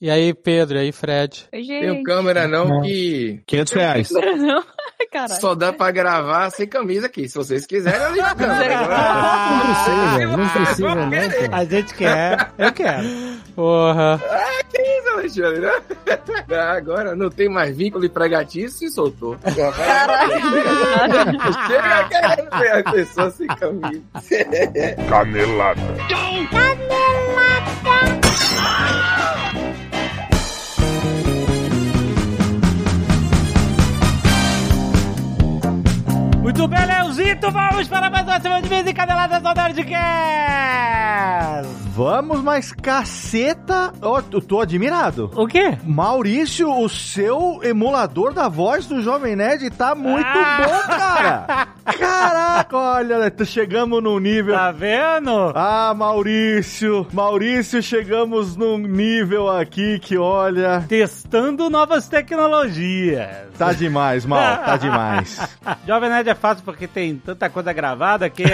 E aí, Pedro, e aí, Fred? Oi, Tenho gente. câmera não Não. que 500 reais. Não, caralho. só dá pra gravar sem camisa aqui. Se vocês quiserem, eu ligo a câmera. Não precisa, não precisa, não. pô. A gente quer, eu quero. Porra. Que isso, Alexandre? né? Agora não tem mais vínculo empregatício e soltou. Chega querendo ver a pessoa sem camisa. Canelada. Muito bem, Leozito, vamos para mais uma semana de vez em Canelada do Nerdcast. Vamos, mas caceta. Ó, eu tô admirado. O quê? Maurício, o seu emulador da voz do Jovem Nerd tá muito Ah! bom, cara. Caraca, olha, chegamos num nível. Tá vendo? Ah, Maurício, Maurício, chegamos num nível aqui que, olha, Testando novas tecnologias. tá demais, mal, tá demais. Jovem Nerd é fácil porque tem tanta coisa gravada que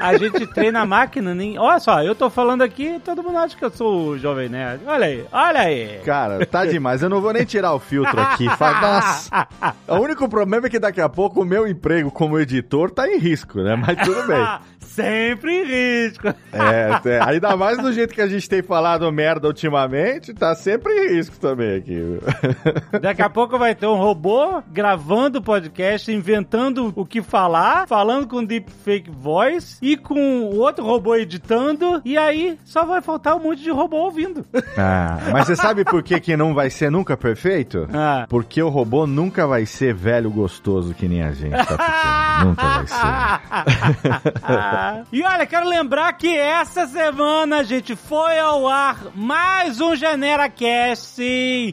a gente treina a máquina. Nem... Olha só, eu tô falando aqui todo mundo acha que eu sou o Jovem Nerd. Olha aí, olha aí. Cara, tá demais. Eu não vou nem tirar o filtro aqui. Nossa. O único problema é que daqui a pouco o meu emprego como editor tá em risco, né? Mas tudo bem. Sempre em risco. É, é, ainda mais do jeito que a gente tem falado merda ultimamente, tá sempre em risco também aqui. Daqui a pouco vai ter um robô gravando o podcast, inventando o que falar, falando com deepfake voice e com o outro robô editando, e aí só vai faltar um monte de robô ouvindo. Ah, mas você sabe por que, que não vai ser nunca perfeito? Ah. Porque o robô nunca vai ser velho gostoso que nem a gente, tá? Nunca vai ser. e olha, quero lembrar que essa semana, gente, foi ao ar mais um Genera Cast.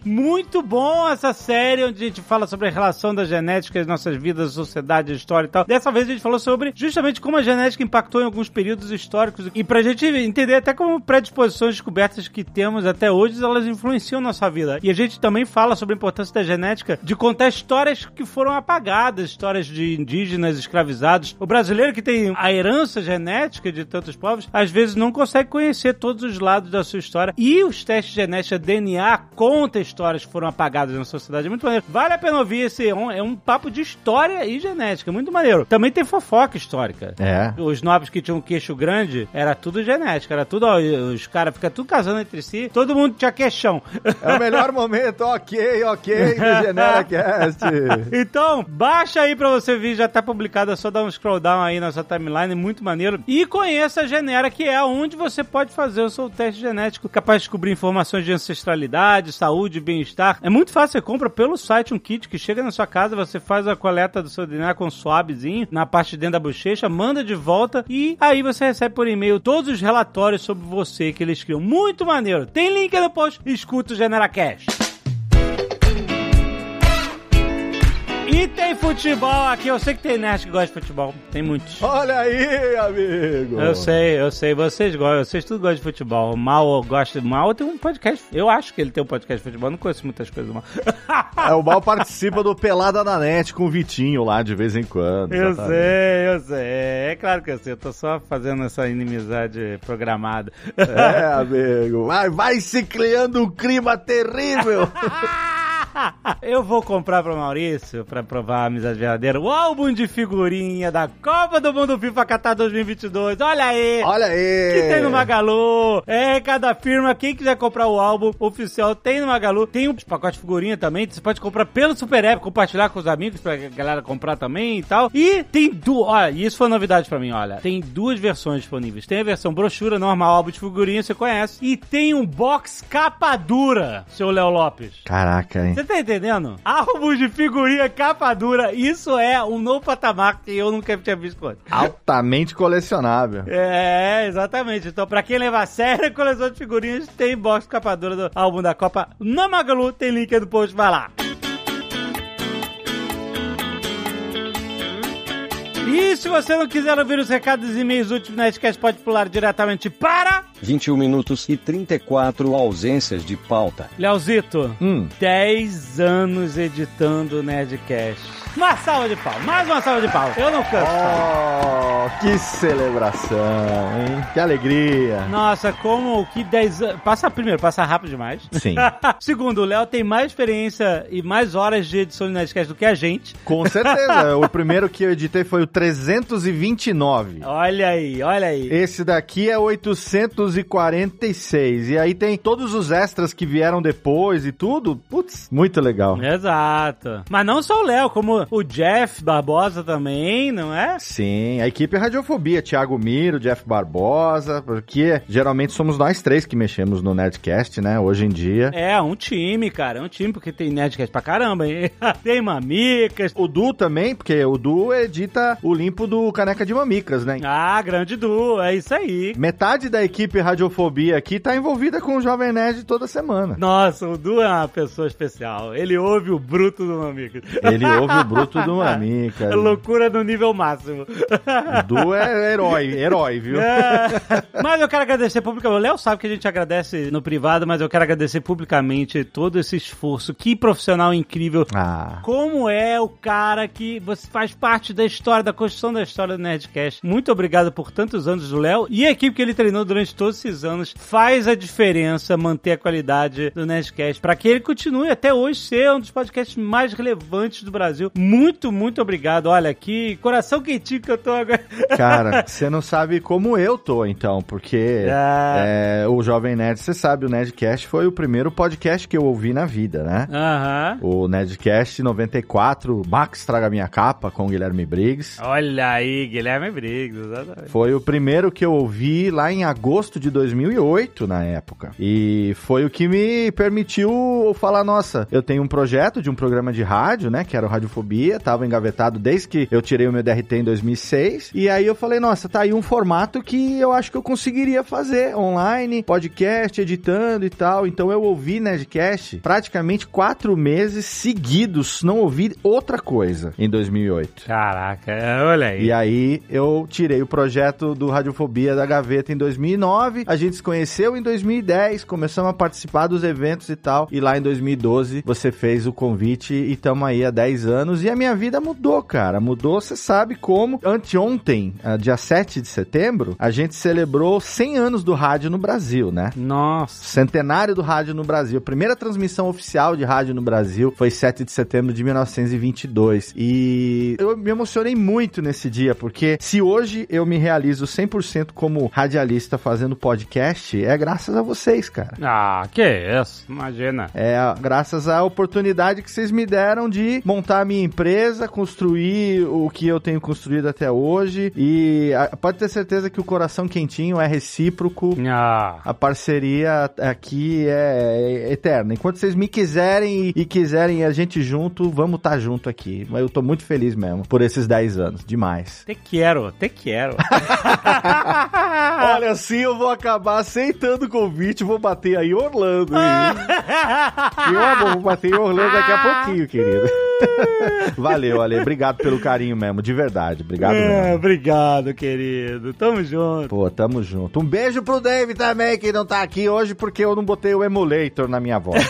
Muito bom essa série onde a gente fala sobre a relação da genética, as nossas vidas, sociedade, história e tal. Dessa vez a gente falou sobre justamente como a genética impactou em alguns períodos históricos e pra gente entender até como predisposições descobertas que temos até hoje, elas influenciam nossa vida. E a gente também fala sobre a importância da genética de contar histórias que foram apagadas, histórias de indígenas escravizados. O brasileiro que tem a herança genética de tantos povos, às vezes não consegue conhecer todos os lados da sua história. E os testes genéticos DNA contam histórias que foram apagadas na sociedade. É muito maneiro. Vale a pena ouvir esse. É um, é um papo de história e genética. Muito maneiro. Também tem fofoca histórica. É. Os nobres que tinham queixo grande, era tudo genética, era tudo, ó, os caras ficam tudo casando entre si, todo mundo tinha queixão. É o melhor momento, ok, ok, do GeneraCast. Então, baixa aí pra você ver, já tá publicado, é só dar um scroll down aí na sua timeline, muito maneiro. E conheça a Genera, que é onde você pode fazer o seu teste genético, capaz de descobrir informações de ancestralidade, saúde, bem-estar. É muito fácil, você compra pelo site um kit que chega na sua casa, você faz a coleta do seu DNA com um swabzinho na parte de dentro da bochecha, manda de volta e aí você recebe por e-mail todos os relatórios sobre você que eles criam. Muito maneiro. Tem link no post, escuta o GeneraCast. E tem futebol aqui. Eu sei que tem nerd que gosta de futebol. Tem muitos. Olha aí, amigo. Eu sei, eu sei. Vocês gostam, vocês tudo gostam de futebol. O Mal gosta de Mal tem um podcast. Eu acho que ele tem um podcast de futebol. Eu não conheço muitas coisas do Mal. É, o Mal participa do Pelada na Net com o Vitinho lá de vez em quando. Eu exatamente. sei, eu sei. É claro que eu sei. Eu tô só fazendo essa inimizade programada. É, amigo. Vai, vai se criando um clima terrível. Eu vou comprar pro Maurício, pra provar a amizade verdadeira, o álbum de figurinha da Copa do Mundo FIFA Qatar 2022. Olha aí! Olha aí. Que tem no Magalu. É, cada firma, quem quiser comprar o álbum oficial tem no Magalu. Tem um pacote de figurinha também. Você pode comprar pelo Super App, compartilhar com os amigos pra galera comprar também e tal. E tem duas. Olha, isso foi novidade pra mim, olha. Tem duas versões disponíveis. Tem a versão brochura normal, álbum de figurinha, você conhece. E tem um box capa dura, seu Léo Lopes. Caraca, hein? Você tá entendendo? Álbum de figurinha capa dura, isso é um novo patamar que eu nunca tinha visto antes. Altamente colecionável. É, exatamente. Então, pra quem levar a sério a coleção de figurinhas, tem box capa dura do álbum da Copa na Magalu. Tem link aí no post, vai lá. E se você não quiser ouvir os recados e e-mails úteis na Nerdcast, pode pular diretamente para... 21 minutos e 34 ausências de pauta. Leozito, Hum. 10 anos editando o Nerdcast. Uma salva de pau, mais uma salva de pau. Eu não canso. cara. Oh, que celebração, hein? Que alegria. Nossa, como que 10 anos. Passa primeiro, passa rápido demais. Sim. Segundo, o Léo tem mais experiência e mais horas de edição de Nerdcast do que a gente. Com certeza. o primeiro que eu editei foi o 329. Olha aí, olha aí. Esse daqui é 846. E aí tem todos os extras que vieram depois e tudo. Putz, muito legal. Exato. Mas não só o Léo, como o Jeff Barbosa também, não é? Sim, a equipe Radiofobia, Thiago Miro, Jeff Barbosa, porque geralmente somos nós três que mexemos no Nerdcast, né, hoje em dia. É, um time, cara, é um time, porque tem Nerdcast pra caramba, hein? tem mamicas. O Du também, porque o Du edita o limpo do Caneca de Mamicas, né? Ah, grande Du, é isso aí. Metade da equipe Radiofobia aqui tá envolvida com o Jovem Nerd toda semana. Nossa, o Du é uma pessoa especial. Ele ouve o bruto do Mamicas. Ele ouve o bruto do Mamicas. É loucura no nível máximo. O Du é herói, herói, viu? É, mas eu quero agradecer publicamente. O Léo sabe que a gente agradece no privado, mas eu quero agradecer publicamente todo esse esforço. Que profissional incrível. Ah, Como é o cara que você faz parte da história, da construção da história do Nerdcast. Muito obrigado por tantos anos do Léo e a equipe que ele treinou durante todos esses anos. Faz a diferença manter a qualidade do Nerdcast para que ele continue até hoje ser um dos podcasts mais relevantes do Brasil. Muito, muito obrigado. Olha, que coração quentinho que eu tô agora. cara, você não sabe como eu tô, então, porque Ah. é, o Jovem Nerd, você sabe, o Nerdcast foi o primeiro podcast que eu ouvi na vida, né? Aham. O Nerdcast 94, Max Traga Minha Capa, com o Guilherme Briggs. Olha aí, Guilherme Briggs, exatamente. Foi o primeiro que eu ouvi lá em agosto de 2008, na época. E foi o que me permitiu falar, nossa, eu tenho um projeto de um programa de rádio, né, que era o Radiofobia, tava engavetado desde que eu tirei o meu DRT em 2006. E aí eu falei, nossa, tá aí um formato que eu acho que eu conseguiria fazer online, podcast, editando e tal. Então eu ouvi Nerdcast praticamente quatro meses seguidos, não ouvi outra coisa em 2008. Caraca, olha aí. E aí eu tirei o projeto do Radiofobia da gaveta em 2009, a gente se conheceu em 2010, começamos a participar dos eventos e tal, e lá em 2012 você fez o convite e estamos aí há 10 anos e a minha vida mudou, cara, mudou, você sabe como. Anteontem, ah, dia 7 de setembro, a gente celebrou 100 anos do rádio no Brasil, né? Nossa. Centenário do rádio no Brasil. A primeira transmissão oficial de rádio no Brasil foi 7 de setembro de 1922. E eu me emocionei muito nesse dia, porque se hoje eu me realizo 100% como radialista fazendo podcast, é graças a vocês, cara. Ah, que isso, imagina. É graças à oportunidade que vocês me deram de montar a minha empresa, construir o que eu tenho construído até hoje. E ah, pode ter certeza que o coração quentinho é recíproco. Ah, A parceria aqui é eterna. Enquanto vocês me quiserem e- quiserem a gente junto, vamos estar junto aqui. Mas eu tô muito feliz mesmo por esses 10 anos. Demais. te quero, te quero. Olha, eu vou acabar aceitando o convite, vou bater aí em Orlando. Meu amor, vou bater em Orlando daqui a pouquinho, querido. Valeu, Ale. Obrigado pelo carinho mesmo, de verdade. Obrigado É, mesmo. obrigado, querido. Tamo junto. Pô, tamo junto. Um beijo pro Dave também, que não tá aqui hoje porque eu não botei o emulator na minha voz.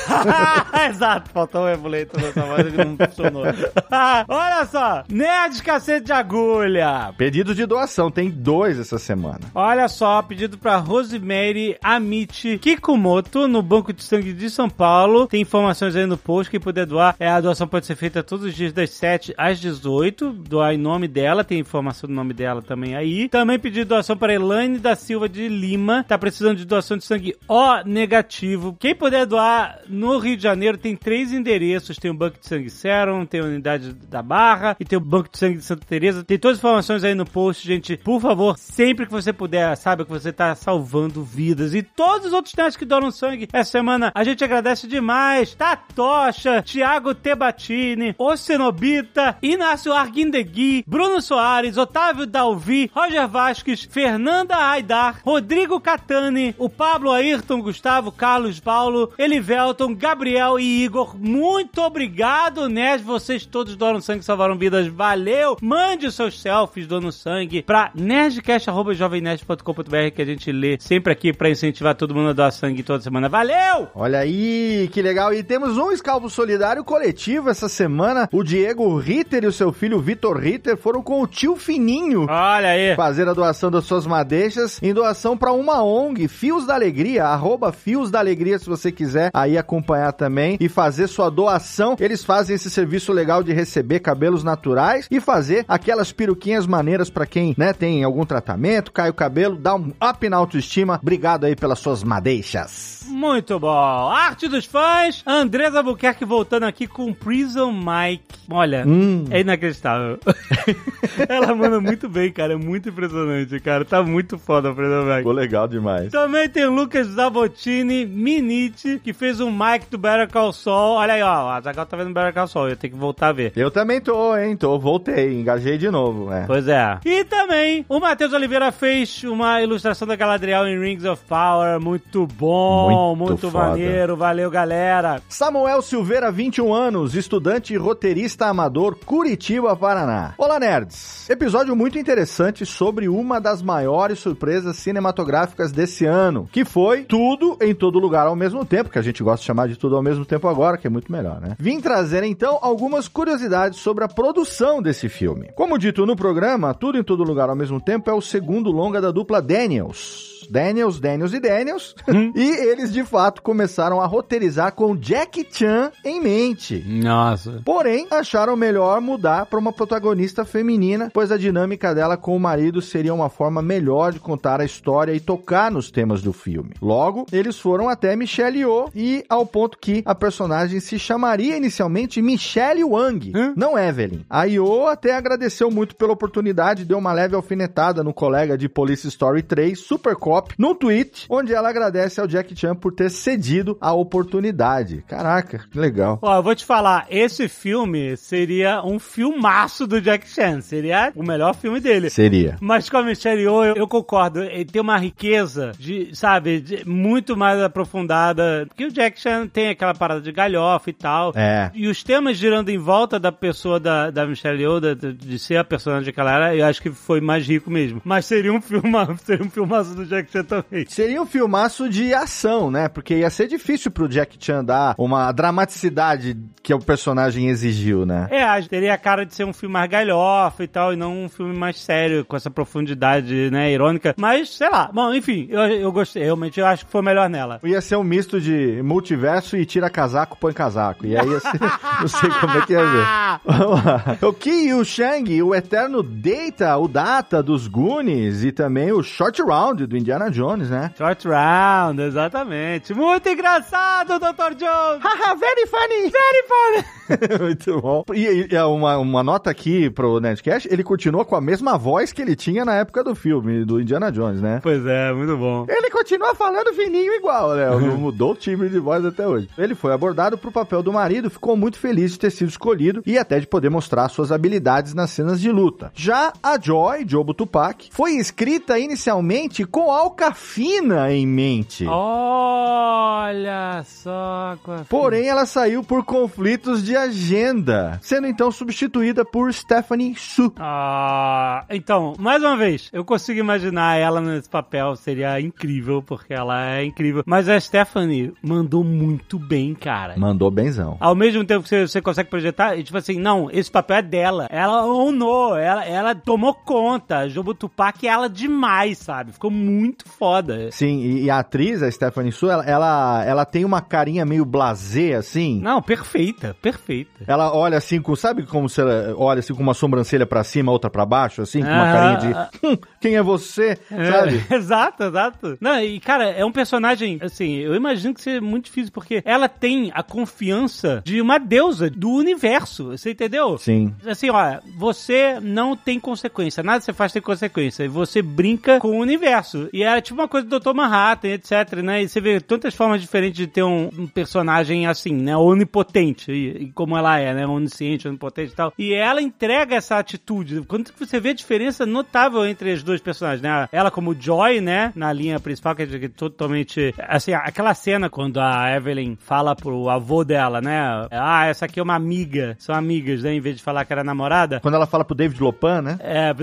Exato, faltou o emulator nessa voz, ele não funcionou. Olha só, Nerd Cacete de Agulha. Pedido de doação, tem dois essa semana. Olha só, pedido pra Rosemary Amit Kikumoto, no Banco de Sangue de São Paulo. Tem informações aí no post, quem puder doar. É, a doação pode ser feita todos os dias das 7 às 18. Doar em nome dela, tem informação do nome dela também aí. Também pedido doação para Elaine da Silva de Lima. Tá precisando de doação de sangue O negativo. Quem puder doar no Rio de Janeiro tem três endereços. Tem o Banco de Sangue Serum, tem a Unidade da Barra e tem o Banco de Sangue de Santa Teresa. Tem todas as informações aí no post, gente. Por favor, sempre que você puder, saiba que você tá salvando vidas. E todos os outros nerds que doam sangue essa semana, a gente agradece demais. Tatocha, Thiago Tebatini, Ocenobita, Inácio Arguindegui, Bruno Soares, Otávio Dalvi, Roger Vasques, Fernanda Aidar, Rodrigo Catani, o Pablo Ayrton, Gustavo, Carlos Paulo, Elivelton, Gabriel e Igor. Muito obrigado, Nerd. Vocês todos doaram sangue salvaram vidas. Valeu! Mande os seus selfies doando sangue pra nerdcast.jovemnerd.com.br que a gente lê sempre aqui pra incentivar todo mundo a doar sangue toda semana. Valeu! Olha aí, que legal. E temos um escalpo solidário coletivo essa semana. Semana, o Diego Ritter e o seu filho Vitor Ritter foram com o tio Fininho Olha aí. fazer a doação das suas madeixas em doação para uma ONG, Fios da Alegria, arroba Fios da Alegria, se você quiser aí acompanhar também e fazer sua doação. Eles fazem esse serviço legal de receber cabelos naturais e fazer aquelas peruquinhas maneiras para quem, né, tem algum tratamento, cai o cabelo, dá um up na autoestima. Obrigado aí pelas suas madeixas. Muito bom. Arte dos fãs. Andresa Buquerque voltando aqui com Prison Mike. Olha, Hum. é inacreditável. Ela manda muito bem, cara. É muito impressionante, cara. Tá muito foda o Prison Mike. Ficou legal demais. Também tem o Lucas Zabotini Minite, que fez um Mike do Better Call Saul. Olha aí, ó. A Zagal tá vendo Better Call Saul. Eu tenho que voltar a ver. Eu também tô, hein? Tô, voltei, engajei de novo, é. Pois é. E também o Matheus Oliveira fez uma ilustração da Galadriel em Rings of Power. Muito bom, Muito muito, maneiro. Valeu, galera. Samuel Silveira, 21 anos, estudante roteirista amador, Curitiba, Paraná. Olá, nerds! Episódio muito interessante sobre uma das maiores surpresas cinematográficas desse ano, que foi tudo em todo lugar ao mesmo tempo, que a gente gosta de chamar de tudo ao mesmo tempo agora, que é muito melhor, né? Vim trazer então algumas curiosidades sobre a produção desse filme. Como dito no programa, Tudo em Todo Lugar ao mesmo tempo é o segundo longa da dupla Daniels. Daniels, Daniels e Daniels. e eles de fato começaram a roteirizar com Jack Chan em mente. Nossa. Porém, acharam melhor mudar para uma protagonista feminina, pois a dinâmica dela com o marido seria uma forma melhor de contar a história e tocar nos temas do filme. Logo, eles foram até Michelle Yeoh e ao ponto que a personagem se chamaria inicialmente Michelle Wang, Hã? não Evelyn. A Yeoh até agradeceu muito pela oportunidade deu uma leve alfinetada no colega de Police Story 3, Super Cop, num tweet, onde ela agradece ao Jack Chan por ter cedido a oportunidade. Caraca, que legal. Ó, eu vou te falar, esse filme seria um filmaço do Jack Chan. Seria o melhor filme dele. Seria. Mas com a Michelle Yeoh, eu, eu concordo. Ele tem uma riqueza de, sabe, de- muito mais aprofundada. Porque o Jack Chan tem aquela parada de galhofa e tal. É. E os temas girando em volta da pessoa da, da Michelle Yeoh, de, de ser a personagem que ela era, eu acho que foi mais rico mesmo. Mas seria um filma, seria um filmaço do Jack Também. Seria um filmaço de ação, né? Porque ia ser difícil pro Jack Chan dar uma dramaticidade que o personagem exigiu, né? É, teria a cara de ser um filme mais galhofa e tal, e não um filme mais sério, com essa profundidade, né, irônica. Mas, sei lá. Bom, enfim, eu, eu gostei. Realmente, eu acho que foi melhor nela. Ia ser um misto de multiverso e tira casaco, põe casaco. E aí ia ser, não sei como é que ia ver. Vamos lá. O Ki Yu Shang, o eterno Data, o Data dos Goonies e também o Short Round do Indiana Jones, né? Short Round, exatamente. Muito engraçado, Dr. Jones! Haha, very funny! Very funny! Muito bom. E, e, uma, uma nota aqui pro Nerdcast, ele continua com a mesma voz que ele tinha na época do filme, do Indiana Jones, né? Pois é, muito bom. Ele continua falando fininho igual, né? Não mudou o timbre de voz até hoje. Ele foi abordado pro papel do marido, ficou muito feliz de ter sido escolhido e até de poder mostrar suas habilidades nas cenas de luta. Já a Joy, Jobo Tupac, foi escrita inicialmente com Alcafina em mente. Olha só. Porém, ela saiu por conflitos de agenda, sendo então substituída por Stephanie Su. Ah, então, mais uma vez, eu consigo imaginar ela nesse papel, seria incrível, porque ela é incrível. Mas a Stephanie mandou muito bem, cara. Mandou benzão. Ao mesmo tempo que você, você consegue projetar, e tipo assim, não, esse papel é dela. Ela honou, ela, ela tomou conta. Jobo Tupac ela demais, sabe? Ficou muito foda. Sim, e, e a atriz, a Stephanie Su, ela, ela, ela tem uma carinha meio blasé, assim. Não, perfeita, perfeita. Ela olha assim com, sabe como se ela olha assim com uma sobrancelha pra cima, outra pra baixo, assim, com uma Ah, carinha de, hum, quem é você, sabe? É, exato, exato. Não, e cara, é um personagem, assim, eu imagino que seja muito difícil, porque ela tem a confiança de uma deusa do universo, você entendeu? Sim. Assim, ó, você não tem consequência, nada que você faz tem consequência, e você brinca com o universo. E era tipo uma coisa do Dr. Manhattan, etc, né? E você vê tantas formas diferentes de ter um, um personagem assim, né? Onipotente, e, e como ela é, né? Onisciente, onipotente e tal. E ela entrega essa atitude. Quando você vê a diferença notável entre as duas personagens, né? Ela como Joy, né? Na linha principal, que é totalmente... Assim, aquela cena quando a Evelyn fala pro avô dela, né? Ah, essa aqui é uma amiga. São amigas, né? Em vez de falar que era namorada. Quando ela fala pro David Lopan, né? É,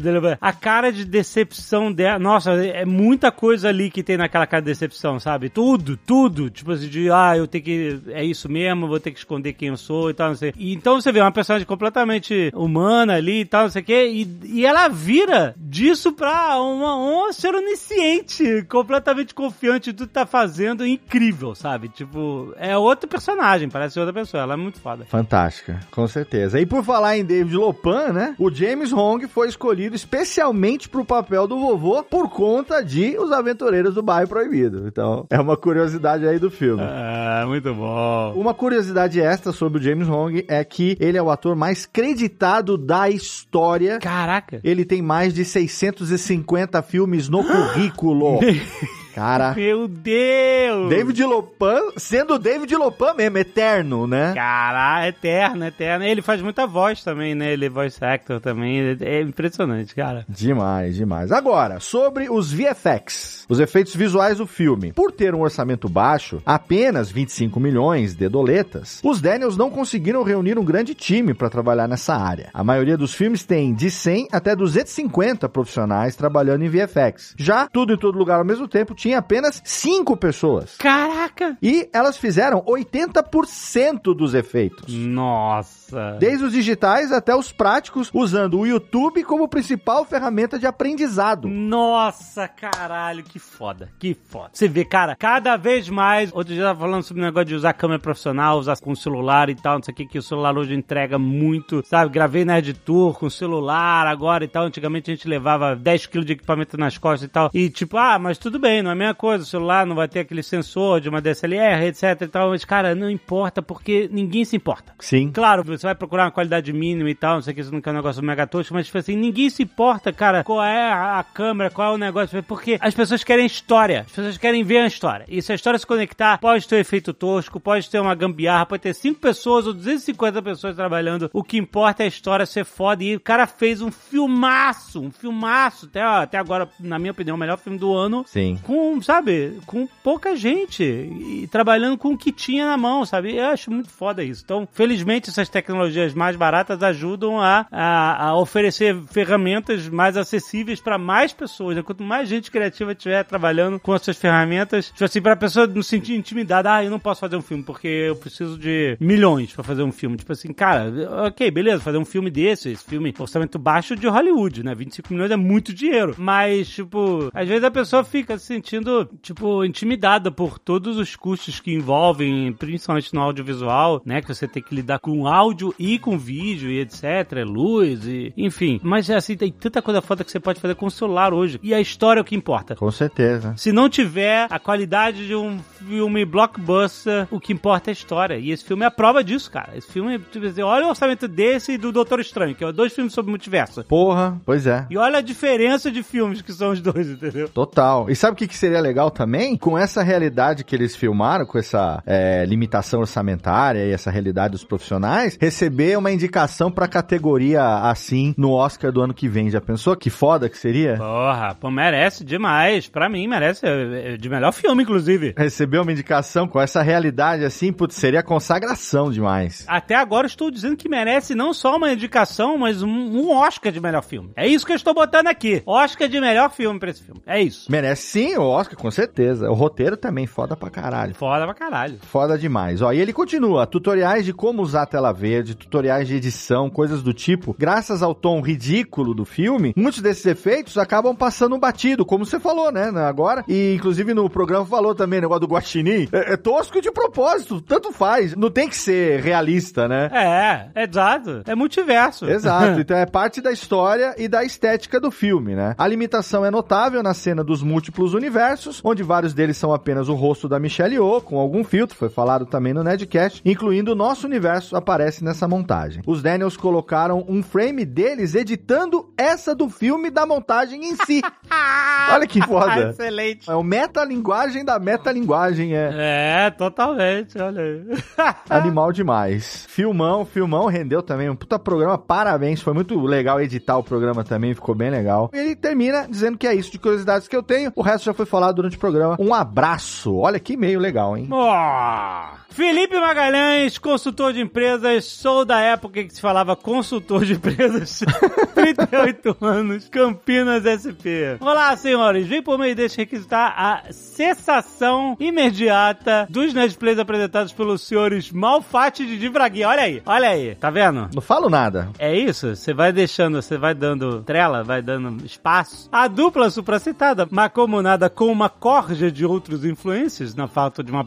a cara de decepção dela. Nossa, é muito muita coisa ali que tem naquela cara de decepção, sabe? Tudo, tudo. Tipo assim, de, ah, eu tenho que. É isso mesmo, vou ter que esconder quem eu sou e tal, não sei. E então você vê uma personagem completamente humana ali e tal, não sei o quê, e, e ela vira disso pra uma, uma ser onisciente, completamente confiante tudo que tá fazendo, incrível, sabe? Tipo, é outro personagem, parece outra pessoa, ela é muito foda. Fantástica, com certeza. E por falar em David Lopan, né? O James Hong foi escolhido especialmente pro papel do vovô por conta de Os Aventureiros do Bairro Proibido. Então, é uma curiosidade aí do filme. Ah, muito bom. Uma curiosidade extra sobre o James Hong é que ele é o ator mais creditado da história. Caraca. Ele tem mais de 650 filmes no currículo. Cara, Meu Deus! David Lopan, sendo David Lopan mesmo, eterno, né? Cara, eterno, eterno. Ele faz muita voz também, né? Ele é voice actor também. É impressionante, cara. Demais, demais. Agora, sobre os VFX, os efeitos visuais do filme. Por ter um orçamento baixo, apenas 25 milhões de doletas, os Daniels não conseguiram reunir um grande time para trabalhar nessa área. A maioria dos filmes tem de 100 até 250 profissionais trabalhando em VFX. Já tudo em todo lugar ao mesmo tempo tinha apenas 5 pessoas. Caraca! E elas fizeram 80% dos efeitos. Nossa! Desde os digitais até os práticos, usando o YouTube como principal ferramenta de aprendizado. Nossa, caralho, que foda, que foda. Você vê, cara, cada vez mais. Outro dia eu tava falando sobre o negócio de usar câmera profissional, usar com celular e tal, não sei o que, que o celular hoje entrega muito, sabe? Gravei Nerd Tour com celular agora e tal. Antigamente a gente levava 10 kg de equipamento nas costas e tal. E tipo, ah, mas tudo bem, não é a mesma coisa. O celular não vai ter aquele sensor de uma DSLR, etc e tal. Mas, cara, não importa porque ninguém se importa. Sim. Claro, você vai procurar uma qualidade mínima e tal, não sei o que, isso não quer um negócio mega tosco, mas tipo assim, ninguém se importa, cara, qual é a, a câmera, qual é o negócio, porque as pessoas querem história, as pessoas querem ver a história. E se a história se conectar, pode ter um efeito tosco, pode ter uma gambiarra, pode ter 5 pessoas ou 250 pessoas trabalhando, o que importa é a história ser foda. E o cara fez um filmaço, um filmaço, até, até agora, na minha opinião, o melhor filme do ano, Sim. com, sabe, com pouca gente e trabalhando com o que tinha na mão, sabe? Eu acho muito foda isso. Então, felizmente, essas tecnologias mais baratas ajudam a, a, a oferecer ferramentas mais acessíveis para mais pessoas. Né? Quanto mais gente criativa estiver trabalhando com essas ferramentas, tipo assim, para a pessoa não se sentir intimidada, ah, eu não posso fazer um filme porque eu preciso de milhões para fazer um filme. Tipo assim, cara, ok, beleza, fazer um filme desse, esse filme orçamento baixo de Hollywood, né? 25 milhões é muito dinheiro. Mas, tipo, às vezes a pessoa fica se sentindo, tipo, intimidada por todos os custos que envolvem, principalmente no audiovisual, né? Que você tem que lidar com áudio e com vídeo e etc, luz e enfim. Mas assim, tem tanta coisa foda que você pode fazer com o celular hoje. E a história é o que importa. Com certeza. Se não tiver a qualidade de um filme blockbuster, o que importa é a história. E esse filme é a prova disso, cara. Esse filme, tipo assim, olha o orçamento desse e do Doutor Estranho, que é dois filmes sobre multiverso. Porra, pois é. E olha a diferença de filmes que são os dois, entendeu? Total. E sabe o que, que seria legal também? Com essa realidade que eles filmaram, com essa é, limitação orçamentária e essa realidade dos profissionais, receber uma indicação pra categoria assim no Oscar do ano que vem. Já pensou? Que foda que seria? Porra, pô, merece demais. Pra mim, merece. É, é de melhor filme, inclusive. Receber uma indicação com essa realidade assim, putz, seria consagração demais. Até agora eu estou dizendo que merece não só uma indicação, mas um, um Oscar de melhor filme. É isso que eu estou botando aqui. Oscar de melhor filme pra esse filme. É isso. Merece sim o Oscar, com certeza. O roteiro também, foda pra caralho. Foda pra caralho. Foda demais. Ó, e ele continua: tutoriais de como usar a tela verde, tutoriais de edição, coisas do tipo. Graças ao tom ridículo do filme, muitos desses efeitos acabam passando batido, como você falou, né? Agora. E inclusive no programa falou também, negócio do Guaxinim. É, é tosco de propósito, tanto faz. Não tem que ser realista, né? É, exato. É multiverso. Exato. Então é parte da história e da estética do filme, né? A limitação é notável na cena dos múltiplos universos, onde vários deles são apenas o rosto da Michelle Yeoh, com algum filtro, foi falado também no Nedcast, incluindo o nosso universo aparece nessa montagem. Os Daniels colocaram um frame deles editando essa do filme da montagem em si. Olha que foda. Excelente. É o metalinguagem da metalinguagem, é. É, totalmente, olha aí. Animal demais. Filmão, filmão, rendeu também um puta programa, parabéns. Foi muito legal editar o programa também, ficou bem legal. E ele termina dizendo que é isso de curiosidades que eu tenho. O resto já foi falado durante o programa. Um abraço. Olha que e-mail legal, hein? Ó. Felipe Magalhães, consultor de empresas, sou da época que se falava consultor de empresas, 38 anos, Campinas SP. Olá, senhores, vem por meio deste requisitar a cessação imediata dos Netplays apresentados pelos senhores Malfatti de Divragui. Olha aí, olha aí, tá vendo? Não falo nada. É isso, você vai deixando, você vai dando trela, vai dando espaço. A dupla supracitada, macomunada com uma corja de outros influências, na falta de uma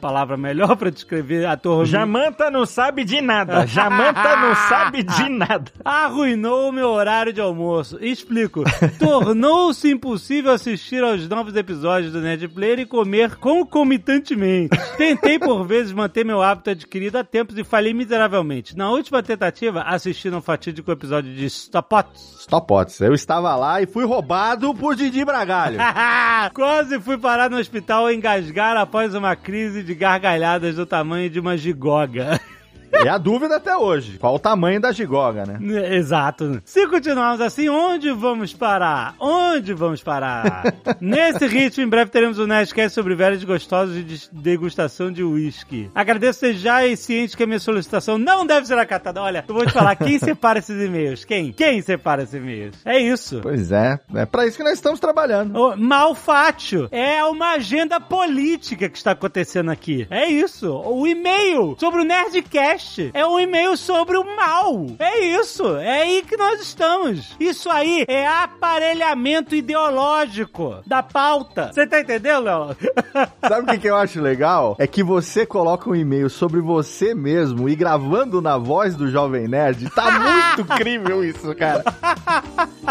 palavra melhor pra descrever a torre. Jamanta não sabe de nada. Jamanta não sabe de nada. Arruinou o meu horário de almoço. Explico. Tornou-se impossível assistir aos novos episódios do Nerd Player e comer concomitantemente. Tentei por vezes manter meu hábito adquirido há tempos e falhei miseravelmente. Na última tentativa, assisti um fatídico episódio de Stopots. Stopots. Eu estava lá e fui roubado por Didi Bragalho. Quase fui parar no hospital engasgar após uma crise de gargalhadas do tamanho de uma gigoga. E a dúvida até hoje, qual o tamanho da gigoga, né? Exato. Se continuarmos assim, onde vamos parar? Onde vamos parar? Nesse ritmo, em breve teremos um Nerdcast sobre velhos gostosos e de degustação de uísque. Agradeço ser já e ciente que a minha solicitação não deve ser acatada. Olha, eu vou te falar, quem separa esses e-mails? Quem? Quem separa esses e-mails? É isso. Pois é, é pra isso que nós estamos trabalhando. O malfátio é uma agenda política que está acontecendo aqui. É isso. O e-mail sobre o Nerdcast é um e-mail sobre o mal. É isso. É aí que nós estamos. Isso aí é aparelhamento ideológico da pauta. Você tá entendendo, Léo? Sabe o que, que eu acho legal? É que você coloca um e-mail sobre você mesmo e gravando na voz do Jovem Nerd. Tá muito incrível isso, cara.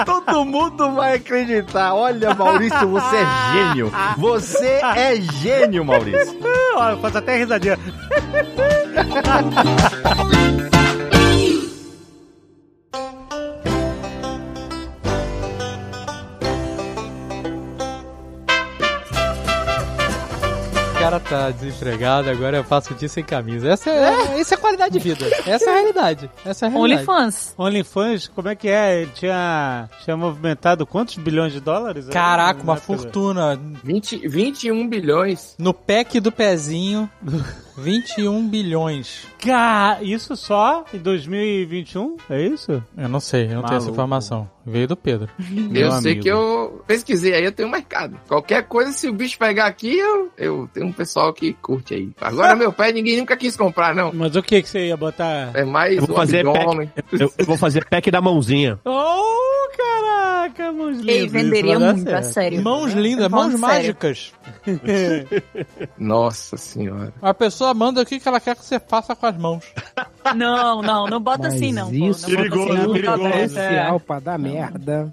Todo mundo vai acreditar. Olha, Maurício, você é gênio. Você é gênio, Maurício. Olha, eu faço até risadinha. O cara tá desempregado, agora eu faço dia sem camisa. Essa é, Essa é qualidade de vida. Essa é a realidade. Essa é a realidade. OnlyFans. OnlyFans, como é que é? Ele tinha, tinha movimentado quantos bilhões de dólares? Caraca, uma fortuna. 20, 21 bilhões. No pack do pezinho, 21 bilhões. Cara, isso só em 2021? É isso? Eu não sei, eu não tenho essa Maluco. informação. Veio do Pedro. Eu sei amigo. que eu pesquisei aí, eu tenho mercado. Qualquer coisa, se o bicho pegar aqui, eu, eu tenho um pessoal que curte aí. Agora, meu pé, ninguém nunca quis comprar, não. Mas o que que você ia botar? É mais Eu vou o fazer abdômen. Eu, eu vou fazer pack da mãozinha. Oh, caraca, mãos lindas. Ei, venderia muito, a sério. Mãos lindas, mãos mágicas. Nossa senhora. A pessoa manda o que que ela quer que você faça com as mãos. Não, não, não bota Mas assim, não. isso pô. Não bota assim, não. perigoso. Especial pra dar merda.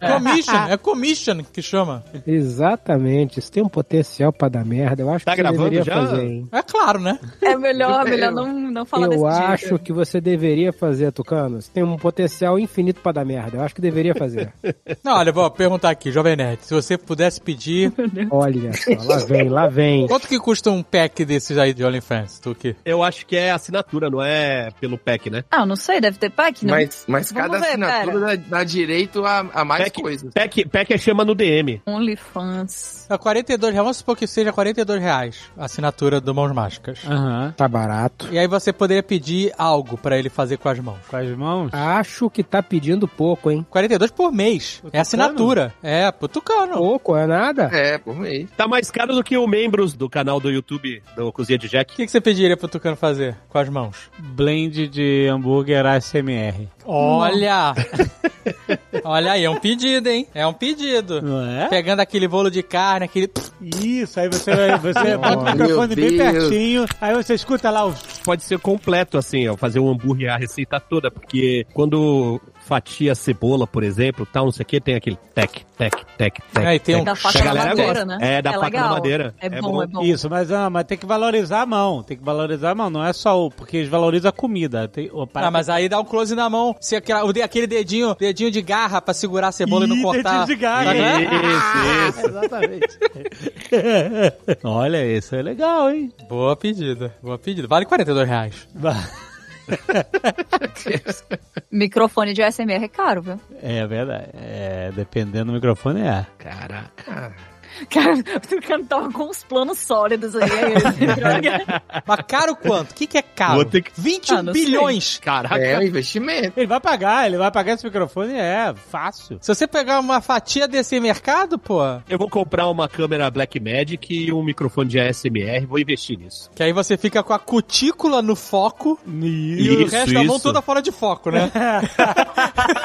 Commission, é commission que chama. Exatamente. Isso tem um potencial pra dar merda. Eu acho Tá que você gravando deveria já? fazer, hein? É claro, né? É melhor, melhor não, não falar desse Eu jeito. acho que você deveria fazer, Tucano. Você tem um potencial infinito pra dar merda. Eu acho que deveria fazer. Não, olha, vou perguntar aqui, Jovem Nerd, se você pudesse pedir, Olha só, lá vem, lá vem. quanto que custa um pack desses aí de OnlyFans, tu que? Eu acho que é assinatura, não é pelo pack, né? Ah, não sei, deve ter pack, não? Mas, mas Vamos cada ver, assinatura dá, dá direito a, a mais Pack, coisas. pack, pack é chama no DM. OnlyFans. É 42 reais, vamos supor que seja 42 reais a assinatura do Mãos Mágicas. Aham. Tá barato. E aí você poderia pedir algo pra ele fazer com as mãos. Com as mãos? Acho que tá pedindo pouco, hein? 42 por mês. É assinatura. É, pro Tucano. Pouco, é nada? É, por mês. Tá mais caro do que o membros do canal do YouTube do Cozinha de O Jack. que, que você pediria pro Tucano fazer com as mãos? Blend de hambúrguer ASMR. Olha! Olha aí, é um pedido, hein? É um pedido. Não é? Pegando aquele bolo de carne, aquele. Isso, aí você, vai- você bota o microfone bem pertinho, aí você escuta lá os... Pode ser completo, assim, ó, fazer um hambúrguer, a receita toda, porque quando fatia cebola, por exemplo, tal, não sei o que, tem aquele tec, tec, tec, tec. É, e tem tec. um- Da faca na galera madeira, gosta. né? É, da faca na legal. madeira. É, É bom, bom. é bom. Isso, mas, ah, mas tem que valorizar a mão, tem que valorizar a mão, não é só o... Porque eles valorizam a comida. Tem, o, Ah, mas aí dá um close na mão. Se de- aquele dedinho, dedinho de garra pra segurar a cebola e não Ih, cortar. dedinho de garra. Né? Isso, isso. Exatamente. Olha, isso é legal, hein? Boa pedida, boa pedida. Vale 42 reais. Microfone de ASMR é caro, viu? É verdade. É, dependendo do microfone, é. Caraca. Cara, o cara tava com uns planos sólidos aí. aí. Mas caro quanto? O que, que é caro? Vou ter que- 21 Ah, não sei. bilhões. Caraca. É um investimento. Ele vai pagar, ele vai pagar esse microfone, é fácil. Se você pegar uma fatia desse mercado, pô, Eu vou comprar uma câmera Blackmagic e um microfone de ASMR, vou investir nisso. que aí você fica com a cutícula no foco e o Isso, resto da mão isso. toda fora de foco, né?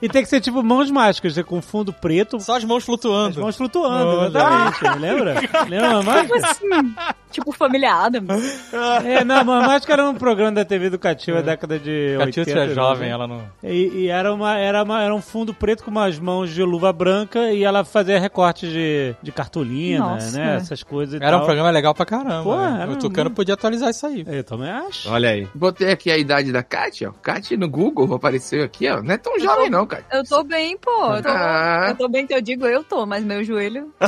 E tem que ser tipo mãos mágicas, né, com fundo preto, Só as mãos as flutuando. mãos flutuando, Olha. exatamente. Lembra? Lembra a mágica? Como assim? tipo família Adams. É, não, a mágica era um programa da TV educativa da década de A 80. Tícia é jovem, né? ela não... E, e era, uma, era, uma, era um fundo preto com umas mãos de luva branca e ela fazia recorte de, de cartolina, Nossa. né? Essas coisas e Era um tal. programa legal pra caramba. Pô, né? era o Tucano muito- podia atualizar isso aí. Eu também acho. Olha aí. Botei aqui a idade da Kátia, ó. Kátia no Google apareceu aqui, ó. Não é tão jovem não, Kátia. Eu tô bem, pô. Eu tô, Ah. eu tô bem que eu digo eu tô, mas meu joelho.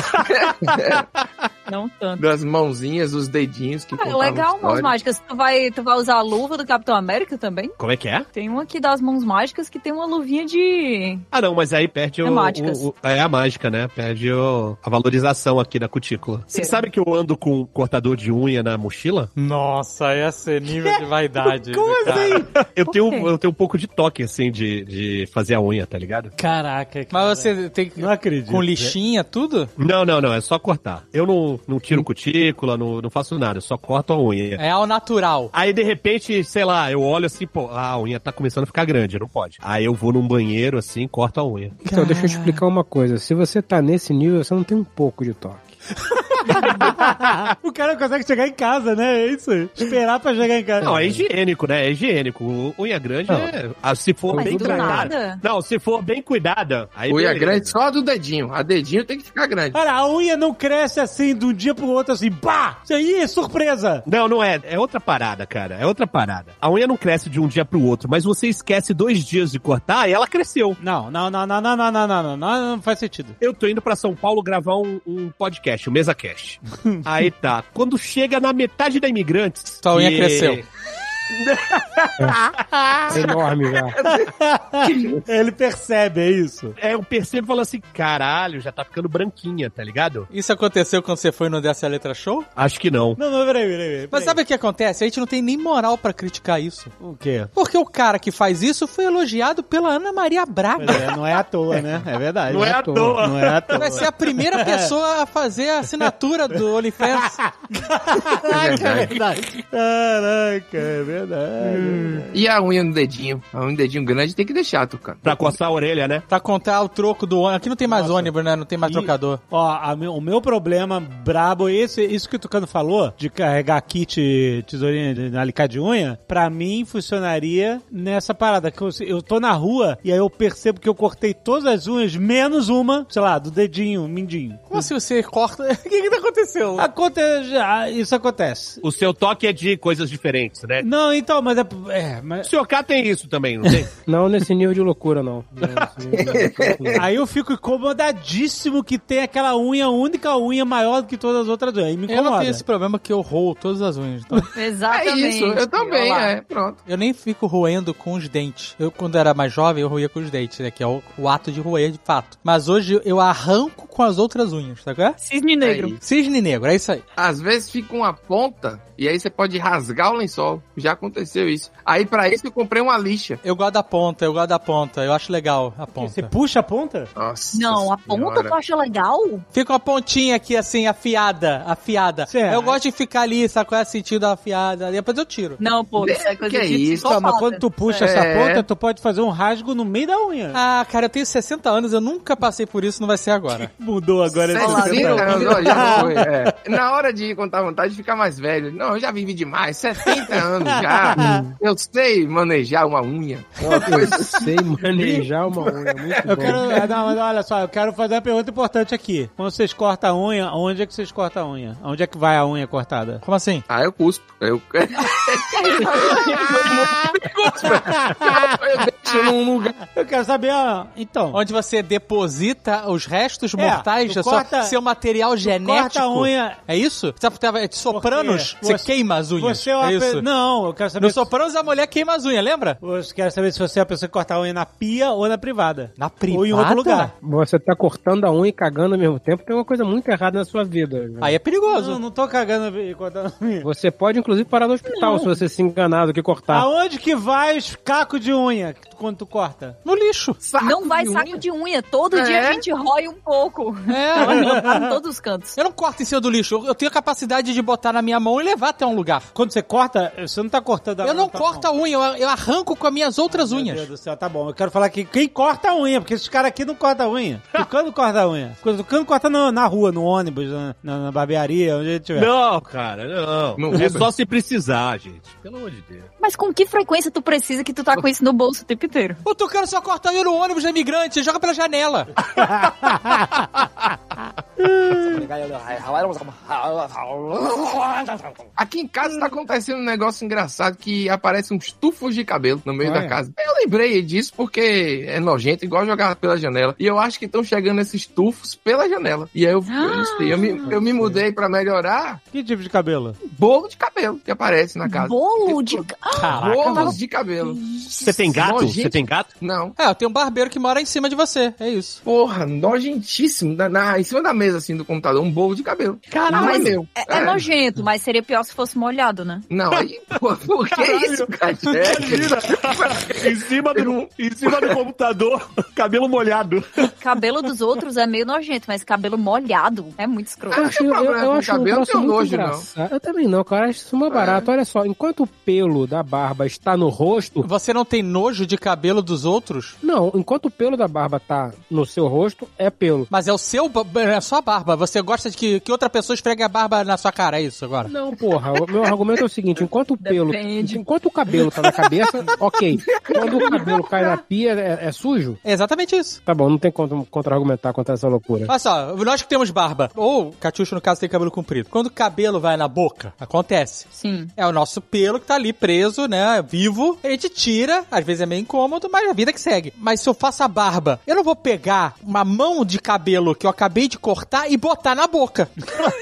não tanto. Das mãozinhas, os dedinhos que Ah, contavam legal, mãos mágicas. Tu vai, tu vai usar a luva do Capitão América também? Como é que é? Tem um aqui das mãos mágicas que tem uma luvinha de. Ah, não, mas aí perde o, Temáticas. o- o- É a mágica, né? Perde o- a valorização aqui da cutícula. Você É. sabe que eu ando com um cortador de unha na mochila? Nossa, esse é nível de vaidade. Como assim? Eu Por tenho, quê? eu tenho um pouco de toque, assim, de, de fazer a unha, tá ligado? Caraca. cara. Mas você tem que... Não acredito. Com lixinha, tudo? Não, não, não, é só cortar. Eu não, não tiro cutícula, não, não faço nada, eu só corto a unha. É ao natural. Aí, de repente, sei lá, eu olho assim, pô, a unha tá começando a ficar grande, não pode. Aí eu vou num banheiro, assim, corto a unha. Então, deixa eu te explicar uma coisa. Se você tá nesse nível, você não tem um pouco de toque. O cara consegue chegar em casa, né? É isso. Esperar pra chegar em casa. Não, é higiênico, né? É higiênico. Unha grande Não. é. ah, se for Mas bem cuidada. nada? Não, se for bem cuidada. Aí Unha beleza. grande só a do dedinho. A dedinho tem que ficar grande. Cara, a unha não cresce assim de um dia pro outro, assim, pá! Isso aí é surpresa! Não, não é. É outra parada, cara. É outra parada. A unha não cresce de um dia pro outro, mas você esquece dois dias de cortar e ela cresceu. Não, não, não, não, não, não, não, não, não, não, não faz sentido. Eu tô indo pra São Paulo gravar um, um podcast, o Mesa Cast. Aí tá. Quando chega na metade da Imigrantes. Tua unha que- cresceu. É enorme já. Ele percebe, é isso. É, eu percebo e falo assim: caralho, já tá ficando branquinha, tá ligado? Isso aconteceu quando você foi no Dessa Letra Show? Acho que não. Não, não, peraí, peraí. peraí. Mas sabe o que acontece? A gente não tem nem moral pra criticar isso. o quê? Porque o cara que faz isso foi elogiado pela Ana Maria Braga. É, não é à toa, né? É verdade. Não é à toa. Não é à toa. Vai ser a primeira pessoa a fazer a assinatura do OnlyFans. Caraca, é verdade. Caraca, é verdade. E a unha no dedinho? A unha no dedinho grande tem que deixar, Tucano. Pra coçar a orelha, né? Pra contar o troco do ônibus. Aqui não tem mais Nossa. ônibus, né? Não tem mais E- trocador. Ó, a o meu problema brabo, esse, isso que o Tucano falou, de carregar kit tesourinha de alicate de unha, pra mim funcionaria nessa parada. Que eu, eu tô na rua e aí eu percebo que eu cortei todas as unhas, menos uma, sei lá, do dedinho, mindinho. Como assim você corta? O que que tá acontecendo? Acontece, ah, isso acontece. O seu toque é de coisas diferentes, né? Não, então, mas é. é O mas, senhor K tem isso também, não tem? Não nesse nível de loucura, não. Não, nesse nível de loucura, não. aí eu fico incomodadíssimo que tem aquela unha, única unha maior do que todas as outras unhas. Aí me Eu incomoda. não tenho esse problema que eu roo todas as unhas. Então, É Exatamente. isso, eu também, é. Pronto. eu nem fico roendo com os dentes. Eu, quando era mais jovem, eu roía com os dentes, né? Que é o, o ato de roer de fato. Mas hoje eu arranco com as outras unhas, tá é? Cisne negro. Aí. Cisne negro, é isso aí. Às vezes fica uma ponta e aí você pode rasgar o lençol. Já aconteceu isso. Aí pra isso eu comprei uma lixa. Eu gosto da ponta, eu gosto da ponta. Eu acho legal a Você ponta. puxa a ponta? Nossa Não, a ponta senhora. tu acha legal? Fica uma pontinha aqui, assim, afiada, afiada. Certo. Eu gosto de ficar ali, sabe qual é o sentido da afiada? Depois eu tiro. Não, pô, isso é coisa Que de isso? Não, mas quando tu puxa É. essa ponta, tu pode fazer um rasgo no meio da unha. Ah, cara, eu tenho 60 anos, eu nunca passei por isso, não vai ser agora. Mudou agora esse 60 60 anos, ó, já foi, é. Na hora de contar vontade de ficar mais velho. Não, eu já vivi demais, 70 anos já. Eu sei manejar uma unha. Coisa Sei manejar uma unha, muito Eu bom. quero. ah, Não, mas olha só, eu quero fazer uma pergunta importante aqui. Quando vocês cortam a unha, onde é que vocês cortam a unha? Onde é que vai a unha cortada? Como assim? Ah, eu cuspo. Eu... Eu deixo num lugar. Eu quero saber, ó, então. Onde você deposita os restos É, mortais da sua, corta- seu material genético. corta a unha- É isso? Você tava de sopranos, Porque você, queima as unhas. Você é uma é pe- isso? Não, eu quero saber. No Sopranos a mulher queima as unhas, lembra? Eu quero saber se você é a pessoa que corta a unha na pia ou na privada. Na privada. Ou em outro lugar. Você tá cortando a unha e cagando ao mesmo tempo, tem uma coisa muito errada na sua vida. velho. Aí é perigoso. Não, não tô cagando e cortando a unha. Você pode, inclusive, parar no hospital se você se enganar do que cortar. Aonde que vai os cacos de unha quando tu corta? No lixo. Saco Não vai de saco unha. de unha. Todo É? dia a gente rói um pouco. É. Em todos os cantos. Eu não corto em cima do lixo. Eu- Eu tenho a capacidade de botar na minha mão e levar até um lugar. Quando você corta, você não tá cortando a Eu não tá corto a unha, eu, eu arranco com as minhas outras Meu unhas. Deus do céu, tá bom. Eu quero falar que quem corta a unha, porque esses caras aqui não cortam a unha. Tucano corta a unha. Tucano corta no- na rua, no ônibus, na, na, na barbearia, onde ele estiver. Não, cara, não. No é só se precisar, gente. Pelo amor de Deus. Mas com que frequência tu precisa que tu tá com isso no bolso o tempo inteiro? O Tucano só corta a unha no ônibus da imigrante, joga pela janela. Aqui em casa tá acontecendo um negócio engraçado que aparece uns tufos de cabelo no meio Olha. da casa. Eu lembrei disso porque é nojento, igual jogar pela janela. E eu acho que estão chegando esses tufos pela janela. E aí eu, eu, não sei, eu, me, eu me mudei pra melhorar Que tipo de cabelo? bolo de cabelo que aparece na casa. Bolo de... Caraca, Bolos de cabelo. Você tem gato? Nojento. Você tem gato? Não. É, eu tenho um barbeiro que mora em cima de você, é isso. Porra, nojentíssimo. Na, na- em cima da mesa, assim, do computador, um bolo de cabelo. Caralho, Mas meu. É, é nojento, mas seria pior se fosse molhado, né? Não, aí, pô, por que isso, cara? em, cima do, em cima do computador, cabelo molhado. Cabelo dos outros é meio nojento, mas cabelo molhado é muito escroto. Eu acho, eu, eu acho um cabelo, nojo, não. Eu também não, cara. Acho isso uma barata. Olha só, enquanto o pelo da barba está no rosto... Você não tem nojo de cabelo dos outros? Não, enquanto o pelo da barba tá no seu rosto, é pelo. Mas é o seu, é a sua barba. Você gosta de que, que outra pessoa esfregue a barba na sua cara, é isso agora? Não, porra. O meu argumento é o seguinte: enquanto o pelo. Depende. Enquanto o cabelo tá na cabeça, ok. Quando o cabelo cai na pia, é, é sujo? É exatamente isso. Tá bom, não tem como contra-argumentar contra essa loucura. Olha só, nós que temos barba, ou Catiuxa no caso tem cabelo comprido, quando o cabelo vai na boca, acontece. Sim. É o nosso pelo que tá ali preso, né? Vivo. A gente tira, às vezes é meio incômodo, mas a vida que segue. Mas se eu faço a barba, eu não vou pegar uma mão de cabelo que eu acabei de cortar e botar na boca.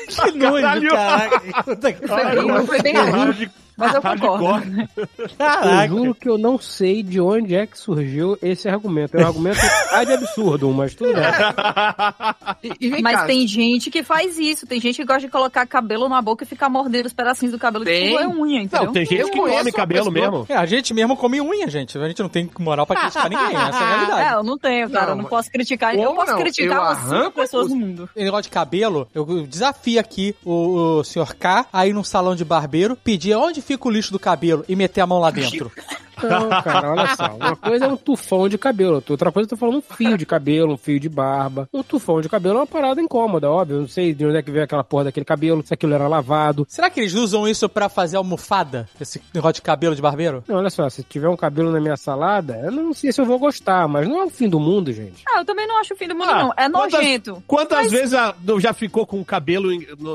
Que nojo, que Foi bem, foi bem ruim, mas eu concordo. Eu Caraca. juro que eu não sei de onde é que surgiu esse argumento. É um argumento de absurdo, mas tudo bem. E, e Mas cá, tem gente que faz isso. Tem gente que gosta de colocar cabelo na boca e ficar mordendo os pedacinhos do cabelo Tem. tipo é unha, entendeu? Não, tem gente Eu que come cabelo mesmo. É, a gente mesmo come unha, gente. A gente não tem moral pra criticar ninguém, essa é a É, realidade. eu não tenho, cara. Não, eu não posso criticar. Eu posso não? criticar Eu umas cinco pessoas os- no mundo. Esse negócio de cabelo, eu desafio aqui o, o senhor K a ir num salão de barbeiro, pedir onde fica o lixo do cabelo e meter a mão lá dentro. Não, cara, olha só. Uma coisa é um tufão de cabelo, outra coisa eu tô falando um fio de cabelo, um fio de barba. Um tufão de cabelo é uma parada incômoda, óbvio. Eu não sei de onde é que veio aquela porra daquele cabelo, se aquilo era lavado. Será que eles usam isso pra fazer almofada? Esse negócio de cabelo de barbeiro? Não, olha só, se tiver um cabelo na minha salada, eu não sei se eu vou gostar, mas não é o fim do mundo, gente. Ah, eu também não acho o fim do mundo, Ah, não. É quantas- nojento. Quantas vezes a- não já ficou com o cabelo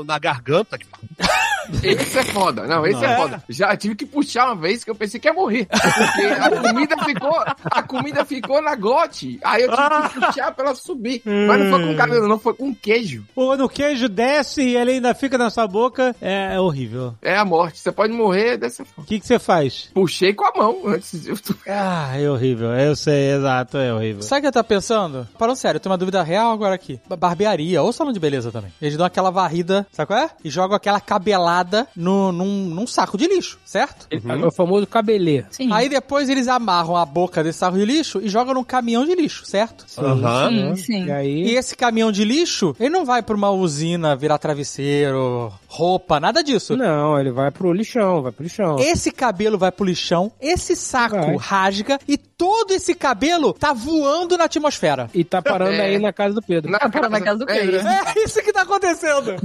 na garganta? Esse é foda. Não, esse é foda. Já tive que puxar uma vez que eu pensei que ia morrer. Porque a comida ficou, a comida ficou na glote. Aí eu tive que puxar pra ela subir. Mas não foi com cabelo, não, foi com queijo. Quando o queijo desce e ele ainda fica na sua boca, é, é horrível. É a morte. Você pode morrer dessa O forma. que que você faz? Puxei com a mão antes. Eu tô- Ah, é horrível. Eu sei, exato, é horrível. Sabe o que eu tava pensando? Falando sério, eu tenho uma dúvida real agora aqui. Ba- Barbearia ou salão de beleza também. Eles dão aquela varrida, sabe qual é? E jogam aquela cabelada no, num, num saco de lixo, certo? É o famoso cabelê. Sim. Aí depois eles amarram a boca desse saco de lixo e jogam num caminhão de lixo, certo? Aham. Sim, sim. E aí. E esse caminhão de lixo, ele não vai pra uma usina virar travesseiro, roupa, nada disso. Não, ele vai pro lixão, vai pro lixão. Esse cabelo vai pro lixão, esse saco Vai. rasga e todo esse cabelo tá voando na atmosfera. E tá parando É. aí na casa do Pedro. Na Para na casa do é Pedro. isso. É isso que tá acontecendo.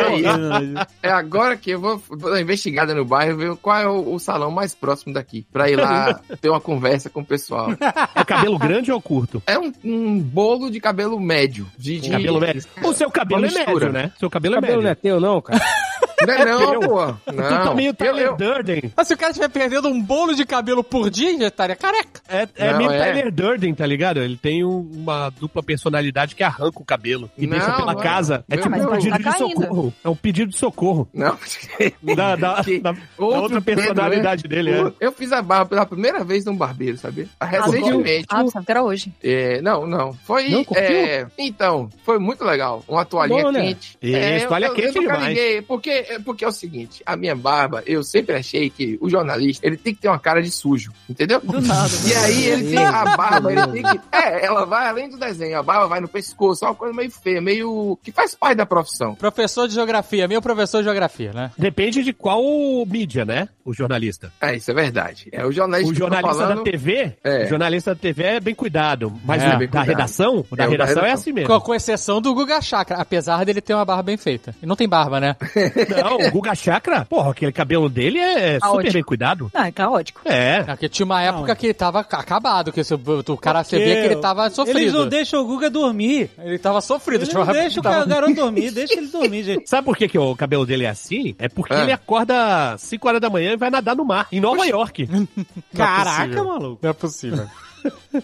É isso. É agora que eu vou, vou dar uma investigada no bairro ver qual é o, o salão mais próximo daqui. Pra ir lá ter uma conversa com o pessoal. É cabelo grande ou curto? É um, um bolo de cabelo médio. De, de- Cabelo médio. O seu cabelo é médio, né? Seu cabelo, O cabelo é não é médio. teu, não, cara. Não é não, Eu- pô. Tu Não. tá meio Tyler eu- Durden. Mas se o cara estiver perdendo um bolo de cabelo por dia, já estaria careca. É, é Não, meio é. Tyler Durden, tá ligado? Ele tem um- uma dupla personalidade que arranca o cabelo e Não, deixa pela não. casa. É Meu tipo Deus. um pedido Tá de caindo. socorro. É um pedido de socorro. Não. Da, da, Que- da- da outra Pedro, personalidade dele, é. Eu fiz a barba pela primeira vez num barbeiro, sabe? Recentemente. Ah, pensava que era hoje. É, não, não. Foi. Não é, então, foi muito legal. Uma toalhinha Bom, né? quente. Isso, É, toalha eu, quente eu demais. liguei, porque, é porque é o seguinte: a minha barba, eu sempre achei que o jornalista ele tem que ter uma cara de sujo, entendeu? Do nada. E aí ele tem a barba, ele tem que. É, ela vai além do desenho, a barba vai no pescoço, é uma coisa meio feia, meio. que faz parte da profissão. Professor de geografia, meu professor de geografia, né? Depende de qual mídia, né? O jornalista. É, isso é verdade. É o jornalista O tô jornalista falando, da TV, É. o jornalista da TV é bem cuidado. Mas É, o bem da cuidado. redação, o da É, o da redação é redação. assim mesmo. Com, com exceção do Guga Chakra, apesar dele ter uma barba bem feita. E não tem barba, né? Não, o Guga Chakra, porra, aquele cabelo dele é super Caótico. bem cuidado. Não, é caótico. É. Porque tinha uma época que ele tava acabado, que se o, cara você Porque via que ele tava sofrido. Eles não deixam o Guga dormir. Ele tava sofrido. Eles não deixam que o tava- garoto dormir, deixa ele dormir, gente. Sabe por que, que o cabelo dele é assim? É porque Ah. ele acorda 5 horas da manhã e vai nadar no mar, em Nova York. Caraca, possível. maluco. Não é possível.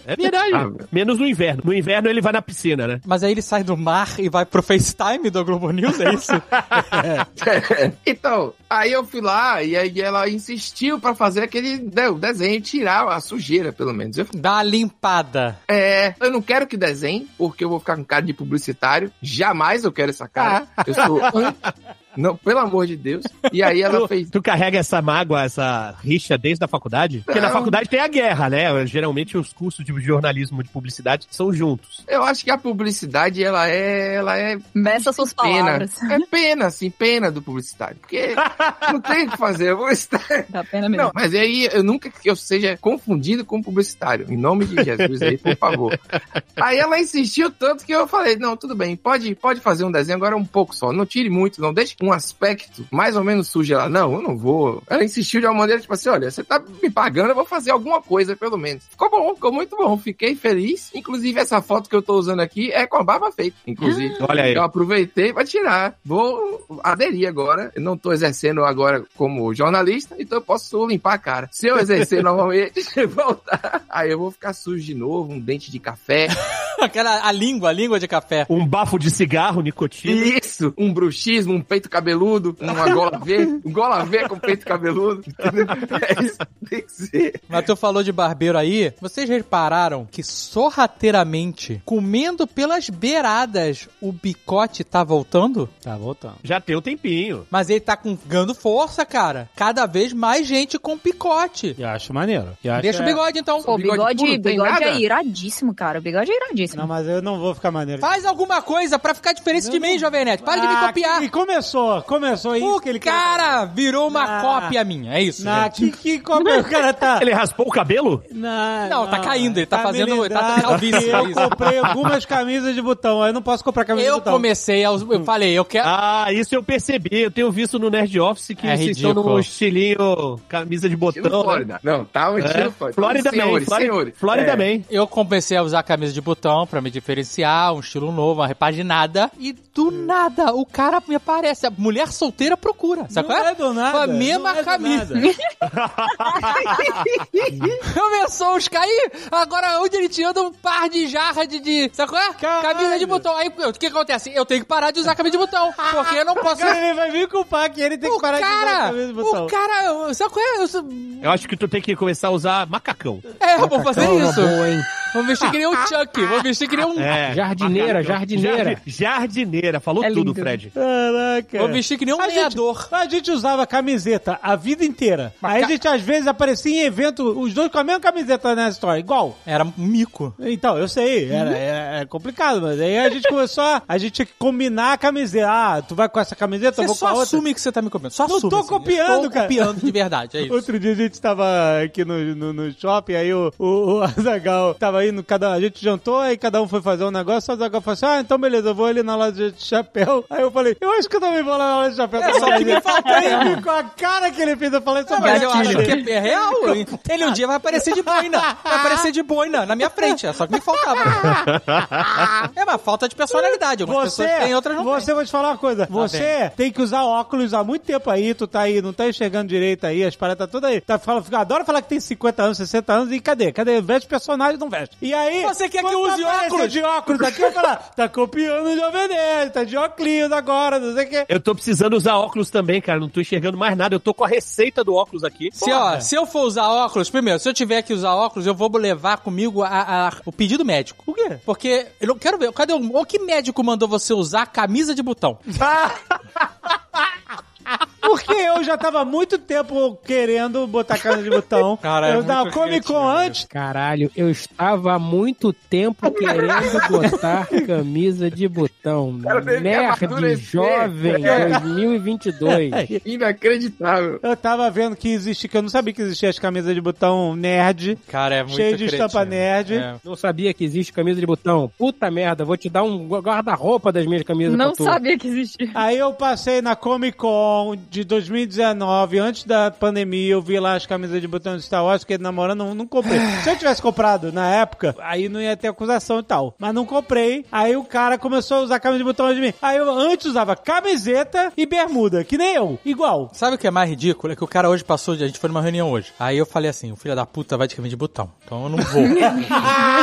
É verdade. Ah. Menos no inverno. No inverno ele vai na piscina, né? Mas aí ele sai do mar e vai pro FaceTime do Globo News, é isso? então, aí eu fui lá e aí ela insistiu pra fazer aquele né, o desenho, tirar a sujeira, pelo menos. Eu, Dá uma limpada. é, eu não quero que desenhe, porque eu vou ficar com cara de publicitário. Jamais eu quero essa cara. Eu sou. Não, pelo amor de Deus. E aí ela Tu, fez. tu carrega essa mágoa, essa rixa desde a faculdade? Porque na Não. faculdade tem a guerra, né? Geralmente os cursos de jornalismo de publicidade são juntos. Eu acho que a publicidade, ela é. Ela é Meça suas pena. palavras. É pena, assim, pena do publicitário. Porque não tem o que fazer. Eu vou estar. Dá pena mesmo. Não, mas aí eu nunca que eu seja confundido com publicitário. Em nome de Jesus aí, por favor. Aí ela insistiu tanto que eu falei, não, tudo bem, pode, pode fazer um desenho agora um pouco só. Não tire muito, não. Deixe um aspecto mais ou menos sujo. Ela, não, eu não vou. Ela insistiu de uma maneira, tipo assim, olha, você tá me pagando, eu vou fazer alguma coisa, pelo menos. Ficou bom, ficou muito bom. Fiquei feliz. Inclusive, essa foto que eu tô usando aqui é com a barba feita, inclusive. Olha aí. Eu aproveitei pra tirar. Vou aderir agora. Eu não tô exercendo agora como jornalista, então eu posso limpar a cara. Se eu exercer novamente, voltar, aí eu vou ficar sujo de novo, um dente de café. Aquela, a língua, a língua de café. Um bafo de cigarro, nicotina. Isso, um bruxismo, um peito cabeludo, uma gola V, um gola V com peito cabeludo. É isso que tem que ser. Mas tu falou de barbeiro aí, vocês repararam que sorrateiramente, comendo pelas beiradas, o bicote tá voltando? Tá voltando. Já tem um tempinho. Mas ele tá com, ganhando força, cara. Cada vez mais gente com picote. Eu acho maneiro. Eu acho Deixa o é- bigode então. Pô, o bigode bigode, puro, bigode é iradíssimo, cara. O bigode é iradíssimo. Não, mas eu não vou ficar maneiro. Faz alguma coisa pra ficar diferente de mim, Jovem Nerd. Para de me Ah, copiar. E começou, começou isso O que ele cara virou uma Ah. cópia minha. É isso, Na, que, que cópia o cara tá? Ele raspou o cabelo? Não, Não, tá caindo, ele tá me fazendo- ele tá calvície, é Eu isso. comprei algumas camisas de botão, aí eu não posso comprar camisa de Eu botão. comecei, a, eu falei, eu quero... Ah, isso eu percebi. Eu tenho visto no Nerd Office que É vocês estão ridículo. no estilinho camisa de botão. né? Flórida. Não, tá um É. estilo Flórida. Flórida Man, senhores, Flórida. Flórida É. Eu comecei a usar camisa de botão pra me diferenciar, um estilo novo, uma repaginada. E do nada, o cara me aparece. A mulher solteira procura. Sabe Não qual é? é do nada. Com a mesma não é camisa. Começou os cair. Agora onde ele tinha um par de jarra de. de sabe qual é? Caralho. Camisa de botão. Aí o que acontece? Eu tenho que parar de usar camisa de botão. Porque eu não posso. Cara, ele vai vir culpar que ele tem que o parar de usar a cara, camisa de botão. o cara, sabe qual é? Eu sou- Eu acho que tu tem que começar a usar macacão. É, eu vou fazer Macacão, isso. boa, hein? Vou vestir que nem um Chuck, vou vestir que nem um. É. Jardineira, jardineira. Jardi- Jardineira. Falou É tudo, lindo. Fred. Caraca. Vou vestir que nem um A gente, a gente usava camiseta a vida inteira. Aí a gente às vezes aparecia em evento, os dois com a mesma camiseta na história, igual. Era mico. Então, eu sei, era, era- era complicado, mas aí a gente começou a. A gente tinha que combinar a camiseta. Ah, tu vai com essa camiseta, eu Você vou com só a outra. assume que você tá me copiando. Só Não assume. tô assim. copiando, Eu tô cara. copiando de verdade, é isso. Outro dia a gente tava aqui no, no, no shopping, aí o, o, o Azagal tava tava indo, cada, a gente jantou, aí cada um foi fazer um negócio, o Zagal falou assim, ah, então beleza, eu vou ali na loja de chapéu. Aí eu falei, eu acho que eu também vou lá na loja de chapéu. É só que me falta aí. Com a cara que ele fez, eu falei, só Mas eu acho que é real. Ele um dia vai aparecer de boina. Vai aparecer de boina na minha frente. É só que me faltava. É uma falta de personalidade. Algumas Você, pessoas têm, outras não você, têm. vou te falar uma coisa. Você tem que usar óculos há muito tempo aí, tu tá aí, não tá enxergando direito aí, as paradas tá todas aí. Tá, fala, adora falar que tem 50 anos, 60 anos, e cadê? Cadê? Veste personagem, não veste. E aí... Você quer que eu use óculos? de óculos aqui, eu falar, tá copiando o Jovem Nerd, tá de óculos agora, não sei o quê. Eu tô precisando usar óculos também, cara. Não tô enxergando mais nada. Eu tô com a receita do óculos aqui. Se, ó, se eu for usar óculos, primeiro, se eu tiver que usar óculos, eu vou levar comigo a- a- o pedido médico. Por quê? Porque eu não quero ver. Cadê o, o que médico mandou você usar camisa de botão? Porque eu já tava há muito tempo querendo botar camisa de botão. Cara, é eu tava muito Comic Con antes. Caralho, eu estava há muito tempo querendo botar camisa de botão. Cara, Nerd jovem É. 2022. Inacreditável. Eu tava vendo que existe, que eu não sabia que existia as camisas de botão nerd, Cara, é muito cheio de estampa nerd. É. Não sabia que existe camisa de botão. Puta merda, vou te dar um guarda-roupa das minhas camisas Não pra tu. sabia que existia. Aí eu passei na Comic Con de 2019, antes da pandemia, eu vi lá as camisas de botão de Star Wars, fiquei namorando, não, não comprei. Se eu tivesse comprado na época, aí não ia ter acusação e tal. Mas não comprei. Aí o cara começou a usar camisa de botão de mim. Aí eu antes usava camiseta e bermuda, que nem eu, igual. Sabe o que é mais ridículo? É que o cara hoje passou, de- a gente foi numa reunião hoje. Aí eu falei assim, o filho da puta vai de camisa de botão. Então eu não vou.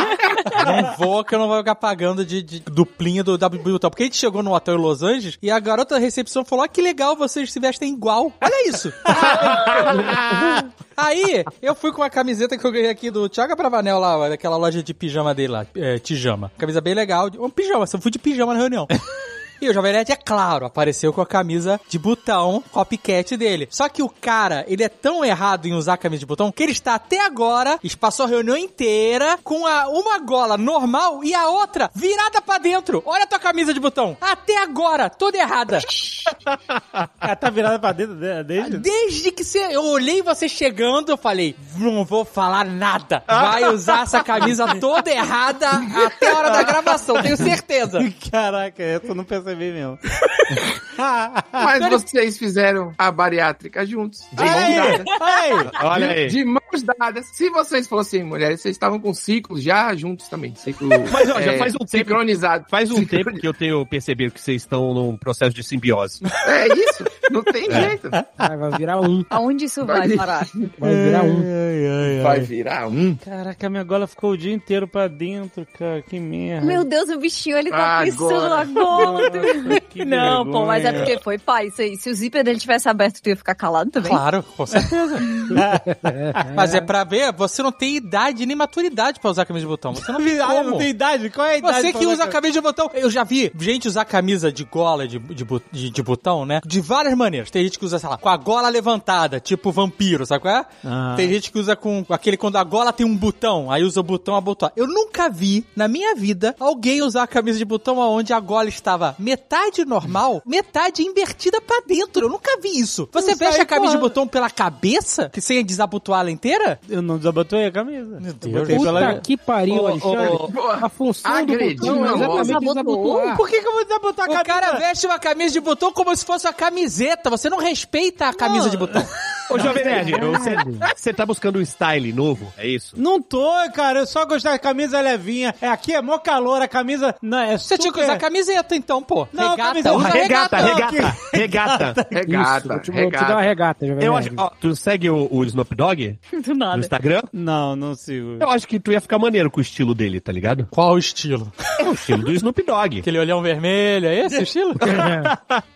não vou, que eu não vou ficar pagando de, de duplinha do W botão. Porque a gente chegou no hotel em Los Angeles e a garota da recepção falou, ah, que legal, vocês se vestem igual. Olha isso. Aí, eu fui com uma camiseta que eu ganhei aqui do Thiago Bravanel lá, daquela loja de pijama dele lá, é, Tijama. Camisa bem legal, um pijama, eu fui de pijama na reunião. E o Jovem Nerd, é claro, apareceu com a camisa de botão copycat dele. Só que o cara, ele é tão errado em usar a camisa de botão que ele está até agora, passou a reunião inteira com a, uma gola normal e a outra virada pra dentro. Olha a tua camisa de botão. Até agora, toda errada. Ela tá virada pra dentro de- desde... Desde que você, eu olhei você chegando, eu falei, não vou falar nada. Vai usar essa camisa toda errada até a hora da gravação, tenho certeza. Caraca, eu não percebi mesmo. Mas vocês fizeram a bariátrica juntos. De mãos dadas. aí. Olha aí. De mãos dadas. Se vocês fossem mulheres, vocês estavam com ciclos já juntos também. Ciclo. Mas, ó, já é, faz um tempo- Sincronizado. Faz um tempo que eu tenho percebido que vocês estão num processo de simbiose. É isso. Não tem jeito. Vai, vai virar um. Aonde isso vai parar? Vai virar um. Vai virar um. Caraca, minha gola ficou o dia inteiro pra dentro, cara. Que merda. Meu Deus, o bichinho, ele tá Agora. pensando agora. Nossa, Não, pô, mas é porque foi pai. Se, se o zíper dele tivesse aberto, tu ia ficar calado também. Claro, com certeza. Mas é pra ver, você não tem idade nem maturidade pra usar camisa de botão. Você não tem Ah, como. não tem idade? Qual é a idade? Você que usa camisa de botão. Eu já vi gente usar camisa de gola de, de, de, de botão, né? De várias maneiras. Tem gente que usa, sei lá, com a gola levantada, tipo vampiro, sabe qual é? Ah. Tem gente que usa com aquele quando a gola tem um botão, aí usa o botão a botão. Eu nunca vi, na minha vida, alguém usar a camisa de botão onde a gola estava metade normal, metade invertida pra dentro. Eu nunca vi isso. Você Isso veste a camisa de porra. botão pela cabeça, que sem desabotoar ela inteira? Eu não desabotoei a camisa. Meu Deus. Puta que pariu, Ô, Alexandre. ô, A função agrediu do botão é desabotoar. Por que, que eu vou desabotar a O camisa? cara veste uma camisa de botão como se fosse uma camiseta. Você não respeita a camisa de botão. Ô, Jovem Nerd, você, você tá buscando um style novo, é isso? Não tô, cara. Eu só gosto da camisa levinha. É, aqui é mó calor, a camisa... Não, é Você tinha que usar camiseta, então, pô. Não, regata, camiseta- usa regata, regata. regata, regata. Regata. Isso, vou te, vou te dar uma regata. regata, Jovem Eu Nerd. acho, ó, tu segue o, o Snoop Dogg Do no nada. Instagram? Não, não sigo. Eu acho que tu ia ficar maneiro com o estilo dele, tá ligado? Qual o estilo? É o estilo do Snoop Dogg. Aquele olhão vermelho, é esse o estilo?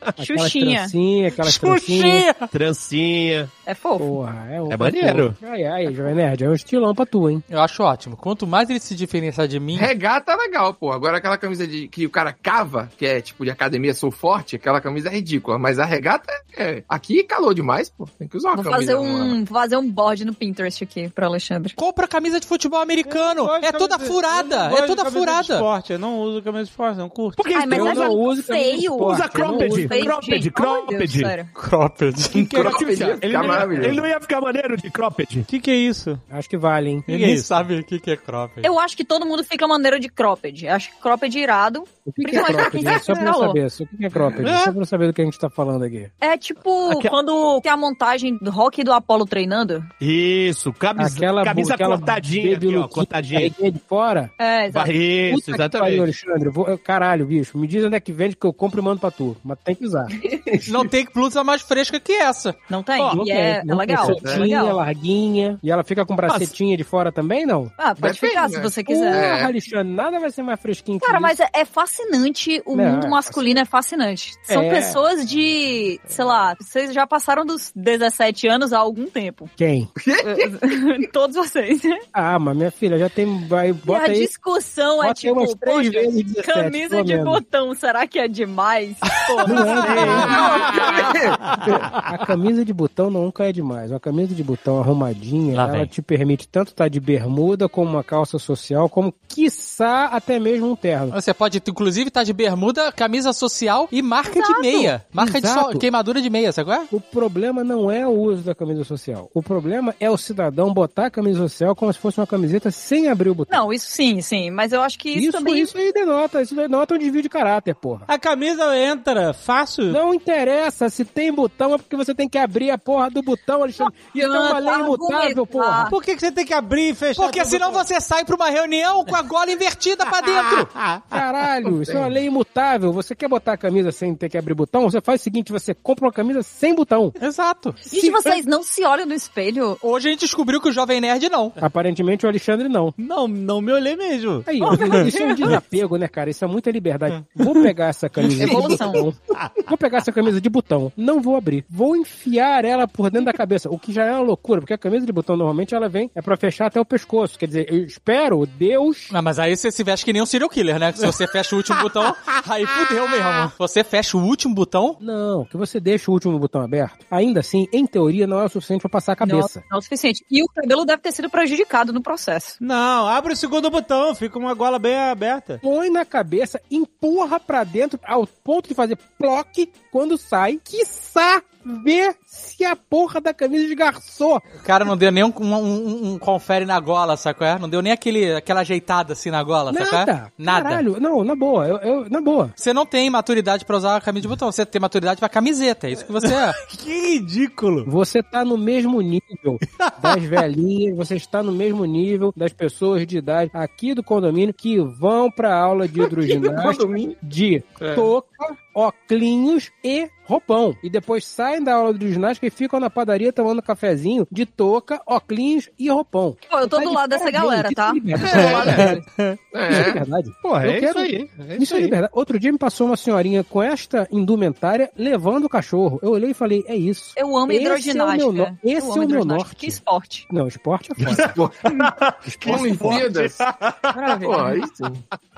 Aquelas Xuxinha. trancinhas. Xuxinha! Trancinha. É fofo. Porra, é, É maneiro. Ai, ai, Jovem Nerd, é um estilão pra tu, hein? Eu acho ótimo. Quanto mais ele se diferenciar de mim... Regata é legal, pô. Agora aquela camisa de que o cara cava, que é tipo de academia sou forte, aquela camisa é ridícula. Mas a regata é. Aqui calor demais, pô. Tem que usar uma Vou camisa. fazer um, vou fazer um board no Pinterest aqui pro Alexandre. Compra camisa de futebol americano. É toda furada. É toda camisa de furada. esporte. Eu não uso camisa de esporte, não curto. Por que Ai, mas eu é não uso camisa de feio. esporte, Usa eu não cropped. uso. Feio, Cropped, cropped. Cropped. Cropped. Ele, maravilhoso. Ele não ia ficar maneiro de cropped? O que, que é isso? Acho que vale, hein? Que que é Ninguém isso? sabe o que que é cropped. Eu acho que todo mundo fica maneiro de cropped. Acho que cropped é irado. O que, que é cropped? né? Só pra eu saber. O que é cropped? Só pra eu saber do que a gente tá falando aqui. É tipo Aqui- quando tem a montagem do Rock e do Apollo treinando. Isso, camisa, Aquela, camisa aquela cortadinha aqui, ó, cortadinha. de fora. É, exato. Isso, Puta que pariu, exatamente. Alexandre. Vou- caralho, bicho. Me diz onde é que vende que eu compro e mando pra tu. Mas tem que usar. Não tem blusa mais fresca que essa. Não tem? Não e é, é legal. É legal. larguinha. E ela fica com bracetinha de fora também, não? Ah, pode Depende, ficar se né? você quiser. Porra. Alexandre, nada vai ser mais fresquinho que Cara, mas é, é fascinante. O Não, mundo é masculino é fascinante. São É. pessoas de, sei lá, vocês já passaram dos 17 anos há algum tempo. Quem? Todos vocês. Ah, mas minha filha já tem... Vai, e bota a aí... discussão é tipo, poxa, vezes 17, camisa de botão, será que é demais? Pô, Não é, não. A camisa de botão nunca é demais. Uma camisa de botão arrumadinha, Lá ela vem. te permite tanto estar de bermuda como uma calça social, como quiçá até mesmo um terno. Você pode, inclusive, estar de bermuda, camisa social e marca de Exato. meia. Marca de Exato. sol- queimadura de meia, sabe qual é? O problema não é o uso da camisa social. O problema é o cidadão botar a camisa social como se fosse uma camiseta sem abrir o botão. Não, isso sim, sim. Mas eu acho que isso, Isso, também. isso aí denota, isso denota um desvio de caráter, porra. A camisa entra fácil. Não interessa se tem botão, é porque você tem que abrir a porra do botão, Alexandre. Isso é uma lei imutável, porra. Por que, que você tem que abrir e fechar? Porque senão botão? você sai pra uma reunião com a gola invertida pra dentro. Caralho, isso é uma lei imutável. Você quer botar a camisa sem ter que abrir botão? Você faz o seguinte, você compra uma camisa sem botão. Exato. Gente, vocês não se olham no espelho? Hoje a gente descobriu que o Jovem Nerd não. Aparentemente o Alexandre não. Não, não me olhei mesmo. Aí, ó, isso é um desapego, né, cara? Isso é muita liberdade. Vou pegar essa camisa Evolução. de botão. Vou pegar essa camisa de botão. Não vou abrir. Vou enfiar ela por dentro da cabeça. O que já é uma loucura, porque a camisa de botão normalmente ela vem é pra fechar até o pescoço. Quer dizer, eu espero, Deus. Ah, mas aí você se veste que nem um serial killer, né? Se você fecha o último botão, aí fudeu mesmo. Você fecha o último botão, Não, que você deixa o último botão aberto. Ainda assim, em teoria, não é o suficiente pra passar a cabeça. Não, não é o suficiente. E o cabelo deve ter sido prejudicado no processo. Não, abre o segundo botão, fica uma gola bem aberta. Põe na cabeça, empurra pra dentro ao ponto de fazer ploque quando sai, quiçá ver se a porra da camisa esgarçou. o cara não deu nem um, um- um- um confere na gola, qual é? Não deu nem aquele, aquela ajeitada assim na gola, sabe qual é? Nada. Nada. Caralho, não, na boa, eu, eu- na boa. Você não tem maturidade pra usar a camisa de botão, você tem maturidade pra camiseta, é isso que você é. Que ridículo. Você tá no mesmo nível das velhinhas, você está no mesmo nível das pessoas de idade aqui do condomínio que vão pra aula de hidroginástica Condomínio. de É. touca, óculos e roupão. E depois saem da aula de hidroginástica e ficam na padaria tomando cafezinho de touca, óculos e roupão. Pô, eu tô Tá do lado dessa galera, tá? é liberdade. Isso é É. verdade. Porra, Eu é quero- isso aí. É Isso isso é aí. liberdade. Outro dia me passou uma senhorinha com esta indumentária levando o cachorro. Eu olhei e falei, é isso. Eu amo Esse é o meu hidroginástica. no- esse Eu é o meu hidroginástica. norte. Que esporte. Não, esporte é foda. Olimpíadas.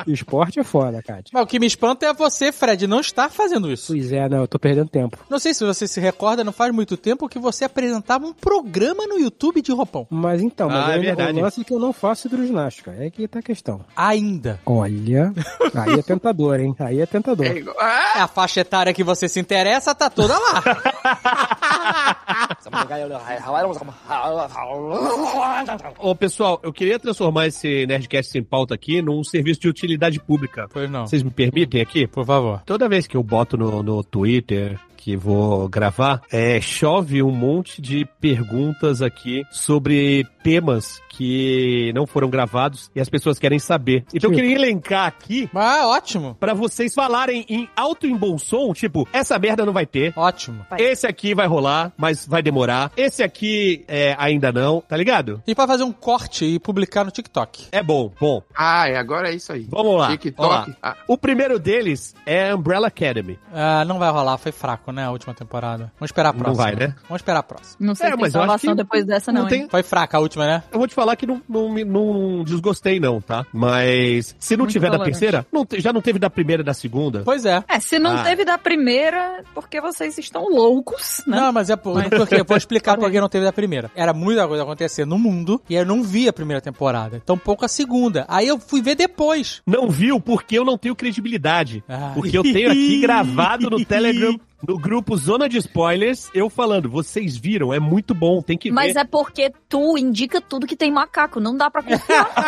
Esporte é foda, Kátia. Mas o que me espanta é você, Fred, não estar fazendo isso. Pois é, não, eu tô perdendo tempo. Não sei se você se recorda, não faz muito tempo que você apresentava um programa no YouTube de roupão. Mas então, mas Ah, é verdade. o lance é que eu não faço hidroginástica. É que tá a questão. Ainda. Olha, aí é tentador, hein? Aí é tentador. É igual- Ah, A faixa etária que você se interessa tá toda lá. Ô, pessoal, eu queria transformar esse Nerdcast sem pauta aqui num serviço de utilidade pública. Pois não. Vocês me permitem aqui? Por favor. Toda vez que eu boto no, no Twitter que vou gravar, é, chove um monte de perguntas aqui sobre temas que não foram gravados e as pessoas querem saber. Então eu queria elencar aqui Ah, ótimo. pra vocês falarem em alto e em bom som, tipo, essa merda não vai ter. Ótimo. Esse aqui vai rolar, mas vai demorar. Esse aqui é, ainda não, tá ligado? E pra fazer um corte e publicar no TikTok. É bom, bom. Ah, é, agora é isso aí. Vamos lá. TikTok. Vamos Ah, O primeiro deles é Umbrella Academy. Ah, não vai rolar, foi fraco, né, a última temporada. Vamos esperar a Não próxima. vai, né? Vamos esperar a próxima. Não sei É, se tem mas eu acho salvação que depois dessa, não, não hein? tem- Foi fraca a última, né? Eu vou te falar que não, não, me- não desgostei, não, tá? Mas se não Muito tiver da tolerante. terceira, não já não teve da primeira e da segunda. Pois é. É, se não Ah. teve da primeira, porque vocês estão loucos, né? Não, mas é por, porque eu vou explicar por que não teve da primeira. Era muita coisa acontecendo no mundo e eu não vi a primeira temporada. Tão pouco a segunda. Aí eu fui ver depois. Não viu porque eu não tenho credibilidade. Ah. Porque eu tenho aqui gravado no Telegram no grupo Zona de Spoilers, eu falando, vocês viram, é muito bom, tem que Mas ver. é porque tu indica tudo que tem macaco, não dá pra confiar.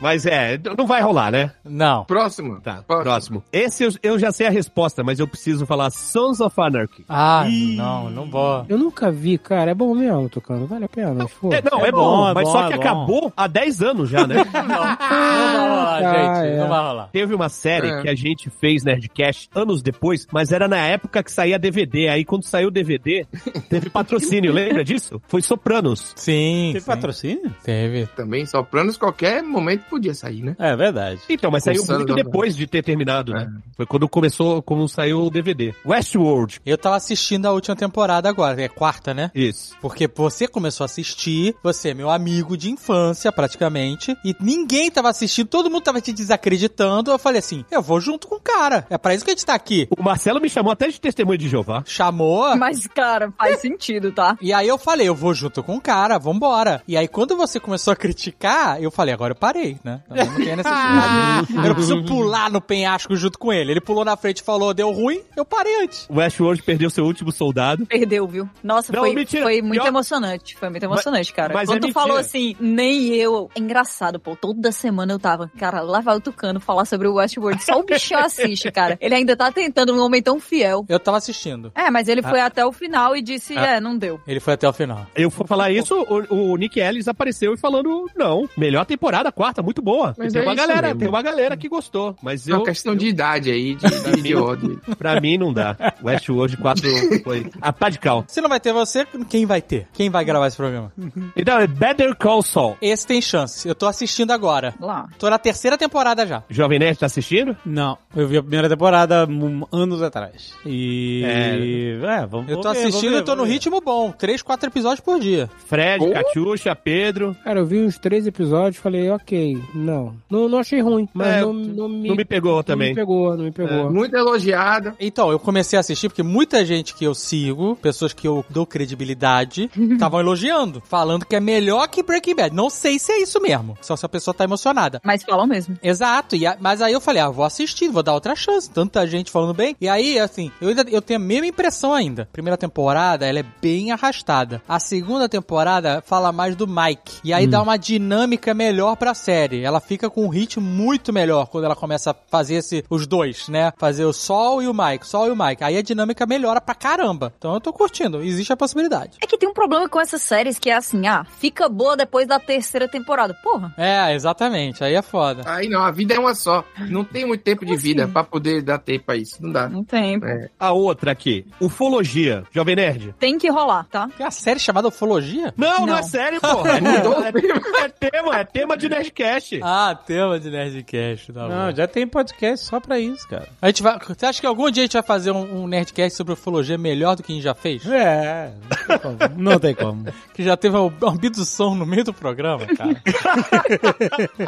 Mas é, não vai rolar, né? Não. Próximo. Tá, Próximo. próximo. Esse eu, eu já sei a resposta, mas eu preciso falar Sons of Anarchy. Ah, não, não vou. Eu nunca vi, cara. É bom mesmo, Tucano. Vale a pena. Mas, pô. É, não, é, É bom, bom, é mas bom, só que é acabou há 10 anos já, né? Não, não vai rolar, Ah, gente. é. Não vai rolar. Teve uma série É. que a gente fez Nerdcast anos depois, mas era na época que saía DVD. Aí quando saiu o DVD, teve patrocínio, lembra disso? Foi Sopranos. Sim. Tem sim. patrocínio? Teve. Também, Sopranos, qualquer momento podia sair, né? É verdade. Então, mas saiu muito da- depois de ter terminado, né? Foi quando começou, quando saiu o DVD. Westworld. Eu tava assistindo a última temporada agora, é quarta, né? Isso. Porque você começou a assistir, você é meu amigo de infância, praticamente, e ninguém tava assistindo, todo mundo tava te desacreditando. Eu falei assim: eu vou junto com o cara. É pra isso que a gente tá aqui. O Marcelo me chamou até de testemunho de Jeová. Chamou. Mas, cara, faz sentido, tá? E aí eu falei, eu vou junto com o cara, vambora. E aí quando você começou a criticar, eu falei, agora eu parei, né? Eu não tenho necessidade. eu não preciso pular no penhasco junto com ele. Ele pulou na frente e falou, deu ruim, eu parei antes. O Westworld perdeu seu último soldado. Perdeu, viu? Nossa, Não, foi, mentira. foi muito Pior- emocionante. Foi muito emocionante, cara. mas Quando é tu mentira. falou assim, nem eu. É engraçado, pô. Toda semana eu tava, cara, lá vai o Tucano falar sobre o Westworld. Só o bichinho assiste, cara. Ele ainda tá tentando um homem tão fiel. Eu tava assistindo. É, mas ele foi até o final e disse, é, não deu. Ele foi até o final. Eu for falar isso, o, o Nick Ellis apareceu e falando, não, melhor temporada, quarta, muito boa. Mas tem é uma isso galera, mesmo. tem uma galera que gostou, mas É eu, uma questão de idade aí, de, de, de ódio. pra mim não dá. Westworld 4 foi a pá de cal. Se não vai ter você, quem vai ter? Quem vai gravar esse programa? Então é Better Call Saul. Esse tem chance. Eu tô assistindo agora. Lá. Tô na terceira temporada já. Jovem Nerd tá assistindo? Não, eu vi a primeira temporada um, anos atrás. E. É, vamos Eu tô ver, assistindo e tô no ritmo bom. Três, quatro episódios por dia. Fred, Oh. Catiuxa, Pedro. Cara, eu vi uns três episódios falei, ok, não. Não, não achei ruim, mas É, não, não me... Não me pegou não também. me pegou, não me pegou. Muito elogiada. Então, eu comecei a assistir porque muita gente que eu sigo, pessoas que eu dou credibilidade, estavam elogiando, falando que é melhor que Breaking Bad. Não sei se é isso mesmo, só se a pessoa tá emocionada. Mas falam mesmo. Exato, e a- mas aí eu falei, ah, vou assistir, vou dar outra chance. Tanta gente falando bem. E aí, assim, eu ainda eu tenho a mesma impressão ainda. Primeira temporada, ela é bem arrastada. A segunda temporada fala mais do Mike. E aí dá uma dinâmica melhor pra série. Ela fica com um ritmo muito melhor quando ela começa a fazer esse, os dois, né? Fazer o Sol e o Mike, Sol e o Mike. Aí a dinâmica melhora pra caramba. Então eu tô curtindo, existe a possibilidade. É que tem um problema com essas séries que é assim, ah, fica boa depois da terceira temporada. Porra. É, exatamente. Aí é foda. Aí não, a vida é uma só. Não tem muito tempo de Como vida assim? pra poder dar tempo pra isso. Não dá. Não tem. É. A outra aqui, Ufologia. Jovem Nerd. Tem que rolar, tá? Tem uma série chamada Ufologia? Não, não, Não. é sério, porra. É, é tema, é tema de Nerdcast. Ah, tema de Nerdcast, tá Não, bom. já tem podcast só pra isso, cara. A gente vai. Você acha que algum dia a gente vai fazer um, um Nerdcast sobre ufologia melhor do que a gente já fez? É, não tem como. Não tem como. Que já teve uma abdução no meio do programa, cara.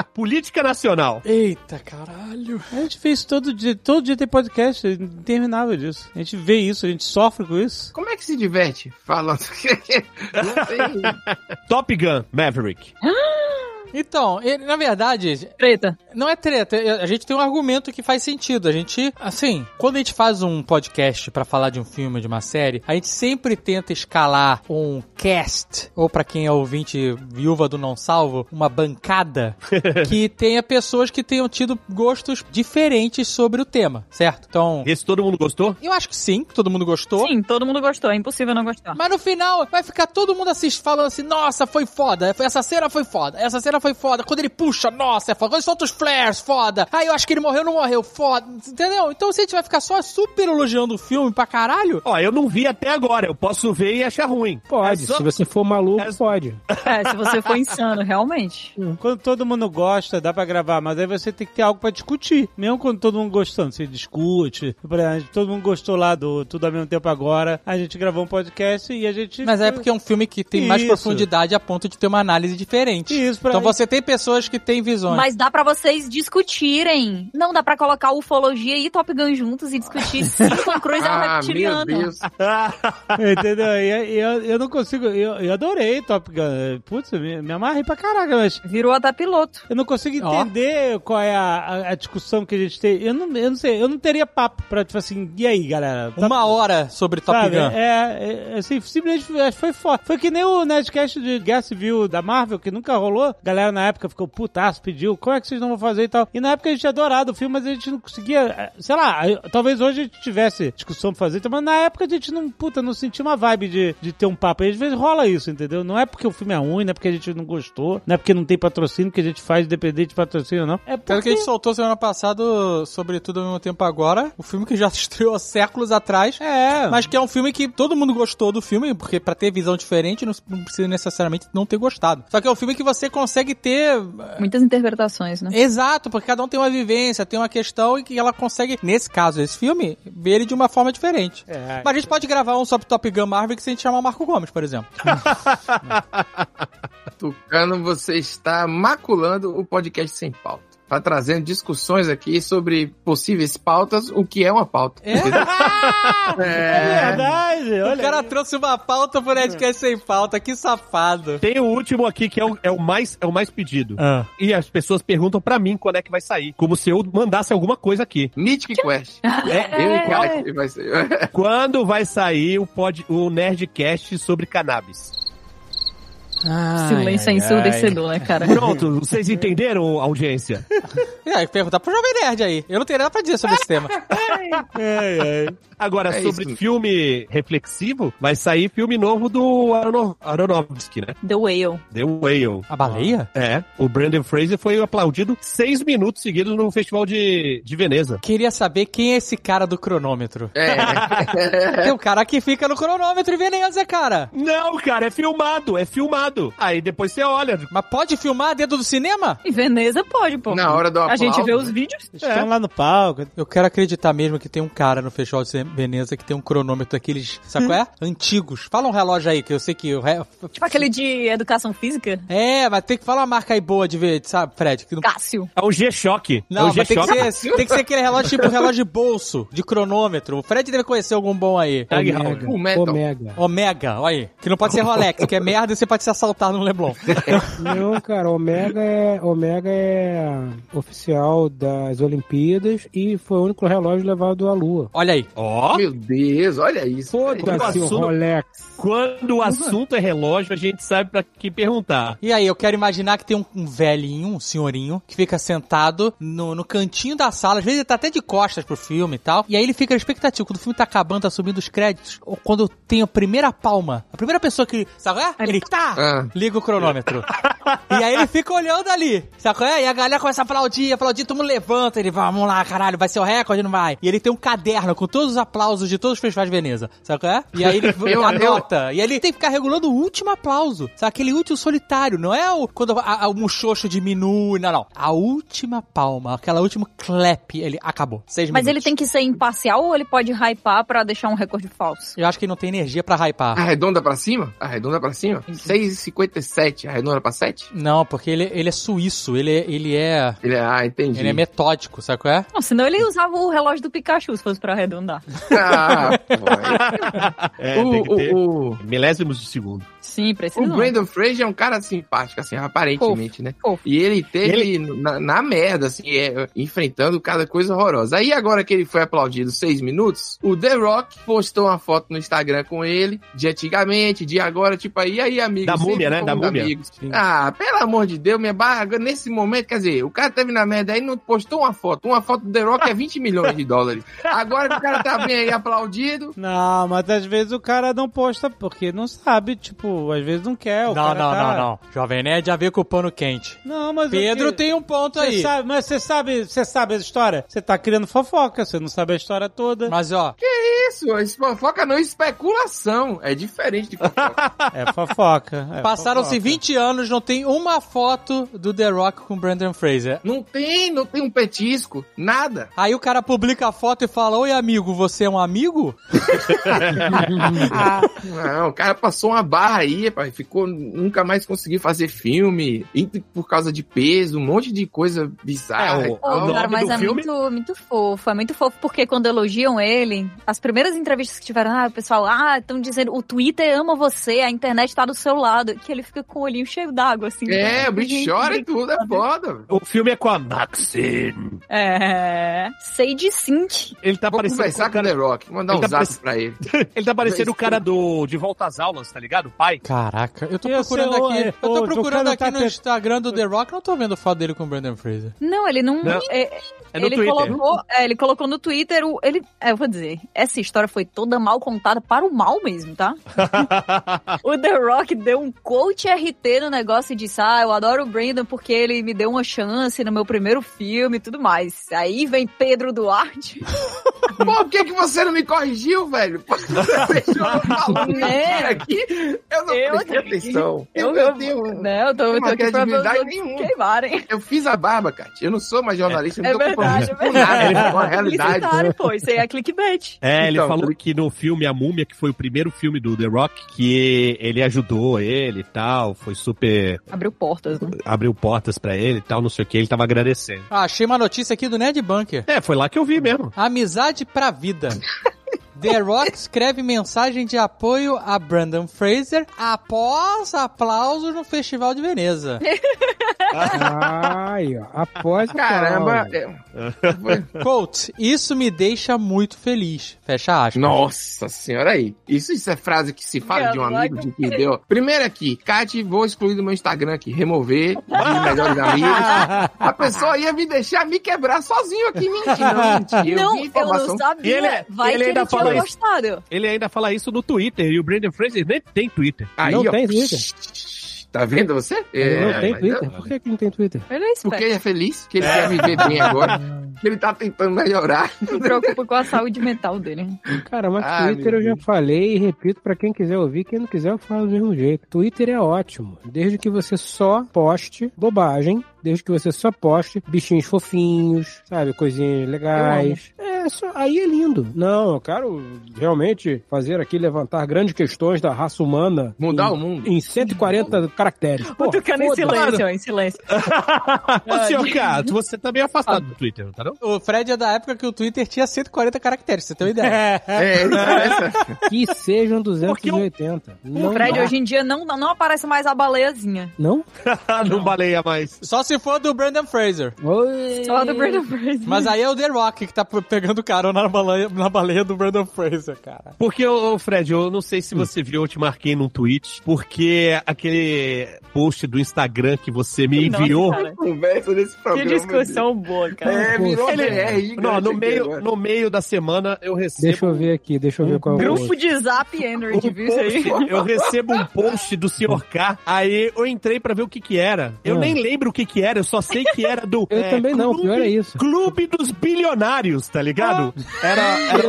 Política Nacional. Eita, caralho. A gente fez todo dia, todo dia tem podcast, é interminável disso. A gente vê isso, a gente sofre com isso. Como é que se diverte falando? não tem. Top Gun Maverick. Então, ele- na verdade, Treta. Não é treta. A gente tem um argumento que faz sentido. A gente, assim, quando a gente faz um podcast pra falar de um filme, de uma série, a gente sempre tenta escalar um cast, ou pra quem é ouvinte viúva do não salvo, uma bancada que tenha pessoas que tenham tido gostos diferentes sobre o tema, certo? Então, Esse todo mundo gostou? eu acho que sim, todo mundo gostou. Sim, todo mundo gostou. É impossível não gostar. Mas no final vai ficar todo mundo assist, falando assim: nossa, foi foda, essa cena foi foda, essa cena foi foda. Quando ele puxa, nossa, é foda. Quando ele solta os flares, foda. Aí eu acho que ele morreu, não morreu, foda. Entendeu? Então se a gente vai ficar só super elogiando o filme pra caralho. Ó, eu não vi até agora. Eu posso ver e achar ruim. Pode, É só- se você for maluco, É- pode. É, se você for insano, realmente. Quando todo mundo gosta, dá pra gravar, mas aí você tem que ter algo pra discutir. Mesmo quando todo mundo gostando, você discute. Por exemplo, todo mundo gostou lá do Tudo ao mesmo tempo agora. A gente gravou um podcast e a gente. Mas é porque é um filme que tem mais Isso. profundidade a ponto de ter uma análise diferente. Isso, pra então mim- você tem pessoas que têm visões. Mas dá pra você vocês discutirem. Não dá pra colocar ufologia e Top Gun juntos e discutir se Tom Cruise é um Ah, meu reptiliano. Deus. Entendeu? E, e eu, eu não consigo. Eu, eu adorei Top Gun. Putz, eu me, me amarrei pra caraca, mas Virou até piloto. eu não consigo entender qual é a, a- a discussão que a gente tem. Eu não, eu não sei, eu não teria papo pra, tipo assim, e aí, galera? Tá- Uma hora sobre Top Sabe? Gun. É, é, assim, simplesmente foi foda. Foi que nem o Nerdcast de Guerra Civil da Marvel, que nunca rolou. A galera na época ficou putaço, pediu, como é que vocês não vão fazer e tal. E na época a gente adorado o filme, mas a gente não conseguia, eh, sei lá, talvez hoje a gente tivesse discussão pra fazer, mas na época a gente não, puta, não sentia uma vibe de, de ter um papo. E às vezes rola isso, entendeu? Não é porque o filme é ruim, não é porque a gente não gostou, não é porque não tem patrocínio que a gente faz independente de patrocínio ou não. É Tanto que a porque... gente soltou semana passada, sobre tudo ao mesmo tempo agora, o filme que já estreou há séculos atrás, É, mas que é um filme que todo mundo gostou do filme, porque pra ter visão diferente não, não precisa necessariamente não ter gostado. Só que é um filme que você consegue ter Muitas interpretações, né? Exato, porque cada um tem uma vivência, tem uma questão e que ela consegue, nesse caso, esse filme, ver ele de uma forma diferente. É. Mas a gente pode gravar um sobre Top Gun Marvel que se a gente chamar o Marco Gomes, por exemplo. Tucano, você está maculando o podcast sem pauta. Tá trazendo discussões aqui sobre possíveis pautas, o que é uma pauta. É? é verdade, olha. o cara trouxe uma pauta pro Nerdcast sem pauta, que safado. Tem o último aqui que é o, é o mais, é o mais pedido. Ah. E as pessoas perguntam pra mim quando é que vai sair. Como se eu mandasse alguma coisa aqui. Mythic Quest. É, Eu e Quest vai ser. Quando vai sair o, pod, o Nerdcast sobre cannabis? Silêncio ensurdecedor, né, cara? Pronto, vocês entenderam, audiência? E aí, perguntar pro Jovem Nerd aí. Eu não tenho nada pra dizer sobre esse tema. Agora, É sobre isso. filme reflexivo, vai sair filme novo do Arono- Aronofsky, né? The Whale. The Whale. A baleia? É, o Brandon Fraser foi aplaudido seis minutos seguidos no Festival de, de Veneza. Queria saber quem é esse cara do cronômetro. É. Tem um cara que fica no cronômetro em Veneza, cara. Não, cara, é filmado, é filmado. Aí depois você olha. Mas pode filmar dentro do cinema? Em Veneza pode, pô. Na hora do A gente aplauso, vê os né? vídeos. Eles estão lá no palco. Eu quero acreditar mesmo que tem um cara no Festival de Veneza que tem um cronômetro daqueles, sabe qual é? Antigos. Fala um relógio aí, que eu sei que o re... Tipo aquele de educação física. É, mas tem que falar uma marca aí boa de ver, sabe, Fred? Que não... Cássio. É o G-Shock. Não, é o mas tem que, ser, tem que ser aquele relógio tipo relógio de bolso, de cronômetro. O Fred deve conhecer algum bom aí. Tag Omega. Metal. Omega. Omega, olha aí. Que não pode ser Rolex, que é merda e você pode ser assaltado no Leblon. Não, cara, Omega é, Omega é oficial das Olimpíadas e foi o único relógio levado à Lua. Olha aí. Ó, Meu Deus, olha isso. Foda-se o Rolex. quando o assunto é relógio, a gente sabe pra que perguntar. E aí, eu quero imaginar que tem um, um velhinho, um senhorinho, que fica sentado no, no cantinho da sala, às vezes ele tá até de costas pro filme e tal, e aí ele fica na expectativa, quando o filme tá acabando, tá subindo os créditos, ou quando tem a primeira palma, a primeira pessoa que, sabe é? Ele, tá, Ah. liga o cronômetro. e aí ele fica olhando ali, sabe qual é? E a galera começa a aplaudir, aplaudir, todo mundo levanta, ele, vamos lá, caralho, vai ser o recorde, não vai? E ele tem um caderno com todos os aplausos de todos os festivais de Veneza, sabe qual é? E aí ele Eu- anota, e aí ele tem que ficar regulando o último aplauso, sabe? Aquele último solitário, não é o quando a, a, o muxoxo diminui, não, não. A última palma, aquela última clap, ele acabou. Seis Mas ele tem que ser imparcial ou ele pode hypar pra deixar um recorde falso? Eu acho que ele não tem energia pra hypar. Arredonda pra cima? Arredonda pra cima? 6,57. Arredonda pra 7? Não, porque ele, ele é suíço, ele, é- ele é. Ele é, ah, entendi. Ele é metódico, sabe qual é? Não, senão ele usava o relógio do Pikachu se fosse pra arredondar. Ah, pô. É, o, tem que ter o, o, milésimos de segundo. Sim, precisa. o. Brandon Fraser é um cara simpático, assim, aparentemente, né? Fofo. E ele teve Na, na merda, assim, é, enfrentando cada coisa horrorosa. Aí agora que ele foi aplaudido seis minutos, o The Rock postou uma foto no Instagram com ele, de antigamente, de agora, tipo aí, aí, amigos. Da múmia, né? Da múmia. amigos. Ah, pelo amor de Deus, minha barra, nesse momento, quer dizer, o cara teve na merda aí, não postou uma foto. Uma foto do The Rock é 20 milhões de dólares. Agora que o cara tá bem aí aplaudido, Não, mas às vezes o cara não posta porque não sabe, tipo, às vezes não quer. O Não, cara não, tá... não, não. Jovem Nerd já veio com o pano quente. Não, mas Pedro que- tem um ponto aí. sabe, mas você sabe, você sabe a história? Você tá criando fofoca, você não sabe a história toda. Mas ó, isso, isso fofoca não, especulação. É diferente de fofoca. É fofoca. é passaram-se fofoca. 20 anos, não tem tem uma foto do The Rock com Brandon Fraser. Não tem, não tem um petisco, nada. Aí o cara publica a foto e fala: Oi, amigo, você é um amigo? Não, o cara passou uma barra aí, pai, ficou, nunca mais conseguiu fazer filme, e por causa de peso, um monte de coisa bizarra. É, o- nome cara, mas do é filme? muito, muito fofo. É muito fofo porque quando elogiam ele, as primeiras entrevistas que tiveram, ah, o pessoal, ah, estão dizendo, o Twitter ama você, a internet tá do seu lado. Que ele fica com o olhinho cheio d'água, assim. É, cara. o bicho chora e tudo, é foda. velho. O filme é com a Maxine. É. Sei de Sync. Ele tá Vou parecendo conversar com o o cara... The Rock, mandar Ele um tá zap pra ele. Ele tá parecendo o cara do De Volta às Aulas, tá ligado? O pai. Caraca, eu tô Eu procurando sei, aqui. é, Eu tô ô, procurando aqui tá no te- Instagram do The Rock, não tô vendo foto dele com o Brandon Fraser. Não, ele não. Não. é- É no ele Twitter. colocou, é, ele colocou no Twitter o, ele, é, eu vou dizer, essa história foi toda mal contada para o mal mesmo, tá? o The Rock deu um coach RT no negócio e disse: "Ah, eu adoro o Brandon porque ele me deu uma chance no meu primeiro filme e tudo mais". Aí vem Pedro Duarte. Por que, que você não me corrigiu, velho? Você deixou eu É. aqui, eu não Eu prestei aqui. atenção. Eu, Eu, eu, não, eu tô, eu tô uma aqui pra nenhuma. queimarem. Eu fiz a barba, Kátia. Eu não sou mais jornalista, eu não É tô verdade, é verdade. com a realidade. Publicitário, pô, isso aí é clickbait. É, ele Então, falou ele- que no filme A Múmia, que foi o primeiro filme do The Rock, que ele ajudou ele e tal, foi super. Abriu portas, né? abriu portas pra ele e tal, não sei o que, ele tava agradecendo. Ah, achei uma notícia aqui do Ned Bunker. É, foi lá que eu vi mesmo. Amizade pra vida. The Rock escreve mensagem de apoio a Brandon Fraser após aplausos no Festival de Veneza. Ai, ó. Após Caramba, Quote, isso me deixa muito feliz. Fecha aspas. Nossa senhora aí. Isso, isso é frase que se fala de um amigo de que deu. Primeiro aqui, Kátia, vou excluir do meu Instagram aqui, remover de melhores amigos. A pessoa ia me deixar me quebrar sozinho aqui, mentira, não mentir. Eu eu não sabia. E ele- Vai ele que ainda ele tinha fala isso. gostado. Ele ainda fala isso no Twitter, e o Brandon Fraser nem tem Twitter. Aí, Não ó, tem Twitter. Tá vendo você? Ele não É, tem Twitter? eu- Por que, que não tem Twitter? Ele é Porque ele é feliz, que ele quer viver bem agora. que ele tá tentando melhorar. Se preocupa com a saúde mental dele. Cara, mas Ah, Twitter eu já falei e repito pra quem quiser ouvir, quem não quiser eu falo do mesmo jeito. Twitter é ótimo, desde que você só poste bobagem, desde que você só poste bichinhos fofinhos, sabe, coisinhas legais. É, só, aí é lindo. Não, eu quero realmente fazer aqui levantar grandes questões da raça humana. Mudar em, o mundo. Em 140 caracteres. Pô, O Tucano em silêncio, em silêncio. Ô, senhor K, você tá bem afastado do Twitter, não tá não? O Fred é da época que o Twitter tinha 140 caracteres, você tem uma ideia. É, começa. Que sejam Porque 280. Não O Fred dá. hoje em dia não, não aparece mais a baleiazinha. Não? não baleia mais. Só se for do Brandon Fraser. Oi. Só do Brandon Fraser. Mas aí é o The Rock que tá pegando carona na baleia, na baleia do Brandon Fraser, cara. Porque, ô, Fred, eu não sei se você viu, eu te marquei num tweet, porque aquele post do Instagram que você me Nossa, enviou. cara. Conversa nesse Que discussão boa, cara. É, virou Ele- BR. gigante Não, no meio, agora. no meio da semana eu recebo. Deixa eu ver aqui, deixa eu ver qual é o Grupo de Zap Energy, um viu isso aí? eu recebo um post do Sr. K, aí eu entrei pra ver o que que era. Eu Ah. nem lembro o que que era, eu só sei que era do... Eu é, também não, Clube- pior é isso. Clube dos Bilionários, tá ligado? Era... era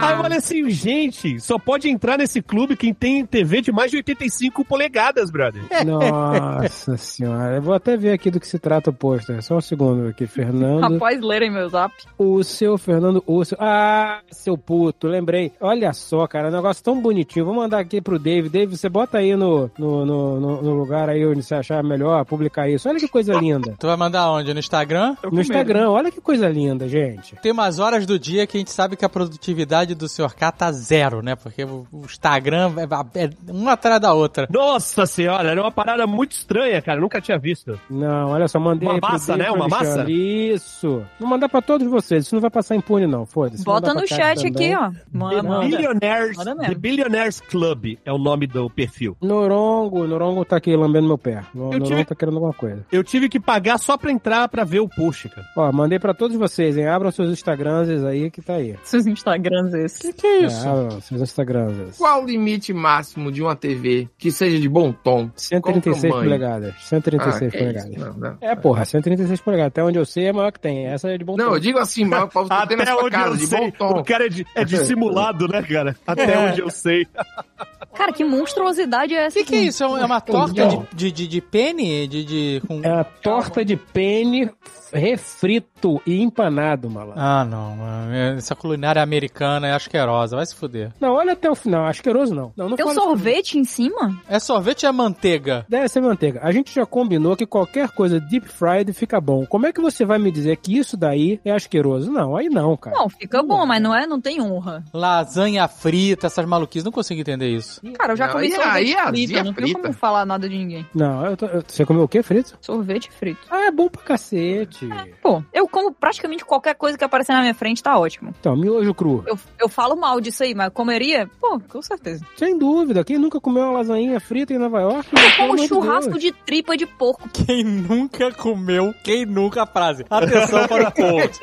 Aí eu falei assim, gente, só pode entrar nesse clube quem tem TV de mais de 85 polegadas, brother. Nossa senhora, eu vou até ver aqui do que se trata o pôster. Só um segundo aqui, Fernando. Após lerem meu Zap. O seu Fernando Urso. Ah, seu puto, lembrei. Olha só, cara, um negócio tão bonitinho. Vou mandar aqui pro Dave. Dave, você bota aí no, no, no, no- lugar aí onde você achar melhor publicar isso. Olha que coisa linda. Tu vai mandar onde? No Instagram? No Instagram, olha que coisa linda, gente. Tem umas horas do dia que a gente sabe que a produtividade do Sr. K tá zero, né? Porque o o Instagram é, é uma atrás da outra. Nossa senhora, era uma parada muito estranha, cara. eu Nunca tinha visto. Não, olha só, mandei Uma massa, né? Uma massa? Isso. Vou mandar pra todos vocês. Isso não vai passar impune, não. Foda-se. Bota no chat também. aqui, ó. The Manda, manda. Billionaires, Manda mesmo. The Billionaires Club é o nome do perfil. Norongo, Norongo tá aqui lambendo meu pé. Eu Norongo tive- tá querendo alguma coisa. Eu tive que pagar só pra entrar pra ver o post, cara. Ó, mandei pra todos vocês, hein? Abram seus Instagrams aí que tá aí. Seus Instagrams esses. Que é isso? É, abram seus Instagrams. Qual o limite máximo de uma TV que seja de bom tom? 136 Com tamanho? polegadas. 136 Ah, que polegadas. isso, não, não. É, porra, 136 polegadas. Até onde eu sei é maior que tem. Essa é de bom Não, tom. eu digo assim, mas pra você ter na sua casa, de bom tom. o cara é, de- é dissimulado, né, cara? Até onde eu sei. Cara, que monstruosidade é O essa? que, que é isso? É uma- é uma torta de, de, de, de pene? De, de, com... É a torta de pene refrito e empanado, malandro. Ah, não. mano. Essa culinária americana é asquerosa. Vai se fuder. Não, olha até o final. Asqueroso não. Não, não Tem um sorvete em cima? É sorvete ou é manteiga? Deve ser manteiga. A gente já combinou que qualquer coisa deep fried fica bom. Como é que você vai me dizer que isso daí é asqueroso? Não, aí não, cara. Não, fica bom, mas não é, não tem honra. Lasanha frita, essas maluquices. Não consigo entender isso. Cara, eu já Não, comi e sorvete aí, frito, azia eu não tenho frita? como falar nada de ninguém. Não, eu tô- eu- você comeu o quê, frito? Sorvete frito. Ah, é bom pra cacete. Pô, eu como praticamente qualquer coisa que aparecer na minha frente, tá ótimo. Então, miojo cru. Eu, eu falo mal disso aí, mas comeria? Pô, com certeza. Sem dúvida. Quem nunca comeu uma lasanha frita em Nova York? Eu como churrasco Deus. de tripa de porco. Quem nunca comeu, quem nunca frase. Atenção para o povo.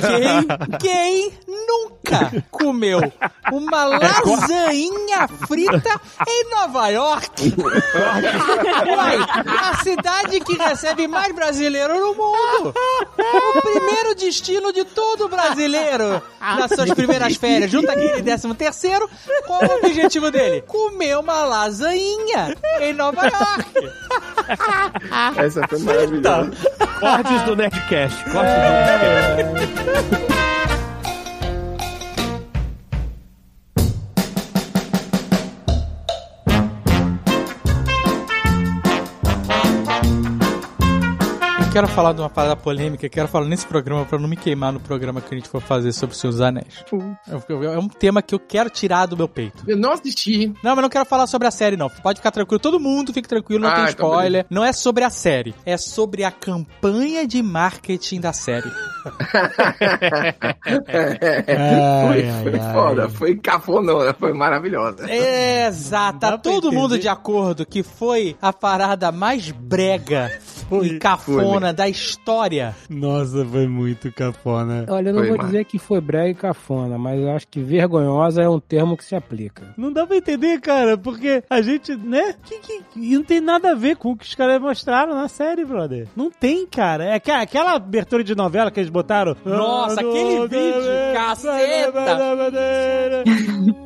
Quem, quem nunca comeu uma lasanha frita em Nova York? Uai, a cidade que recebe mais brasileiro no mundo. O primeiro destino de todo brasileiro nas suas primeiras férias. Junta aquele décimo terceiro, qual o objetivo dele? Comer uma lasanha em Nova York. Essa foi maravilhosa. Cortes do Nerdcast. Cortes do Nerdcast. quero falar de uma parada polêmica, quero falar nesse programa pra não me queimar no programa que a gente for fazer sobre os seus anéis. É é um tema que eu quero tirar do meu peito. Eu não assisti. Não, mas não quero falar sobre a série, não. Pode ficar tranquilo. Todo mundo fique tranquilo, não Ah, tem então spoiler. não é sobre a série. É sobre a campanha de marketing da série. foi foi foda, foi cafonona, foi maravilhosa. Exato. Tá todo mundo de acordo que foi a parada mais brega e cafona da história. Nossa, foi muito cafona. Olha, eu não Foi, vou mano. dizer que foi brega e cafona, mas eu acho que vergonhosa é um termo que se aplica. Não dá pra entender, cara, porque a gente, né? Que, que, e não tem nada a ver com o que os caras mostraram na série, brother. Não tem, cara. É que, aquela abertura de novela que eles botaram. Nossa, aquele vídeo, caceta!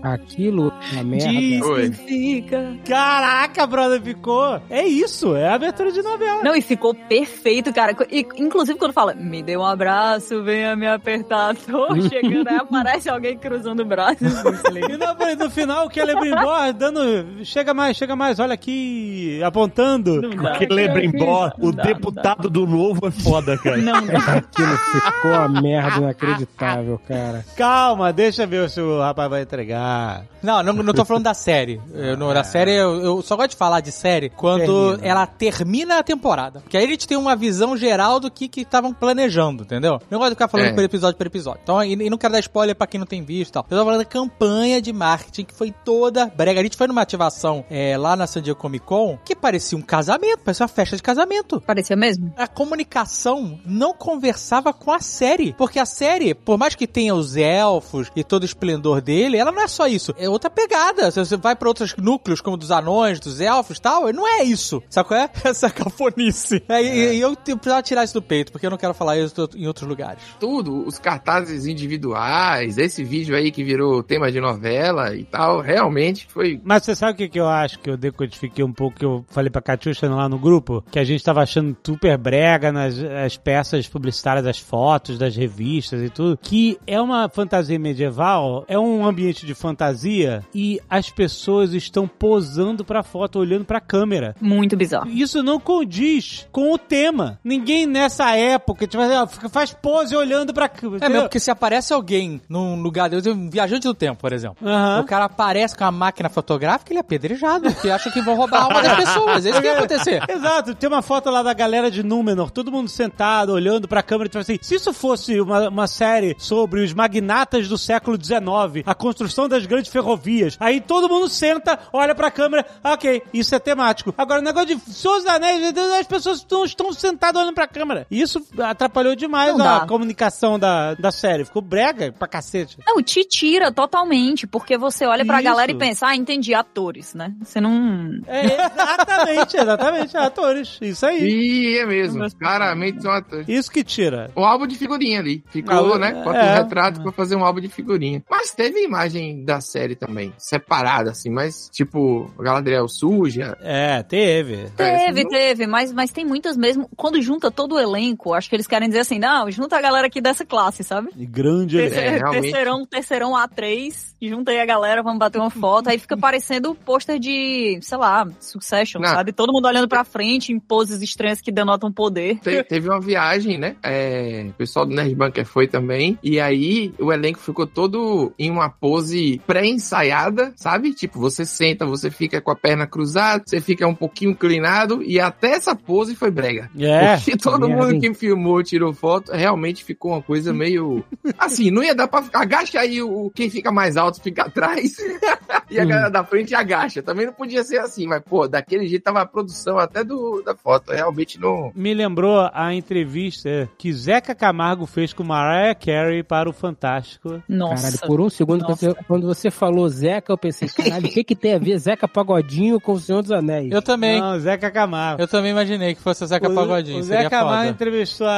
Aquilo é merda. Fica. Caraca, brother, ficou. É isso, é a abertura de novela. Não, e ficou perfeito, cara. E, inclusive quando fala, me dê um abraço, venha me apertar, tô chegando, aí aparece alguém cruzando o braço. assim? E peraí, no final, o Celebrimbor dando. Chega mais, chega mais, olha aqui, apontando. Porque Lembrimbó, o dá, deputado do novo é foda, cara. Não, não. Aquilo ficou uma merda inacreditável, cara. Calma, deixa ver se o rapaz vai entregar. Não, não, não tô falando da série. Eu, não, da série, eu, eu só gosto de falar de série quando Termina. ela termina a temporada. Porque aí a gente tem uma visão geral do que que estavam planejando, entendeu? Não gosto de ficar falando É. por episódio por episódio. Então, e, e não quero dar spoiler pra quem não tem visto e tal. Eu tô falando da campanha de marketing que foi toda brega. A gente foi numa ativação é, lá na San Diego Comic Con que parecia um casamento, parecia uma festa de casamento Parecia mesmo? a comunicação não conversava com a série. Porque a série, por mais que tenha os elfos e todo o esplendor dele, ela não é só isso. É outra pegada. Se você vai pra outros núcleos, como dos anões, dos elfos e tal, não é isso. Sabe qual é? Essa cafonice. É, e, e eu precisava tirar isso do peito, porque eu não quero falar isso em outros lugares. Tudo, os cartazes individuais, esse vídeo aí que virou tema de novela e tal, realmente foi. Mas você sabe o que, que eu acho que eu decodifiquei um pouco, que eu falei pra Catiuxa lá no grupo? Que a gente tava achando super brega nas as peças publicitárias, das fotos, das revistas e tudo. Que é uma fantasia medieval, é um ambiente de fantasia e as pessoas estão posando pra foto, olhando pra câmera. Muito bizarro. Isso não condiz com o tema. Ninguém nessa época tipo, ó, faz pose olhando pra câmera. É mesmo, porque se aparece alguém num lugar, um viajante do tempo, por exemplo. Aham. O cara aparece com a máquina fotográfica, ele é apedrejado, porque acha que vão roubar a alma das pessoas. É isso que vai acontecer. Exato, tem uma foto lá da galera de Númenor, todo mundo sentado, olhando pra câmera, tipo assim, se isso fosse uma, uma série sobre os magnatas do século XIX, a construção das grandes ferrovias, aí todo mundo senta, olha pra câmera, ok, isso é temático. Agora, o negócio de Senhor dos Anéis, as pessoas não estão sentadas olhando pra câmera. E Isso atrapalhou demais Não a dá. comunicação da, da série, ficou brega pra cacete. Não, te tira totalmente, porque você olha pra Isso. galera e pensa, ah, entendi, atores, né? Você não... É, exatamente, exatamente, atores, isso aí. E é mesmo, claramente são atores. Isso que tira. Um álbum de figurinha ali. Ficou, Ah, né? é. Bota um retrato pra fazer um álbum de figurinha. Mas teve imagem da série também, separada, assim, mas tipo, a Galadriel suja. É, teve. Teve, não- teve, mas, mas tem muitas mesmo. Quando junta todo o elenco, acho que eles querem dizer assim, não, junta a galera aqui dessa classe, sabe? E grande Terce- É, realmente. terceirão, terceirão A3, e junta aí a galera, vamos bater uma foto, aí fica parecendo o pôster de, sei lá, Succession, Não. sabe? Todo mundo olhando pra frente, em poses estranhas que denotam poder. Te- teve uma viagem, né? É, o pessoal do Nerd Bunker foi também. E aí o elenco ficou todo em uma pose pré-ensaiada, sabe? Tipo, você senta, você fica com a perna cruzada, você fica um pouquinho inclinado. E até essa pose foi brega. É. Porque todo mundo hein? que filmou, tirou foto, realmente ficou uma coisa meio. Assim, não ia dar pra. ficar- Agacha aí o quem fica mais alto fica atrás. e a galera da frente agacha. Também não podia ser assim, mas, pô, daquele jeito tava a produção até do, da foto. Realmente não. Me lembrou a entrevista que Zeca Camargo fez com Mariah Carey para o Fantástico. Nossa. Caralho, por um segundo, quando você, quando você falou Zeca, eu pensei, caralho, o que que tem a ver Zeca Pagodinho com o Senhor dos Anéis? Eu também. Não, Zeca Camargo. Eu também imaginei que fosse o Zeca O- Pagodinho. O Zeca foda. entrevistou a,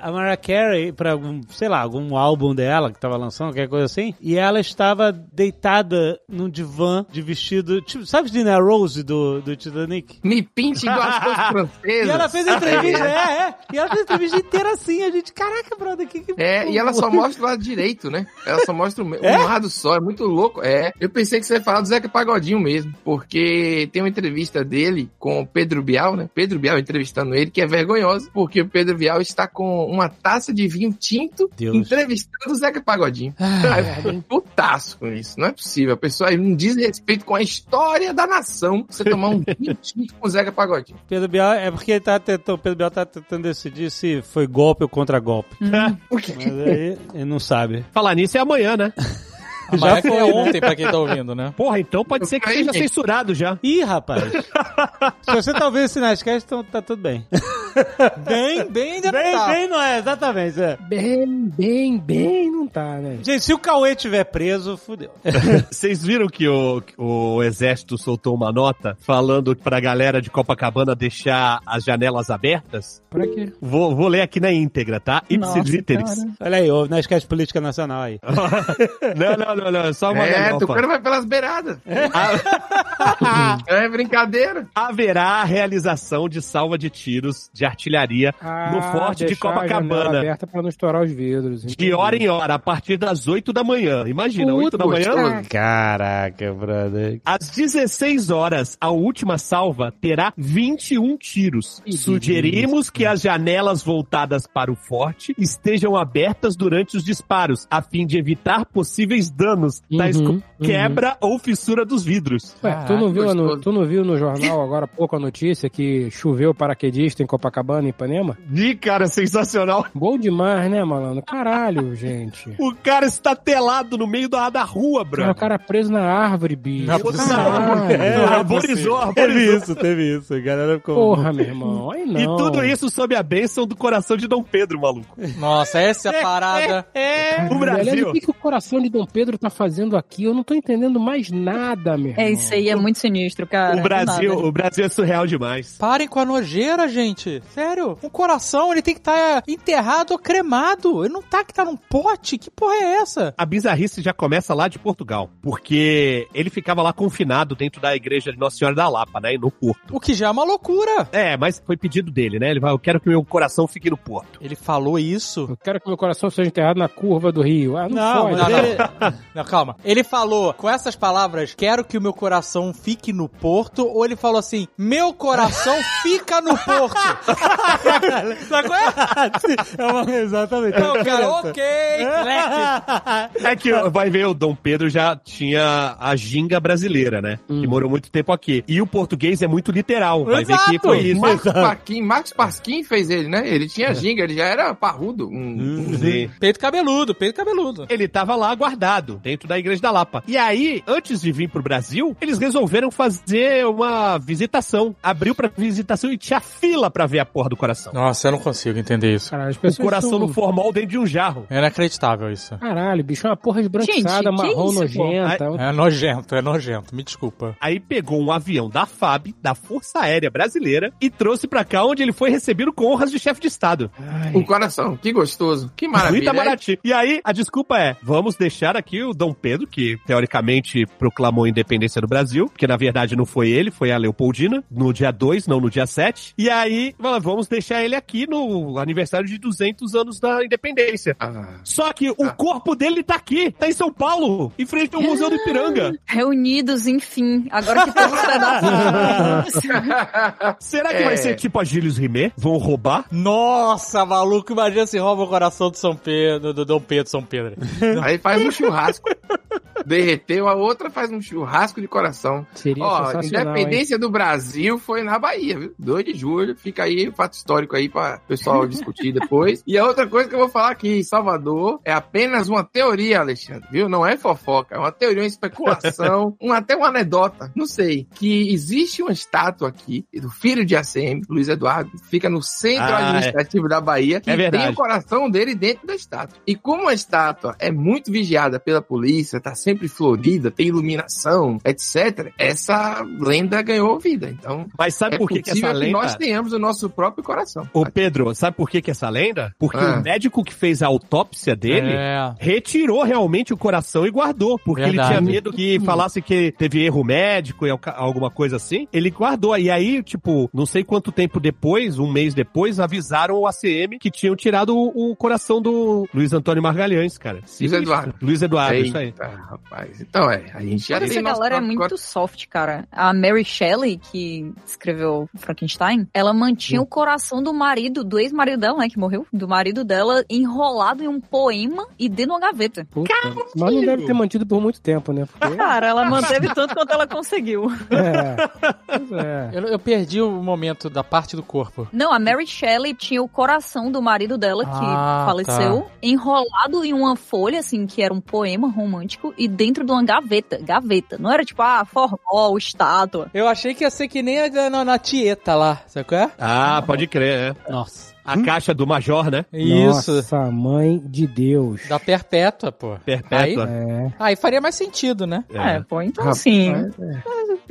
a, a- Mariah Carey pra algum, sei lá, algum álbum dela que tava lançando, qualquer coisa assim. E ela estava deitada num divã de vestido, tipo, sabe Dina Rose do, do Titanic? Me pinte igual as coisas francesas. E ela fez a entrevista, é, é. E ela fez a entrevista inteira assim, a gente, caraca, brother, que que... É, e ela só mostra o lado direito, né? Ela só mostra o me- É? um lado só, é muito louco. É, eu pensei que você ia falar do Zeca Pagodinho mesmo, porque tem uma entrevista dele com o Pedro Bial, né? Pedro Bial entrevistando ele, que é vergonhosa, porque o Pedro Bial está com uma taça de vinho tinto Deus. entrevistando o Zeca Pagodinho. Aí eu fiquei putaço com isso, não é possível. A pessoa aí não diz respeito com a história da nação você tomar um vinho tinto com o Zeca Pagodinho. Pedro Bial, é porque ele tá tentando, Pedro Bial tá tentando decidir se foi golpe ou contra-golpe. Mas aí ele não sabe. Falar nisso é amanhã, né? Amanhã Já foi, é né? ontem, pra quem tá ouvindo, né? Porra, então pode ser que seja censurado já. Ih, rapaz. Se você tá ouvindo esse Nerdcast, então tá tudo bem. Bem, bem ainda Bem, não tá. bem não é, exatamente. É. Bem, bem, bem, não tá, né? Gente, se o Cauê tiver preso, fudeu. Vocês viram que o, o exército soltou uma nota falando pra galera de Copacabana deixar as janelas abertas? Pra quê? Vou, vou ler aqui na íntegra, tá? Nossa, Ipsis literis. cara. Olha aí, o Nerdcast Política Nacional aí. Não, não, não, não, é só uma É, tu cara vai pelas beiradas. É brincadeira. Haverá a realização de salva de tiros de artilharia no forte de Ah, Copacabana. aberta pra não estourar os vidros. De hora em hora, a partir das 8 da manhã. Imagina, 8 da manhã. Caraca, brother. Às 16 horas, a última salva terá 21 tiros. Que Sugerimos que as janelas voltadas para o forte estejam abertas durante os disparos, a fim de evitar possíveis danos, tais Uhum, como uhum. quebra ou fissura dos vidros. Ué, tu, não viu no- tu não viu no jornal agora há pouco a notícia que choveu paraquedista em Copacabana, em Ipanema? Ih, cara, sensacional. Bom demais, né, malandro? Caralho, gente. O cara está telado no meio da, da rua, Cara, bro. o cara preso na árvore, bicho. Na Caralho. É, arborizou, arborizou. Teve isso, teve isso. A galera ficou... Porra, meu irmão. Aí não. E tudo isso sob a bênção do coração de Dom Pedro, maluco. Nossa, essa é a parada. É, O Aliás, Brasil. o que, que o coração de Dom Pedro tá fazendo aqui? Eu não tô entendendo mais nada, meu irmão. É isso aí, é muito sinistro, cara. O Brasil, o Brasil é surreal demais. Parem com a nojeira, gente. Sério. Um coração, ele tem que estar enterrado ou cremado. Ele não tá que tá num pote. Que porra é essa? A bizarrice já começa lá de Portugal, porque ele ficava lá confinado dentro da igreja de Nossa Senhora da Lapa, né, no Porto. O que já é uma loucura. É, mas foi pedido dele, né? Ele vai, eu quero que o meu coração fique no Porto. Ele falou isso. Eu quero que meu coração seja enterrado na curva do rio. Ah, não, Não, Não, ele- não. Não, calma. Ele falou com essas palavras, quero que o meu coração fique no porto, ou ele falou assim, meu coração fica no porto. Sabe qual é? é uma, exatamente. Não, cara, ok. Classic. É que vai ver, o Dom Pedro já tinha a ginga brasileira, né? Que morou muito tempo aqui. E o português é muito literal. Vai ver que Exato. foi isso. Marcos Pasquim, Marcos Pasquim fez ele, né? Ele tinha ginga, ele já era parrudo. Um, um- Sim. Peito cabeludo, peito cabeludo. Ele tava lá guardado, dentro da Igreja da Lapa. E aí, antes de vir pro Brasil, eles resolveram fazer uma visitação. Abriu pra visitação e tinha fila pra ver a porra do coração. Nossa, eu não consigo entender isso. Caralho, O coração são... no formol dentro de um jarro. É inacreditável isso. Caralho, bicho, é uma porra esbranquiçada, Gente, marrom isso, nojenta. É nojento, é nojento. Me desculpa. Aí pegou um avião da FAB, da Força Aérea Brasileira, e trouxe pra cá onde ele foi recebido com honras de chefe de Estado. Ai, Um coração, que gostoso, que maravilha. Itamaraty. E aí, a desculpa é, vamos deixar aqui o Dom Pedro, que teoricamente proclamou a independência do Brasil, porque na verdade não foi ele, foi a Leopoldina, no dia 2, não no dia 7. E aí, fala, vamos deixar ele aqui no aniversário de 200 anos da independência. Ah, Só que o corpo dele tá aqui, tá em São Paulo, em frente ao Museu do Ipiranga. Reunidos, enfim. Agora que temos pedaços. Será que É. vai ser tipo a Gilles Rimet? Vão roubar? Nossa, maluco, imagina se rouba o coração do São Pedro, do Dom Pedro, São Pedro. Aí faz um churrasco. Derreteu, a outra faz um churrasco de coração. seria Ó, sensacional, hein? independência do Brasil foi na Bahia, viu? 2 de julho, fica aí o fato histórico aí pra pessoal discutir depois. E a outra coisa que eu vou falar aqui em Salvador é apenas uma teoria, Alexandre, viu? Não é fofoca, é uma teoria, uma especulação, um, até uma anedota, não sei, que existe uma estátua aqui do filho de ACM, Luiz Eduardo, fica no centro Ah, administrativo da Bahia, que É verdade. tem o coração dele dentro da estátua. E como a estátua é muito vigiada pela polícia, tá sempre florida, tem iluminação, etc., essa lenda ganhou vida. Então, Mas sabe é por que, que essa que lenda... nós tenhamos o nosso próprio coração. Ô Pedro, sabe por que que essa lenda? Porque Ah. o médico que fez a autópsia dele É. retirou realmente o coração e guardou, porque Verdade. ele tinha medo que falasse que teve erro médico e alguma coisa assim. Ele guardou. E aí, tipo, não sei quanto tempo depois, um mês depois, avisaram o ACM que tinham tirado o, o coração do Luiz Antônio Margalhães, cara. Sinistro. Eduardo. Luiz Eduardo, isso aí. Rapaz. Então é, a gente já Mas tem essa nosso galera é muito soft, cara. A Mary Shelley, que escreveu Frankenstein, ela mantinha Hum. o coração do marido, do ex-marido dela, né, que morreu, do marido dela, enrolado em um poema e dentro de uma gaveta. Puta. Mas não deve ter mantido por muito tempo, né? Porque, Cara, ela manteve tanto quanto ela conseguiu. é, é. Eu, eu perdi o momento da parte do corpo. Não, a Mary Shelley tinha o coração do marido dela, que Ah, faleceu, enrolado em uma folha, assim, que era um poema romântico, e dentro de uma gaveta. Gaveta. Não era tipo, ah, formol, estátua. Eu achei que ia ser que nem a na, na Tieta lá, sabe qual é? Ah, pode crer, é. Nossa. A caixa do Major, né? Isso. Nossa, mãe de Deus. Da perpétua, pô. Perpétua. É. Aí faria mais sentido, né? É, pô, então Rapaz, assim, é.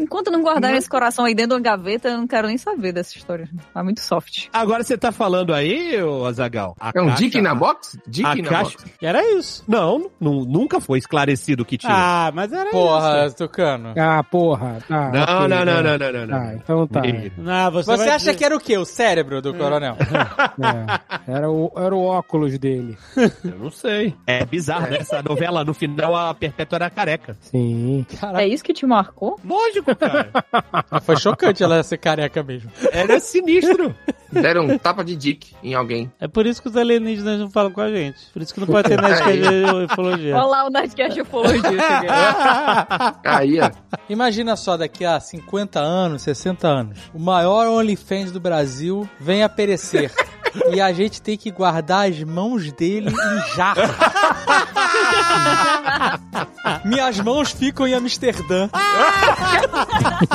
Enquanto não guardarem esse coração aí dentro de uma gaveta, eu não quero nem saber dessa história. É muito soft. Agora você tá falando aí, ô Azagal? É um dick na box? Dick a na caixa- box. Era isso. Não, nu- nunca foi esclarecido o que tinha. Ah, mas era Porra, isso. Tucano. Ah, porra. Tá, não, ok, não, não, é. não, não, não, não. Ah, então tá. Não, você, Você acha dizer- que era o quê? O cérebro do coronel? É. Era, o, era o óculos dele. Eu não sei. É bizarro, né? Essa novela, no final, a Perpétua era careca. Sim. É isso que te marcou? Lógico, cara. Mas Foi chocante ela ser careca mesmo. Era sinistro. Deram um tapa de dick em alguém. É por isso que os alienígenas não falam com a gente. Por isso que não pode ter Nerdcast de ufologia. Olha lá o Nerdcast Ufologia. Aí, ó. Imagina só, daqui a 50 anos, 60 anos, o maior OnlyFans do Brasil vem a perecer. E a gente tem que guardar as mãos dele em jarro. Minhas mãos ficam em Amsterdã.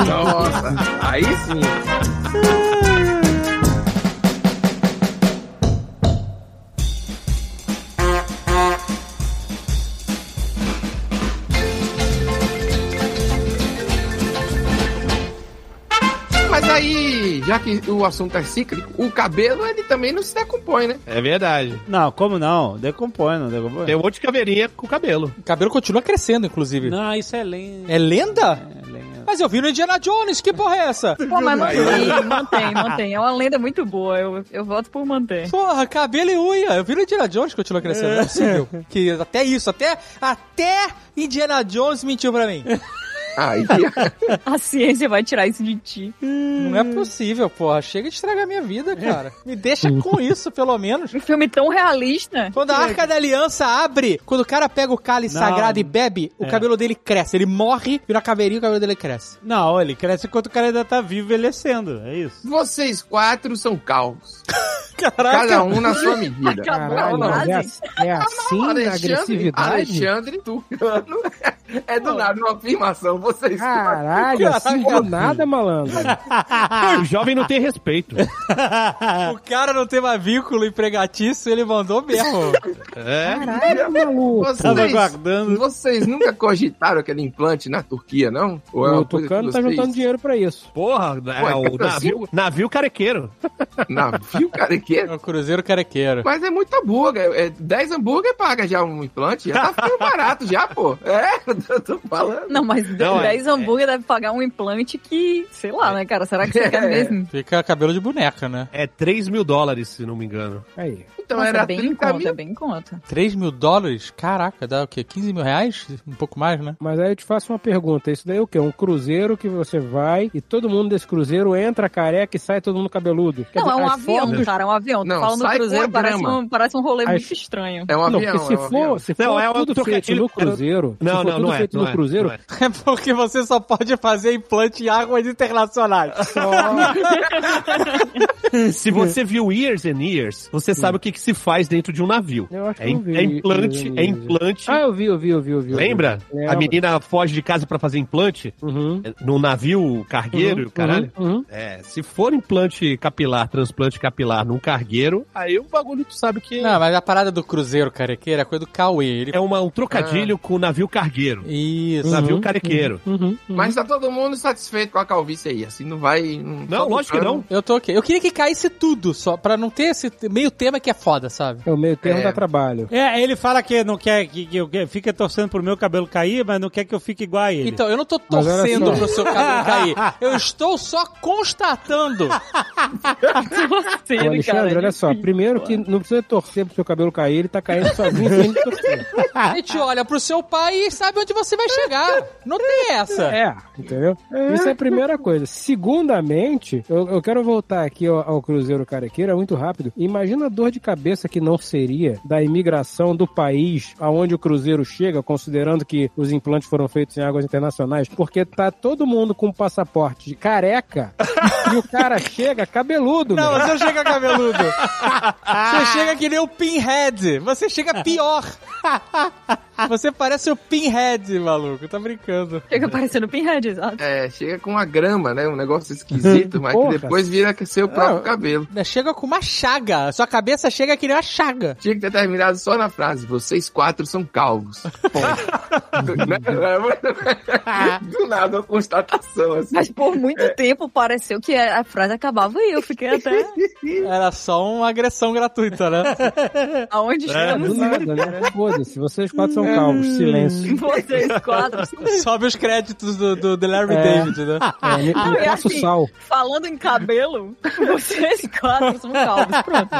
Nossa, aí sim. Já que o assunto é cíclico, o cabelo ele também não se decompõe, né? É verdade. Não, como não? Decompõe, não decompõe? Tem um monte de caveirinha com cabelo. O cabelo continua crescendo, inclusive. Não, isso é lenda. É lenda? É lenda. Mas eu vi no Indiana Jones, que porra é essa? Pô, mas mantém, mantém, mantém. É uma lenda muito boa. Eu, eu voto por manter. Porra, cabelo e unha. Eu vi no Indiana Jones que continua crescendo. Não é possível. Que até isso, até, até Indiana Jones mentiu pra mim. Aí, A ciência vai tirar isso de ti. Não é possível, porra. Chega de estragar minha vida, cara. Me deixa com isso, pelo menos. Um filme tão realista. Quando a Arca da Aliança abre, quando o cara pega o cálice Não. sagrado e bebe, o É. cabelo dele cresce. Ele morre, vira caveirinha e o cabelo dele cresce. Não, ele cresce enquanto o cara ainda tá vivo envelhecendo. É isso. vocês quatro são calvos. Caraca. Cada um na sua medida. Caralho, mas é, frase. é assim a agressividade? Alexandre Tucano É do nada, uma afirmação. Vocês. Caralho, assim do nada, malandro. O jovem não tem respeito. O cara não tem mais vínculo empregatício, ele mandou mesmo. É. Caralho, maluco. Tava Vocês, aguardando. vocês nunca cogitaram aquele implante na Turquia, não? Ou é O uma Tucano tá juntando dinheiro pra isso. Porra, é Ué, o navio, navio carequeiro. Navio carequeiro? É o Cruzeiro Carequeiro. Mas é muito hambúrguer. É 10 hambúrguer paga já um implante. Já tá ficando barato já, pô. É, eu tô falando. Não, mas Não, é- 10 hambúrguer deve pagar um implante que, sei lá, né, cara? Será que você quer mesmo? Fica cabelo de boneca, né? É 3 mil dólares, se não me engano. Aí. Então Nossa, era é bem em 30 conta, mil. é bem em conta. 3 mil dólares? Caraca, dá o quê? 15 mil reais? Um pouco mais, né? Mas aí eu te faço uma pergunta. Isso daí é o quê? Um cruzeiro que você vai e todo mundo desse cruzeiro entra careca e sai todo mundo cabeludo. Quer Não, é dizer, um as avião, fotos- cara, é um avião. Não, Tô falando sai do cruzeiro, parece um, parece um rolê As- muito estranho. É um Não, avião. porque se é um for, avião. se for Não, é um tudo feito no cruzeiro, Não, se for não, tudo não é, feito não no é, cruzeiro, não é. É porque você só pode fazer implante em águas internacionais. Se você viu Years and Years, você sabe o que, que se faz dentro de um navio. Eu acho que É, eu im- vi é implante, é implante. Ah, eu vi, eu vi, eu vi, eu vi. eu vi. Lembra? Lembro. A menina foge de casa pra fazer implante Uhum. é, no navio cargueiro, e o caralho. Uhum, uhum. É, se for implante capilar, transplante capilar num cargueiro, aí o bagulho tu sabe que Não, mas a parada do Cruzeiro Carequeiro é coisa do Cauê. Ele... é uma, um trocadilho com o navio cargueiro. Isso. Navio carequeiro. Uhum, uhum. Mas tá todo mundo satisfeito com a calvície aí. Assim, não vai. Não, só lógico que não. Eu tô ok. Eu queria que caísse tudo, só pra não ter esse meio tema que é foda, sabe? É o meio termo É. dá trabalho. É, ele fala que não quer que, que eu que- fica torcendo pro meu cabelo cair, mas não quer que eu fique igual a ele. Então, eu não tô torcendo pro seu cabelo cair. Eu estou só constatando. Ô, Alexandre, olha só. Primeiro que não precisa torcer pro seu cabelo cair, ele tá caindo sozinho sem ele torcer. A gente olha pro seu pai e sabe onde você vai chegar. Não tem essa. É, entendeu? Isso é a primeira coisa. Segundamente, eu, eu quero voltar aqui ao, ao Cruzeiro Carequeiro, é muito rápido. Imagina a dor de cabeça que não seria da imigração do país aonde o Cruzeiro chega, considerando que os implantes foram feitos em águas internacionais, porque tá todo mundo com passaporte de careca e o cara chega cabeludo, Não, você chega cabeludo. Você chega que nem o Pinhead. Você chega pior. Você parece o Pinhead, maluco. Tá brincando. Chega parecendo Pinhead, exato. É, chega com uma grama, né? Um negócio esquisito, mas Porra. que depois vira seu próprio Não. cabelo. Chega com uma chaga. Sua cabeça chega que nem uma chaga. Tinha que ter terminado só na frase: vocês quatro são calvos. Ponto. Né? Do nada, uma constatação assim. Mas por muito tempo pareceu que a frase acabava e eu fiquei até. Era só uma agressão gratuita, né? Aonde Do estamos nada, né? Foda-se, vocês quatro são calvos. Silêncio. vocês quatro? Sobe os créditos do, do, do Larry É. David, né? É, me, me Ah, é passa o assim. sal. Falando em cabelo, vocês quatro são calvos. Pronto.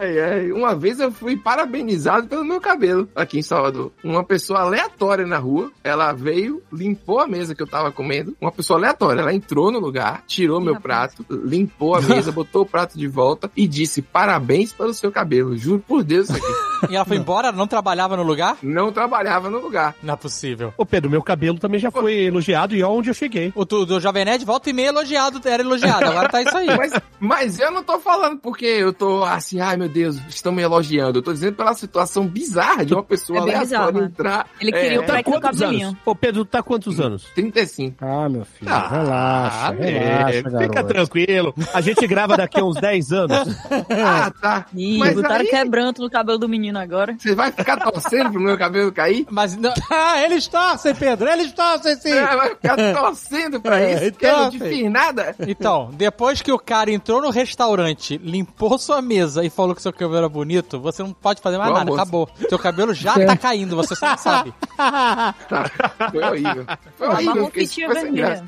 Ai, ai. Uma vez eu fui parabenizado pelo meu cabelo aqui em Salvador. Uma pessoa aleatória na rua, ela veio, limpou a mesa que eu tava comendo. Uma pessoa aleatória, ela entrou no lugar, tirou meu rapaz. prato, limpou a mesa, botou o prato de volta e disse: parabéns pelo seu cabelo. Juro por Deus isso aqui. E ela foi embora? Não trabalhava no lugar? Não trabalhava no lugar. Não é possível. Ô Pedro, meu cabelo também já foi elogiado e olha onde eu cheguei. O do, do Jovem Nerd volta e meia elogiado, era elogiado. Agora tá isso aí. Mas, mas eu não tô falando porque eu tô assim, ai meu Deus, estão me elogiando. Eu tô dizendo pela situação bizarra de uma pessoa É aleatória bizarro. entrar. Ele queria o é, do Quantos cabelinho. anos? Ô Pedro, tá quantos anos? 35. Ah, meu filho, Ah, relaxa, é, relaxa, Fica garoto. tranquilo. A gente grava daqui a uns 10 anos. Ah, tá. Ih, Mas botaram aí- quebranto no cabelo do menino agora. Você vai ficar torcendo pro meu cabelo cair? Mas não, Ah, eles torcem, Pedro, eles torcem sim. É, vai ficar torcendo pra É, isso? então, Que eu não nada? Então, depois que o cara entrou no restaurante, limpou sua mesa e falou que seu cabelo era bonito, você não pode fazer mais Bom, nada, moço. acabou. Seu cabelo já É. tá caindo, você só não sabe. Foi horrível. Foi horrível.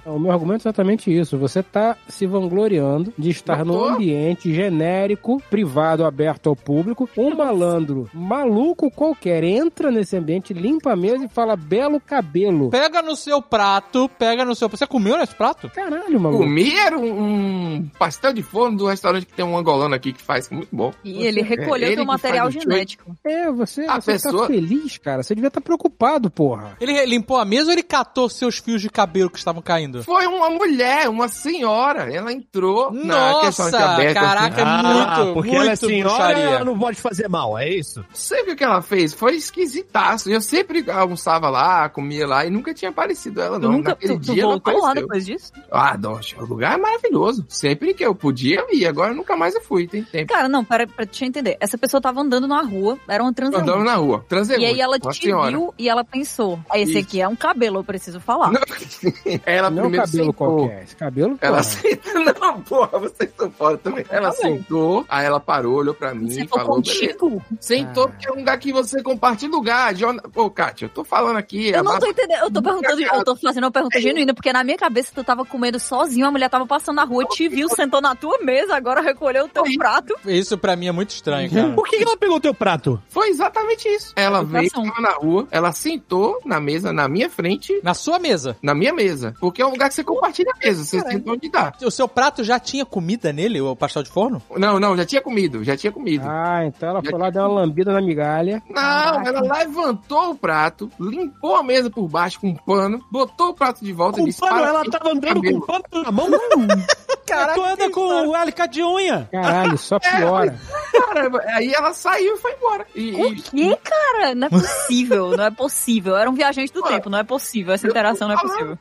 O meu argumento é exatamente isso. Você tá se vangloriando de estar num ambiente genérico, privado, aberto ao público. Um malandro maluco qualquer entra nesse ambiente, limpa a mesa e fala belo cabelo. Pega no seu prato, pega no seu... Você comeu nesse prato? Caralho, maluco. Comi era um, um pastel de forno do restaurante que tem um angolano aqui que faz muito bom. E ele recolheu É, ele material genético. É, você, A você pessoa- tá feliz, cara. Você devia estar preocupado, porra. Ele limpou a mesa ou ele catou seus fios de cabelo que estavam caindo? Foi uma mulher, uma senhora. Ela entrou na Nossa, restaurante aberto. caraca, assim. é muito, porque muito ela é senhora bruxaria. ela não pode fazer mal, é isso? Sei o que ela fez? Foi esquisitaço. Eu sempre almoçava lá, comia lá e nunca tinha aparecido ela, Tu não. nunca Naquele tu, tu dia ela voltou lá depois disso? Ah, Doxa, o lugar é maravilhoso. Sempre que eu podia, eu ia. Agora nunca mais eu fui, tem tempo. Cara, não, para, pra te entender. Essa pessoa tava andando na rua, era uma transeunte. Andando na rua. Transeunte. E aí ela te senhora. viu e ela pensou, "Ah, esse Isso. aqui é um cabelo, eu preciso falar. Não, ela Não é primeiro cabelo sentou. qualquer. Esse cabelo, Ela sentou. Não, porra, vocês estão fora também. Ela bom. sentou, aí ela parou, olhou pra mim e falou. beleza. contigo? Sentou Ah. porque é um lugar que você compartilha lugar. Jorna... Pô, Kátia, eu tô falando aqui. Eu não tô entendendo, eu tô perguntando, eu tô fazendo uma pergunta genuína, porque na minha cabeça tu tava comendo sozinho, a mulher tava passando na rua, te viu, sentou na tua mesa, agora recolheu o teu prato. Isso pra mim é muito estranho, cara. Por que que ela pegou teu prato? Foi exatamente isso. Ela veio, tava na rua, ela sentou na mesa, na minha frente, Na sua mesa. na minha mesa. Porque é um lugar que você compartilha a mesa, você senta onde dá. O seu prato já tinha comida nele, o pastel de forno? Não, não, já tinha comido, já tinha comido. Ah, então ela foi lá dar uma lambida na migalha. Não, ela levantou o prato, limpou a mesa por baixo com um pano, botou o prato de volta e Com disse: pano, "Para ela tava andando com cabelo." pano na mão? Caraca, tu anda com o alicate de unha. Caralho, só piora. Caramba, aí ela saiu e foi embora. E, O e- quê, cara? Não é possível, não é possível. Era um viajante do tempo, não é possível. Essa interação não é possível.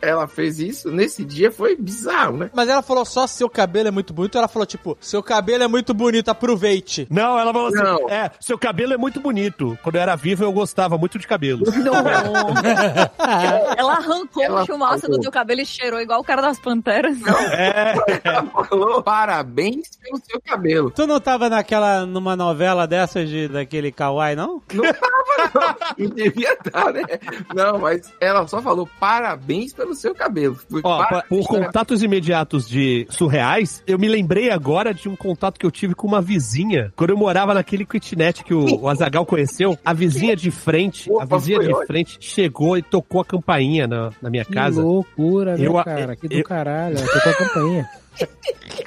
Ela fez isso, nesse dia foi bizarro, né? Mas ela falou só seu cabelo é muito bonito, ela falou tipo, seu cabelo é muito bonito, aproveite. Não, ela falou assim: Não. é, seu cabelo é muito bonito. Quando eu era vivo, eu gostava muito de cabelo. Ela arrancou Ela o chumaço do teu cabelo e cheirou igual o cara das panteras. Ela falou parabéns pelo seu cabelo. Tu não tava naquela, numa novela dessas de, daquele kawaii, não? Não tava, não. Não devia estar, né? Não, mas ela só falou parabéns pelo seu cabelo. Ó, parabéns, por contatos imediatos de surreais, eu me lembrei agora de um contato que eu tive com uma vizinha. Quando eu morava naquele kitnet que o, o Azagal conheceu, a vizinha de frente, a Opa, vizinha foi de frente chegou e tocou a campainha na, na minha Que casa. loucura, né, Eu- cara? Que do eu- caralho. Tocou a campainha.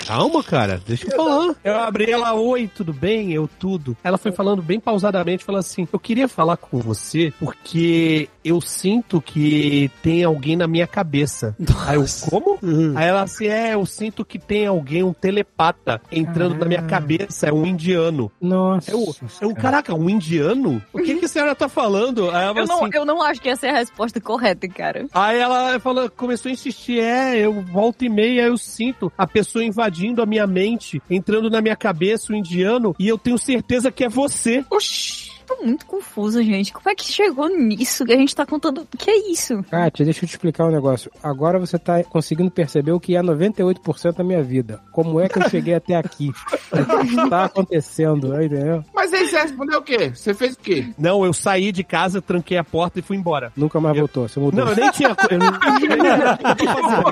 Calma, cara, deixa eu falar. Eu abri ela, oi, tudo bem? Eu tudo. Ela foi falando bem pausadamente, falou assim: Eu queria falar com você porque eu sinto que tem alguém na minha cabeça. Aí eu, como? Aí ela assim: É, eu sinto que tem alguém, um telepata, entrando na minha cabeça, é um indiano. Nossa. Eu, eu, caraca, um indiano? O que, que a senhora tá falando? Aí ela Eu falou não, assim. eu não acho que essa é a resposta correta, cara. Aí ela falou, começou a insistir, é, eu volta e meia eu sinto a pessoa invadindo a minha mente, entrando na minha cabeça, o indiano, e eu tenho certeza que é você. Oxi. Tô muito confusa, gente. Como é que chegou nisso que a gente tá contando? O que é isso? Kátia, deixa eu te explicar um negócio. Agora você tá conseguindo perceber o que é 98% da minha vida. Como é que eu cheguei até aqui? O que está acontecendo, entendeu? Mas aí você respondeu o quê? Você fez o quê? Não, eu saí de casa, tranquei a porta e fui embora. Nunca mais voltou, você mudou. Não, eu nem tinha. Eu não,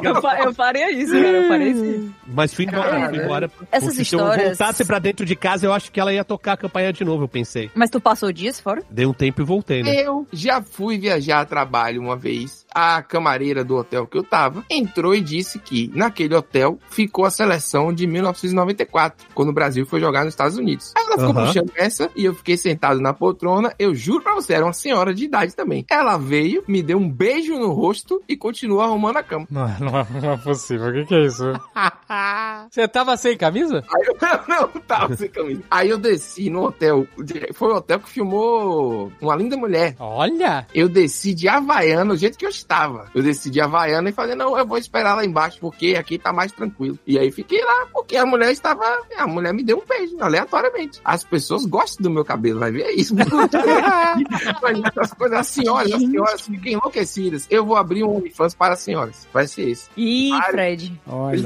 Eu, eu faria isso, cara. Eu faria isso. mas fui embora, fui embora. Essas Porque Se eu histórias- voltasse pra dentro de casa, eu acho que ela ia tocar a campanha de novo, eu pensei. Mas tu passou dias fora? Dei um tempo e voltei, né? Eu já fui viajar a trabalho uma vez. A camareira do hotel que eu tava entrou e disse que naquele hotel ficou a seleção de 1994, quando o Brasil foi jogar nos Estados Unidos. Aí ela ficou Aham. puxando essa e eu fiquei sentado na poltrona. Eu juro pra você, era uma senhora de idade também. Ela veio, me deu um beijo no rosto e continuou arrumando a cama. Não, não, é, não é possível. O que, que é isso? Você tava sem camisa? Aí eu não, tava sem camisa. Aí eu desci no hotel. Foi o hotel que filmou Uma Linda Mulher. Olha! Eu desci de Havaiana, do jeito que eu estava. Eu desci de Havaiana e falei, não, eu vou esperar lá embaixo, porque aqui tá mais tranquilo. E aí fiquei lá, porque a mulher estava. A mulher me deu um beijo, aleatoriamente. As pessoas gostam do meu cabelo, vai ver é isso. Mas essas coisas, as senhoras, as senhoras ficam enlouquecidas. Eu vou abrir um OnlyFans para as senhoras. Vai ser esse. Ih. Fred. Olha.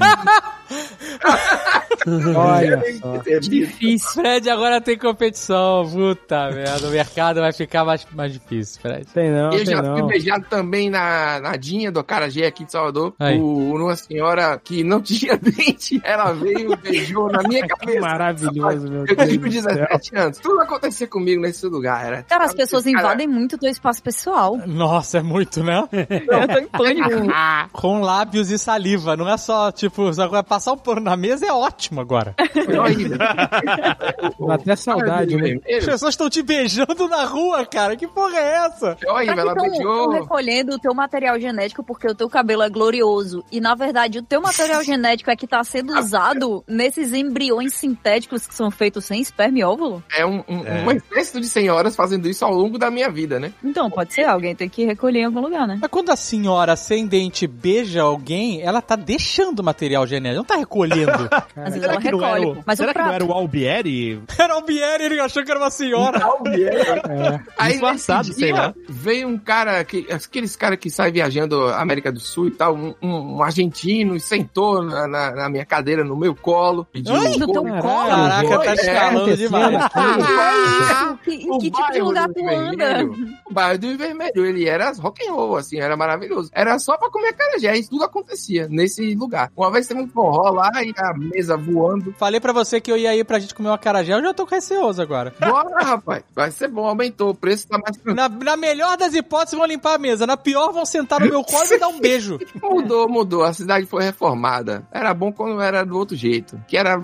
Olha só. Difícil. Fred agora tem competição. Puta merda, o mercado vai ficar mais, mais difícil, Fred. Tem não, Eu tem já fui não. beijado também na, na Dinha do Carajé aqui de Salvador. Uma senhora que não tinha dente. Ela veio e beijou na minha cabeça. Maravilhoso, meu Eu Deus do céu. 17 anos. Tudo acontecia comigo nesse lugar. Era, Cara, as pessoas Cara, invadem muito teu espaço pessoal. Nossa, é muito, né? Eu tô em pânico. Com lábios e saliva. Não é só, tipo, agora passar um pano na mesa é ótimo agora. Dá até saudade, né? As pessoas estão te beijando na rua, cara. Que porra é essa? Horrível. Ela Estão beijou. recolhendo o teu material genético porque o teu cabelo é glorioso. E na verdade, o teu material genético é que tá sendo usado nesses embriões sintéticos que são feitos sem esperma e óvulo? É um, um, É. um exército de senhoras fazendo isso ao longo da minha vida, né? Então, pode ser, alguém tem que recolher em algum lugar, né? Mas quando a senhora ascendente beija alguém, ela tá deixando material genético, não tá recolhendo. Às vezes ela que não era recolhe. o, Mas será o que não era o Albieri? Era o Bieri, ele achou que era uma senhora. É. Aí Disfarçado, sei lá. Veio um cara, que, aqueles caras que saem viajando América do Sul e tal, um, um- argentino, sentou na, na- na minha cadeira, no meu colo, pediu Ai, no teu um- colo? Caraca, tá É, escalando acontecendo demais. Ah, que, em O que tipo de lugar tu anda? O bairro do Vermelho, ele era rock and roll, assim, era maravilhoso. Era só pra comer acarajé, isso tudo acontecia nesse lugar. Uma vez teve um forró lá e a mesa voando. Falei pra você que eu ia ir pra gente comer uma acarajé, eu já tô receoso agora. Bora, rapaz, vai ser bom, aumentou, o preço tá mais tranquilo. Na, na melhor das hipóteses, vão limpar a mesa. Na pior, vão sentar no meu colo e me dar um beijo. Mudou, mudou. A cidade foi reformada. Era bom quando era do outro jeito. Que era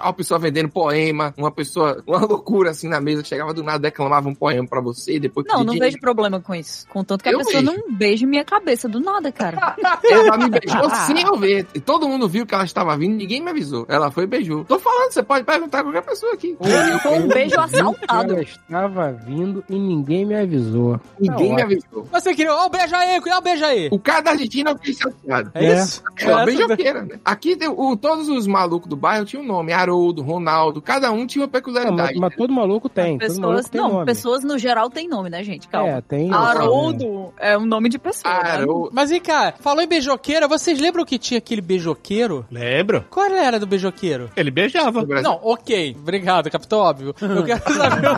uma pessoa vendendo poema, uma pessoa, uma loucura assim na mesa, chegava do nada, declamava um poema pra você, e depois Não, não vejo problema com isso. Contanto que a Eu pessoa vejo. não beije minha cabeça do nada, cara. Ela me beijou sem eu ver. E todo mundo viu que ela estava vindo, ninguém me avisou. Ela foi e beijou. Tô falando, você pode perguntar a qualquer pessoa aqui. Foi um beijo assaltado. Ela estava vindo e ninguém me avisou. Ninguém Tá me ótimo. avisou. Você queria, ó, o beijo aí, ó, o beijo aí. O cara da Argentina eu fiquei chateado. É isso? É uma É, beijoqueira, né? Aqui tem o, todos os malucos do bairro tinham um nome. Haroldo, Ronaldo, cada um tinha uma Não, mas, peculiaridade. mas todo maluco tem. todo Pessoas, maluco tem não, nome. pessoas no geral têm nome, né, gente? Calma. É, tem. Haroldo é um nome de pessoa. né? Mas vem cá, falou em beijoqueira, vocês lembram que tinha aquele beijoqueiro? Lembro. Qual era do beijoqueiro? Ele beijava. Não, ok. Obrigado, Capitão Óbvio. Eu quero saber.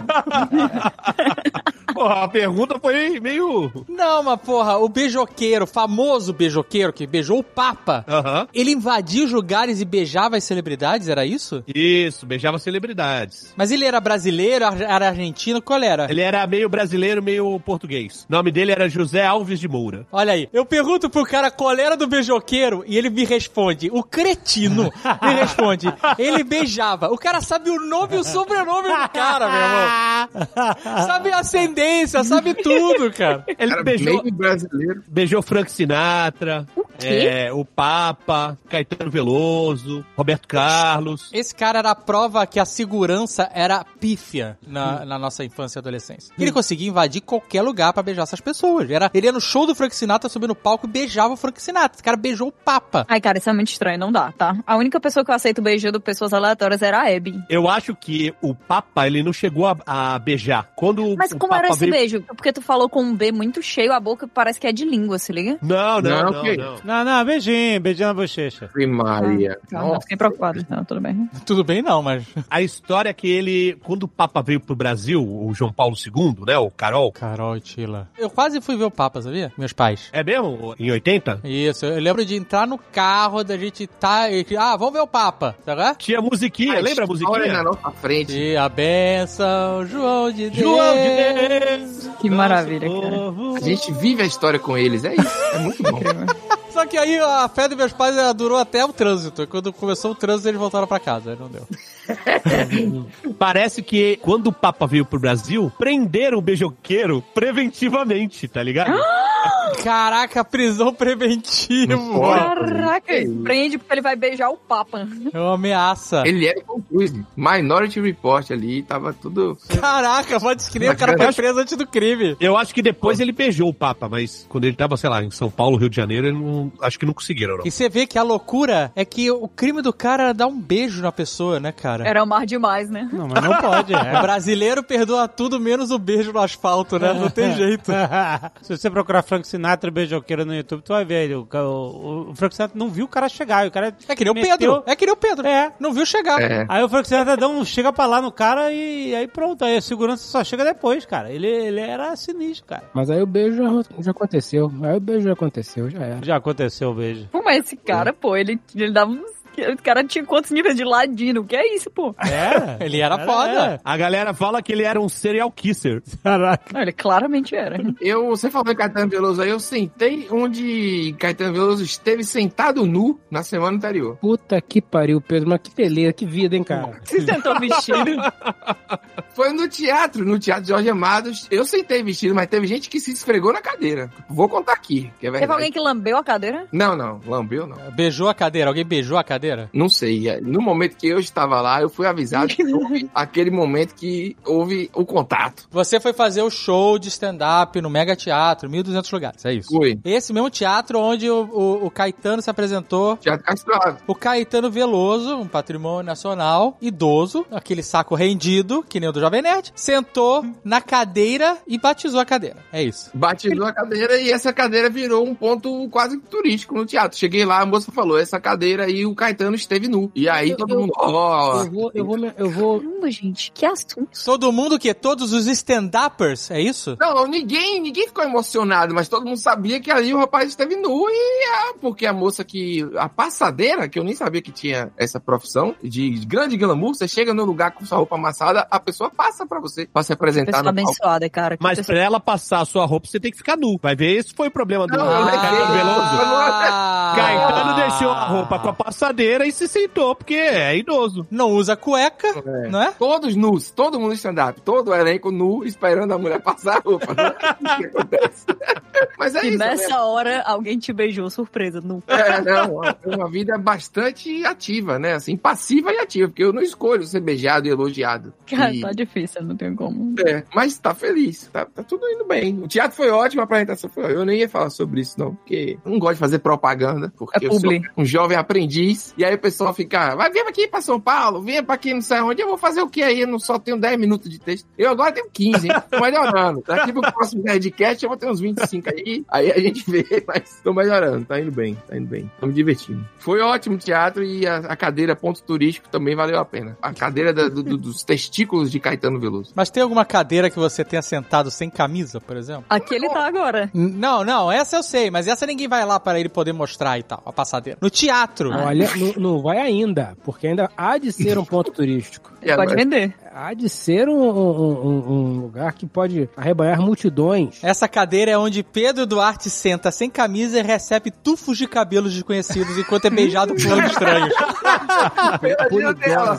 Porra, a pergunta foi meio. Não, mas porra, o beijoqueiro, o famoso beijoqueiro que beijou o Papa, Aham. ele invadia os lugares e beijava as celebridades, era isso? Isso, beijava celebridades. Mas ele era brasileiro, era argentino, qual era? Ele era meio brasileiro, meio português. O nome dele era José Alves de Moura. Olha aí, eu pergunto pro cara qual era do beijoqueiro e ele me responde. O cretino me responde. Ele beijava. O cara sabe o nome e o sobrenome do cara, meu irmão. Sabe a ascendência, sabe tudo, cara. Ele Cara, beijou, meio brasileiro. beijou Frank Sinatra, quê? é, o Papa, Caetano Veloso, Roberto Carlos. Esse cara era a prova que a segurança era pífia na, na nossa infância e adolescência. Ele conseguia invadir qualquer lugar pra beijar essas pessoas. Era, ele ia no show do Frank Sinatra, subia no palco e beijava o Frank Sinatra. Esse cara beijou o Papa. Ai, cara, isso é muito estranho, não dá, tá? A única pessoa que eu aceito beijando pessoas aleatórias era a Abby. Eu acho que o Papa, ele não chegou a, a beijar. Quando Mas o como Papa era esse veio... beijo? Porque tu falou com um B muito cheio, a boca parece que é de língua, se liga? Não, não, Não, não, que não. Não, não, beijinho, beijinho na bochecha. Ave Maria. Não, não, fiquei preocupado. Não, tudo bem. Tudo bem não, mas... A história é que ele, quando o Papa veio pro Brasil, o João Paulo II, né, o Carol, Carol e Tila. Eu quase fui ver o Papa, sabia? Meus pais. é mesmo? Em 80? Isso, eu lembro de entrar no carro, da gente tá... e- Ah, vamos ver o Papa, tá vendo? Tinha musiquinha, lembra a Olha musiquinha? na nossa frente. E a benção, João de Deus. João de Deus! Que maravilha, cara. A gente vive a história com eles, é isso. É muito bom. Só que aí a fé dos meus pais ela durou até o trânsito. Quando começou o trânsito, eles voltaram pra casa. Aí não deu. Parece que quando o Papa veio pro Brasil, prenderam o beijoqueiro preventivamente, tá ligado? Caraca, prisão preventiva. Caraca, ele prende porque ele vai beijar o Papa. É uma ameaça. Ele era Cruise. Minority Report ali, tava tudo. Caraca, pode escrever, o cara foi preso antes do crime. Eu acho que depois ele beijou o Papa, mas quando ele tava, sei lá, em São Paulo, Rio de Janeiro, ele não, acho que não conseguiram, não. E você vê que a loucura é que o crime do cara era dar um beijo na pessoa, né, cara? Era amar demais, né? Não, mas não pode, O é. brasileiro perdoa tudo menos o beijo no asfalto, né? Não tem jeito. Se você procurar Frank Sinatra beijoqueiro no YouTube, tu vai ver ele. O, o, o Frank Sinatra não viu o cara chegar. O cara É que nem o meteu- Pedro. É que nem o Pedro. É. Não viu chegar. É. Aí o Frank Sinatra dá um, chega pra lá no cara e aí pronto. Aí a segurança só chega depois, cara. Ele, ele era sinistro, cara. Mas aí o beijo já, já aconteceu. Aí o beijo já aconteceu, já era. Já aconteceu o beijo. Pô, mas esse cara, pô, ele, ele dava uns... O cara tinha quantos níveis de ladino? O que é isso, pô? É? Ele era foda. A galera fala que ele era um serial kisser. Caraca. Não, ele claramente era. Eu, você falou em Caetano Veloso aí, eu sentei onde Caetano Veloso esteve sentado nu na semana anterior. Puta que pariu, Pedro. Mas que beleza, que vida, hein, cara? Se sentou vestido. Foi no teatro, no Teatro Jorge Amados. Eu sentei vestido, mas teve gente que se esfregou na cadeira. Vou contar aqui, que é Teve verdade. alguém que lambeu a cadeira? Não, não, lambeu não. Beijou a cadeira? Alguém beijou a cadeira? Não sei. No momento que eu estava lá, eu fui avisado que houve aquele momento que houve o contato. Você foi fazer o show de stand-up no Mega Teatro, 1.200 lugares, é isso? Foi. Esse mesmo teatro onde o, o- o Caetano se apresentou. Teatro Castro Alves. O Caetano Veloso, um patrimônio nacional, idoso, aquele saco rendido, que nem o do Jovem Nerd, sentou na cadeira e batizou a cadeira. É isso. Batizou a cadeira e essa cadeira virou um ponto quase turístico no teatro. Cheguei lá, a moça falou, essa cadeira aí o Caetano esteve nu. E aí Eu- todo eu- mundo, ó, Eu vou, eu vou, eu vou. Caramba, gente, que assunto. Todo mundo que todos os stand-uppers, é isso? Não, ninguém, ninguém ficou emocionado, mas todo mundo sabia que ali o rapaz esteve nu e ah, porque a moça que a passadeira, que eu nem sabia que tinha essa profissão de grande glamour, você chega no lugar com sua roupa amassada, a pessoa passa pra você, pra se apresentar Pessoa no palco. abençoada, cara. Mas pessoa- pra ela passar a sua roupa, você tem que ficar nu. Vai ver, esse foi o problema do Não, levei. Caetano Veloso. Ah, Caetano deixou a roupa com a passadeira e se sentou, porque é idoso. Não usa cueca, É. não é? Todos nus, todo mundo stand-up, todo o elenco nu, esperando a mulher passar a roupa. né? o que acontece? Mas é E isso. né? nessa hora alguém te beijou, surpresa. Não. É, não, é uma vida bastante ativa, né? Assim, passiva e ativa, porque eu não escolho ser beijado e elogiado. Cara, E- tá difícil, não tem como. É, mas tá feliz, tá, tá tudo indo bem. O teatro foi ótimo, a apresentação foi ótima. Eu nem ia falar sobre isso, não, porque eu não gosto de fazer propaganda, porque É eu sou um jovem aprendiz, e aí o pessoal fica, vai, vem aqui pra São Paulo, vem pra aqui não sei onde, eu vou fazer o que aí? Eu não só tenho 10 minutos de texto. Eu agora tenho 15, hein? Tô melhorando. Daqui pro próximo Nerdcast eu vou ter uns 25 aí, aí a gente vê, mas tô melhorando, tá indo bem, tá indo bem. Tô me divertindo. Foi ótimo o teatro e a, a cadeira ponto turístico também valeu a pena. A cadeira da- do- do- dos testículos de Caetano Veloso. Mas tem alguma cadeira que você tenha sentado sem camisa, por exemplo? Aqui ele tá agora. Não, não, essa eu sei, mas essa ninguém vai lá para ele poder mostrar e tal, a passadeira. No teatro. Olha, não, não vai ainda, porque ainda há de ser um ponto turístico. Pode vender. Há de ser um, um- um- lugar que pode arrebanhar multidões. Essa cadeira é onde Pedro Duarte senta sem camisa e recebe tufos de cabelos desconhecidos enquanto é beijado por olhos estranhos. Meu Deus.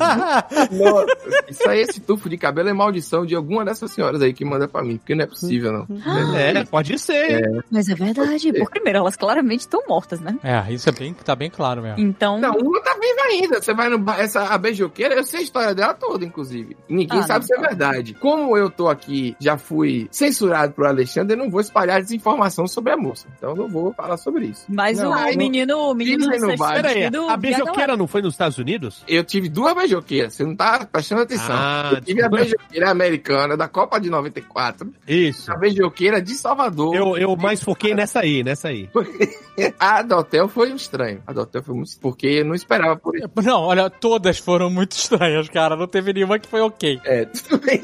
Nossa, isso aí, esse tufo de cabelo é maldição de alguma dessas senhoras aí que manda pra mim, porque não é possível, não. É, pode ser. Mas é verdade. Por primeiro, elas claramente estão mortas, né? É, isso é bem, tá bem claro mesmo. Então. Não, uma tá viva ainda. Você vai no bar, essa a beijoqueira, eu sei a história dela toda, inclusive. Ninguém Ah, sabe não. se é verdade. Como eu tô aqui, já fui censurado por Alexandre, eu não vou espalhar desinformação sobre a moça. Então eu não vou falar sobre isso. Mas Não, o aí- menino, o menino Dizem no recém bar. Pera aí, vestido a beijoqueira não foi nos Estados Unidos? Eu tive duas beijoqueiras, você não tá prestando atenção. Ah, eu tive a beijoqueira americana da Copa de 94, Isso. a beijoqueira de Salvador. Eu, eu mais foquei nessa aí, nessa aí. A do hotel foi um estranho. A do hotel foi muito. Porque eu não esperava por isso. Não, olha, todas foram muito estranhas, cara. Não teve nenhuma que foi ok. É, tudo bem.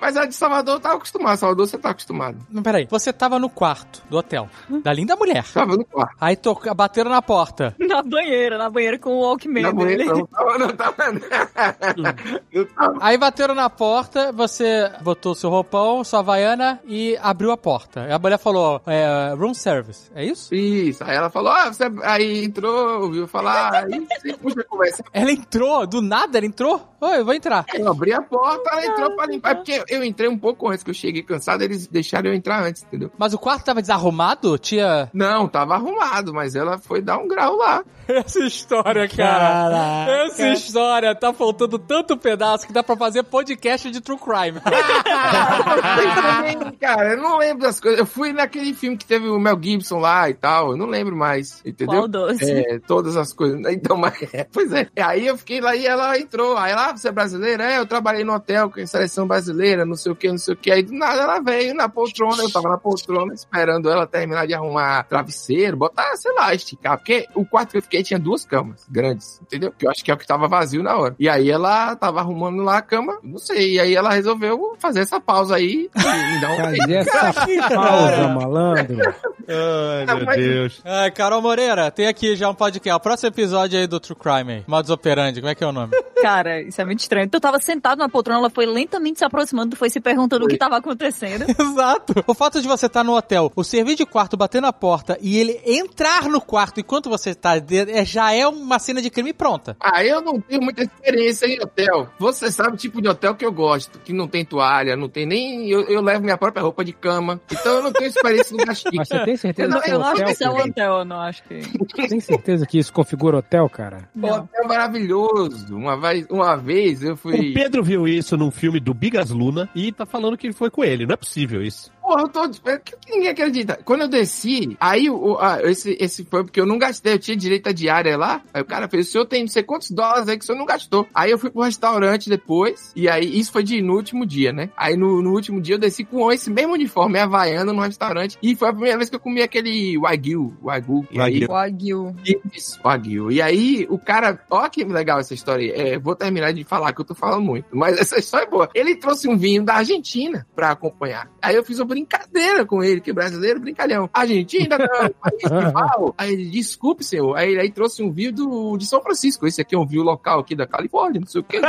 Mas a de Salvador eu tava acostumado. Salvador você tá acostumado. Não, peraí. Você tava no quarto do hotel, da linda mulher. Tava no quarto. Aí toca, bateram na porta. Na banheira, na banheira com o Walkman Na dele. banheira, não tava, não tava. Não tava. Aí bateram na porta, você botou seu roupão, sua havaiana e abriu a porta. E a mulher falou, é, room service, é isso? Isso. Aí ela falou, ah, você. Aí entrou, ouviu falar, aí você puxa a conversa. Ela entrou, do nada ela entrou? Oi, eu vou entrar. Eu abri a porta, ela entrou pra limpar. É porque eu entrei um pouco antes, que eu cheguei cansado, eles deixaram eu entrar antes, entendeu? Mas o quarto tava desarrumado? Tinha... Não, tava arrumado, mas ela foi dar um grau lá. Essa história, cara. Caraca. Essa história tá faltando tanto pedaço que dá pra fazer podcast de true crime. Cara, eu não lembro das coisas. Eu fui naquele filme que teve o Mel Gibson lá e tal. Eu não lembro mais, entendeu? Qual doce? É, todas as coisas. Então, mas, pois é. Aí eu fiquei lá e ela entrou. Aí ela, ah, você é brasileira? É, eu trabalhei no hotel com a seleção brasileira, não sei o que, não sei o que. Aí do nada ela veio na poltrona, eu tava na poltrona esperando ela terminar de arrumar travesseiro, botar, sei lá, esticar. Porque o quarto que eu fiquei tinha duas camas grandes, entendeu? Que eu acho que é o que tava vazio na hora. E aí ela tava arrumando lá a cama, não sei. E aí ela resolveu fazer essa pausa aí e me dar um Fazer essa pausa, malandro. Ai, meu mas- Deus. Ai, Carol Moreira, tem aqui já um podcast. O próximo episódio aí do True Crime aí. Modus Operandi, como é que é o nome? Cara, isso é muito estranho. Tu tava sentado na poltrona, ela foi lentamente se aproximando, foi se perguntando o que tava acontecendo. Exato. O fato de você estar no hotel, o serviço de quarto bater na porta e ele entrar no quarto enquanto você tá dentro, é- já é uma cena de crime pronta. Ah, eu não tenho muita experiência em hotel. Você sabe o tipo de hotel que eu gosto, que não tem toalha, não tem nem. Eu, eu levo minha própria roupa de cama. Então eu não tenho experiência no gasto. Mas você tem certeza Eu não- que é Eu não acho que é um hotel, eu não acho que. Tem certeza que isso configura hotel, cara? Hotel maravilhoso. Uma vez, uma vez eu O fui. Pedro viu isso num filme do Bigas Luna e tá falando que foi com ele. Não é possível isso. Porra, eu tô. que Ninguém acredita. Quando eu desci, aí o, ah, esse, esse foi porque eu não gastei, eu tinha direito à diária lá. Aí o cara fez: o senhor tem não sei quantos dólares aí que o senhor não gastou. Aí eu fui pro restaurante depois, e aí isso foi de, no último dia, né? Aí no, no último dia eu desci com esse mesmo uniforme havaiano no restaurante, e foi a primeira vez que eu comi aquele Wagyu. Wagyu. Wagyu. Wagyu. isso, Wagyu. E aí, o cara, ó que legal essa história. aí. É, vou terminar de falar, que eu tô falando muito. Mas essa história é boa. Ele trouxe um vinho da Argentina pra acompanhar. Aí eu fiz uma brincadeira com ele, que brasileiro, brincalhão. Argentina, não, país rival. Aí ele, desculpe, senhor. Aí ele aí trouxe um vinho do, de São Francisco. Esse aqui é um vinho local aqui da Califórnia, não sei o quê.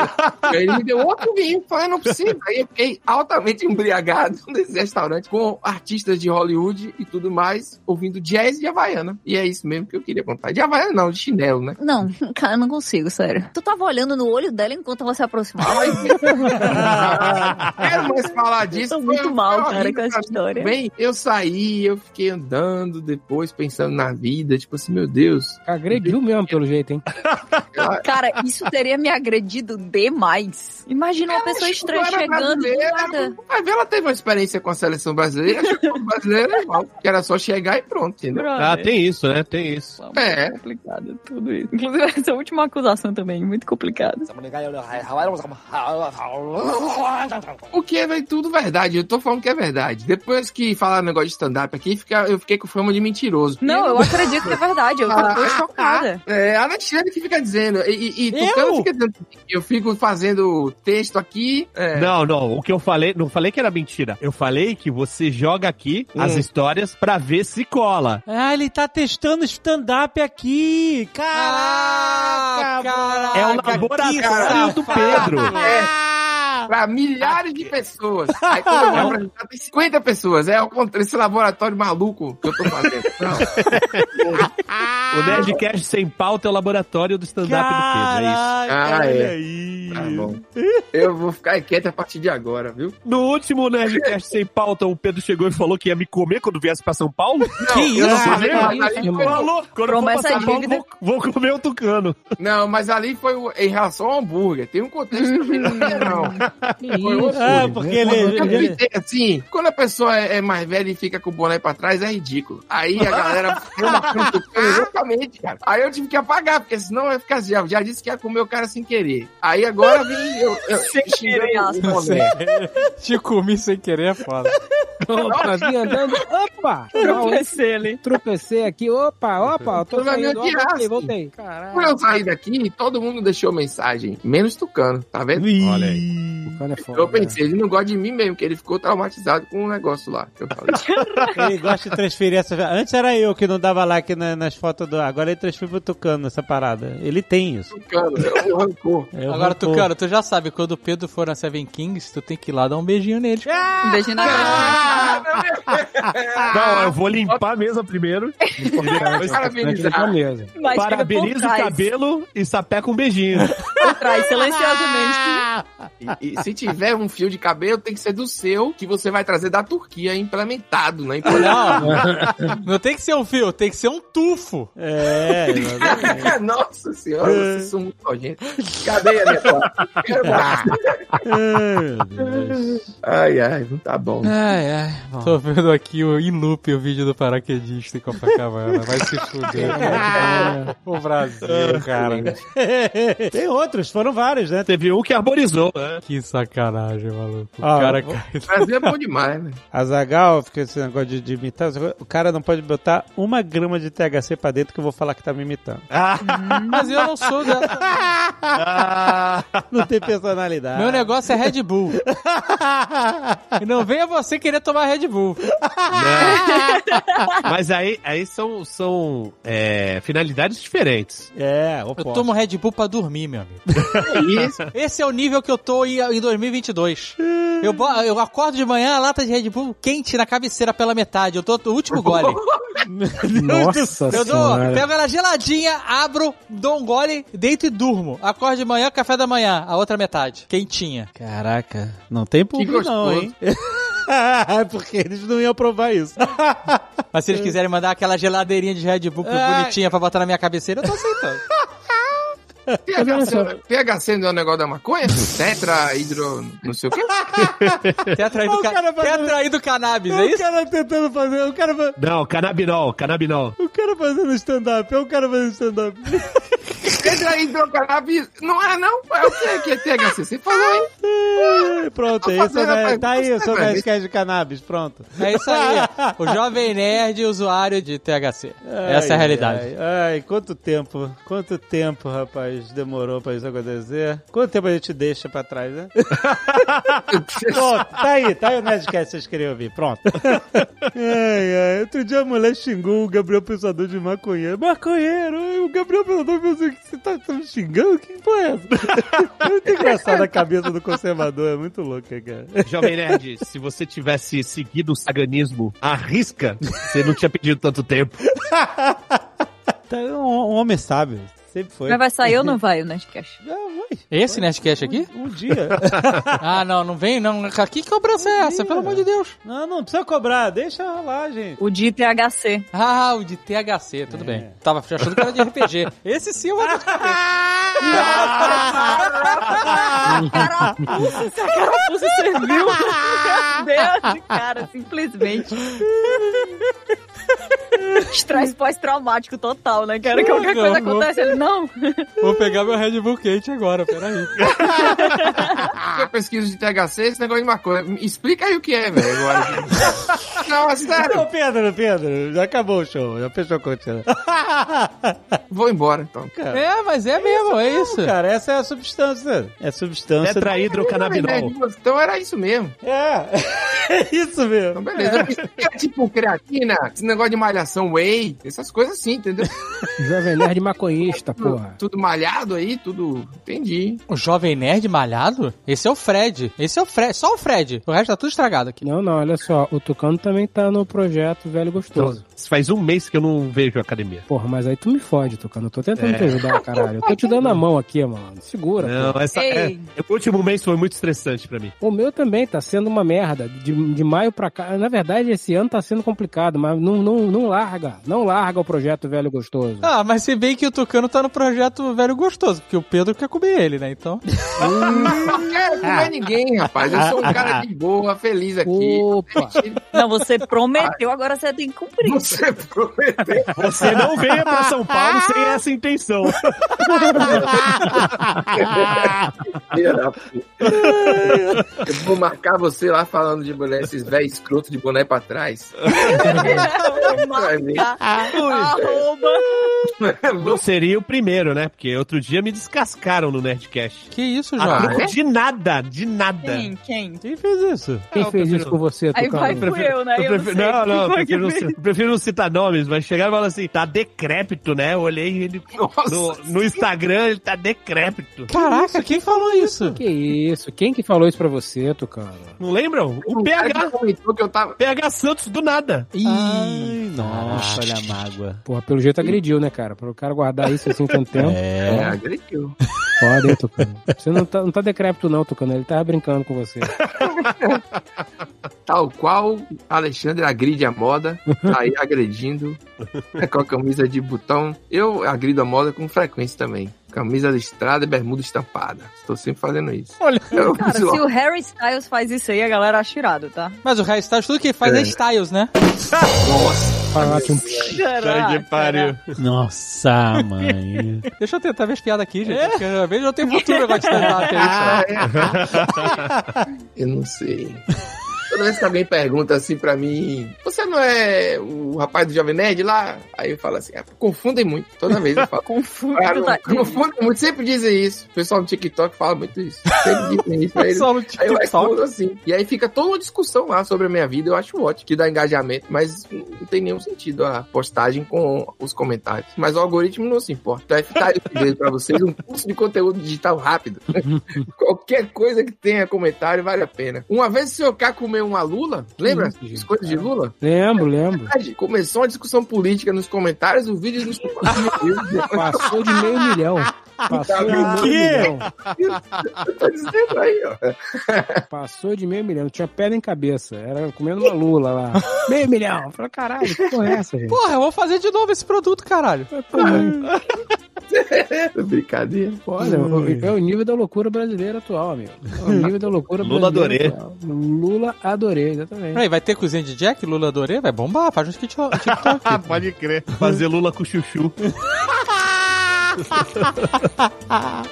Aí ele me deu outro vinho. Falei, não precisa. Aí eu fiquei altamente embriagado nesse restaurante com artistas de Hollywood e tudo mais, ouvindo jazz de Havaiana. E é isso mesmo que eu queria contar. De Havaiana não, de chinelo, né? Não, cara, eu não consigo, sério. Tu tava olhando no olho dela enquanto ela se aproximava. Quero mais falar disso. Eu tô muito mal, cara, com essa história. Bem, eu saí, eu fiquei andando depois, pensando na vida, tipo assim, meu Deus. Agrediu mesmo, pelo jeito, hein? Cara, isso teria me agredido demais. Imagina uma pessoa estranha era chegando ver, ela teve uma experiência com a seleção brasileira, achou que o brasileiro era igual, que era só chegar e pronto, entendeu? Ah, tem isso, né? Tem isso. É. complicado tudo isso. Inclusive, essa última acusação também, muito complicada. O que é tudo verdade, eu tô falando que é verdade. Depois que falaram negócio de stand-up aqui, fica- eu fiquei com fama de mentiroso. Não, eu acredito que é verdade, eu tô Ah, chocada. É, a Alexandre que fica dizendo. E, e, e Tucano fica dizendo. Eu fico fazendo texto aqui. é, Não, não. O que eu falei, não falei que era mentira. Eu falei que você joga aqui as Hum. histórias pra ver se cola. Ah, ele tá testando stand-up aqui. Caraca, caraca, É o que laboratório do Pedro. É. Pra milhares de pessoas. Aí quando eu vou apresentar, tem 50 pessoas. É o contrário, esse laboratório maluco que eu tô fazendo. O Nerdcast sem pauta é o laboratório do stand-up do Pedro. É isso. Ah, é. aí. Tá bom. Eu vou ficar quieto a partir de agora, viu? No último Nerdcast sem pauta, o Pedro chegou e falou que ia me comer quando viesse pra São Paulo. Não, Que não isso, Falou! Quando eu for Promessa pra São Paulo, vou, vou comer o tucano. Não, mas ali foi em relação ao hambúrguer. Tem um contexto também, não é. Ah, porque ele, Eu ele- gritei assim, quando a pessoa é é mais velha e fica com o boné pra trás, é ridículo. Aí a galera exatamente, cara. Aí eu tive que apagar, porque senão vai ficar assim, ó, já disse que ia comer o cara sem querer. Aí agora vim eu, eu Sem querer, o aspas. boné. Te comi sem querer é foda. Opa, vim andando. Opa! Tropecei ali. Tropecei aqui. Opa, opa, eu tô saindo. Ó, voltei, assim. voltei. Quando Caralho, eu saí daqui, todo mundo deixou mensagem, menos Tucano, tá vendo? Olha aí. O cara é foda. Eu pensei, ele não gosta de mim mesmo, que ele ficou traumatizado com o negócio lá. Que eu falei. ele gosta de transferir essa. Antes era eu que não dava like na- nas fotos do. Agora ele transferiu pro Tucano essa parada. Ele tem isso. Tucano, é um rancor. É o Agora, rancor. Tucano, tu já sabe, quando o Pedro for na Seven Kings, tu tem que ir lá dar um beijinho nele. Um beijinho na cara. Não, eu vou limpar a mesa primeiro. Parabenizar. Chega Parabeniza o cabelo e sapeca um beijinho. por trás, silenciosamente. E, e se tiver um fio de cabelo, tem que ser do seu, que você vai trazer da Turquia, implementado, né? Não, não tem que ser um fio, tem que ser um tufo. É. Nossa senhora, vocês são muito nojentos. Cadê a minha mais. Ai, meu Deus. Ai, ai, não tá bom. Ai, ai. Tô vendo aqui o, em loop o vídeo do paraquedista em Copacabana. Vai se fuder. o Brasil, cara. Tem outros, foram vários, né? Teve um que arborizou. né? Que sacanagem, maluco. O Ah, cara vou- cai. O Brasil é bom demais, né? Azagal, fica esse negócio de, de imitar. O cara não pode botar uma grama de THC pra dentro que eu vou falar que tá me imitando. Mas eu não sou dessa. Não tem personalidade. Meu negócio é Red Bull. E não venha você querer tomar Red Bull. Mas aí, aí são, são é, finalidades diferentes. É, Eu oposto. tomo Red Bull pra dormir, meu amigo. É isso. Esse é o nível que eu tô em 2022. Eu, eu acordo de manhã, a lata de Red Bull quente na cabeceira pela metade. Eu tô no último gole. Nossa Eu dou, pego ela geladinha, abro, dou um gole, deito e durmo. Acordo de manhã, café da manhã, a outra metade. Quentinha. Caraca, não tem público não, hein? Porque eles não iam provar isso. Mas se eles quiserem mandar aquela geladeirinha de Red Bull Ai. bonitinha pra botar na minha cabeceira, eu tô aceitando. THC, THC não é o negócio da maconha? Tetra, hidro, não sei o quê. Tetraído, O ca... cannabis, é o isso? cara tentando fazer, o cara, Não, canabinol, canabinol. o cara fazendo stand-up, é o cara fazendo stand-up. Tetra, hidrocannabis, não é não? É o que que é THC? Você falou aí. É, Pronto, é isso, né? Tá aí, eu sou velho. Nerdcast de cannabis, pronto. É isso aí. O jovem nerd usuário de THC. Essa é a Ai, realidade. Ai, ai, quanto tempo, quanto tempo, rapaz, demorou pra isso acontecer? Quanto tempo a gente deixa pra trás, né? Pronto, tá aí, tá aí o Nerdcast que vocês queriam ouvir, pronto. Ai, ai, outro dia a mulher xingou o Gabriel Pensador de maconheiro. Maconheiro, o Gabriel Pensador pensou que você tá, tá me xingando? Que porra é essa? É muito engraçado a cabeça do conservador, é muito louca, cara. Jovem Nerd, se você tivesse seguido o saganismo à risca, você não tinha pedido tanto tempo. Tá um, um homem sábio, sempre foi. Mas vai sair ou não vai o Nerdcast? Ah, vai. Esse Nerdcast aqui? Um dia. Ah, não, não vem, não. Que cobrança é essa? Pelo amor de Deus. Não, não precisa cobrar, deixa rolar, gente. O de THC. Ah, o de THC, tudo bem. Tava achando que era de RPG. Esse sim eu vou Carapuça, essa carapuça serviu. Meu Deus, cara, simplesmente. Estresse pós-traumático total, né? Cara, qualquer Não, coisa não. acontece, ele não. Vou pegar meu Red Bull quente agora, peraí. Eu pesquiso de THC, esse negócio de maconha. Explica aí o que é, velho, agora. Não, é sério. Ô, Pedro, Pedro, já acabou o show, já fechou a cortina. Vou embora, então. É, mas é mesmo, é isso. Cara, essa é a substância. É substância. Tetrahidrocannabinol. Então era isso mesmo. É, é isso mesmo. Então, beleza. Que era tipo creatina, esse negócio de malhação whey, essas coisas assim, entendeu? Jovem Nerd maconhista, porra. Tudo malhado aí, tudo. Entendi. O Jovem Nerd malhado? Esse é o Fred. Esse é o Fred. Só o Fred. O resto tá tudo estragado aqui. Não, não, olha só. O Tucano também tá no projeto Velho Gostoso. Faz um mês que eu não vejo academia. Porra, mas aí tu me fode, Tucano. Eu tô tentando te ajudar, caralho. Eu tô te dando a mão aqui, mano. Segura. Não, essa, é, o último mês foi muito estressante pra mim. O meu também tá sendo uma merda. De, de maio pra cá. Na verdade, esse ano tá sendo complicado, mas não, não, não larga. Não larga o projeto Velho Gostoso. Ah, mas se bem que o Tucano tá no projeto velho gostoso, porque o Pedro quer comer ele, né? Então. Não quero comer ninguém, rapaz. Eu sou um cara de boa, feliz aqui. Opa! Não, você prometeu, agora você tem que cumprir. Você prometeu. Você não venha pra São Paulo sem essa intenção. Eu vou marcar você lá falando de boné, esses velhos escroto de boné pra trás. Não seria o primeiro, né? Porque outro dia me descascaram no Nerdcast. Que isso, A Jorge? de nada, de nada. Quem? Quem? Quem fez isso? Quem fez isso com você, Aí vai fui eu, né? Não, não, prefiro, não, fez? Citar nomes, mas chegaram e falaram assim, tá decrépito, né? Eu olhei ele Nossa. no, no Instagram, ele tá decrépito. Caraca, quem falou isso? Que isso? Quem que falou isso pra você, Tucano? Não lembram? O cara PH, comentou que eu tava. PH Santos do nada. Ai, nossa, olha a mágoa. Porra, pelo jeito agrediu, né, cara? Para o cara guardar isso assim tanto tempo. É, agrediu. Foda, hein, Tucano? Você não tá, não tá decrépito, não, Tucano. Ele tava brincando com você. Tal qual Alexandre agride a moda, tá aí agredindo é com a camisa de botão. Eu agrido a moda com frequência também. camisa listrada e bermuda estampada. Estou sempre fazendo isso. Olha. Eu, Cara, se o Harry Styles faz isso aí, a galera acha irado, tá? Mas o Harry Styles, tudo que faz é, É. Styles, né? Nossa, que um Caraca, Nossa, mãe. Deixa eu tentar ver as piadas aqui, gente. Porque às vezes eu tenho futuro agora de stand-up. aí. eu não sei. Toda vez que alguém pergunta assim pra mim, você não é o rapaz do Jovem Nerd lá? Aí eu falo assim, ah, confundem muito. Toda vez eu falo. Tá- confundem muito, sempre dizem isso. O pessoal no TikTok fala muito isso. Sempre dizem isso. Aí, no aí eu TikTok. assim. E aí fica toda uma discussão lá sobre a minha vida. Eu acho ótimo, que dá engajamento, mas não tem nenhum sentido a postagem com os comentários. Mas o algoritmo não se importa. Então, ficar aí dizendo pra vocês um curso de conteúdo digital rápido. Qualquer coisa que tenha comentário vale a pena. Uma vez o senhor K comeu uma lula, lembra? As coisas de lula? Lembro, lembro. Verdade, Começou uma discussão política nos comentários, o vídeo dos Passou de meio milhão. Passou de meio milhão. Tô dizendo aí, ó. Passou de meio milhão. Tinha pedra em cabeça. Era comendo uma lula lá. Meio milhão. Eu Falei, caralho, que porra é essa, gente? Porra, eu vou fazer de novo esse produto, caralho. Brincadeira. Olha, é o nível da loucura brasileira atual, amigo. É o nível da loucura Lula brasileira adorei. atual. Lula adorei, exatamente. Aí, vai ter cozinha de Jack, Lula adorei? Vai bombar, faz TikTok. TikTok. Pode crer. Fazer Lula com chuchu.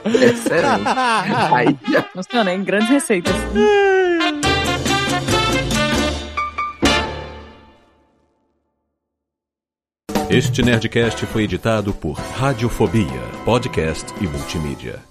É sério. Aí já Funciona em grandes receitas. Este Nerdcast foi editado por Radiofobia, podcast e multimídia.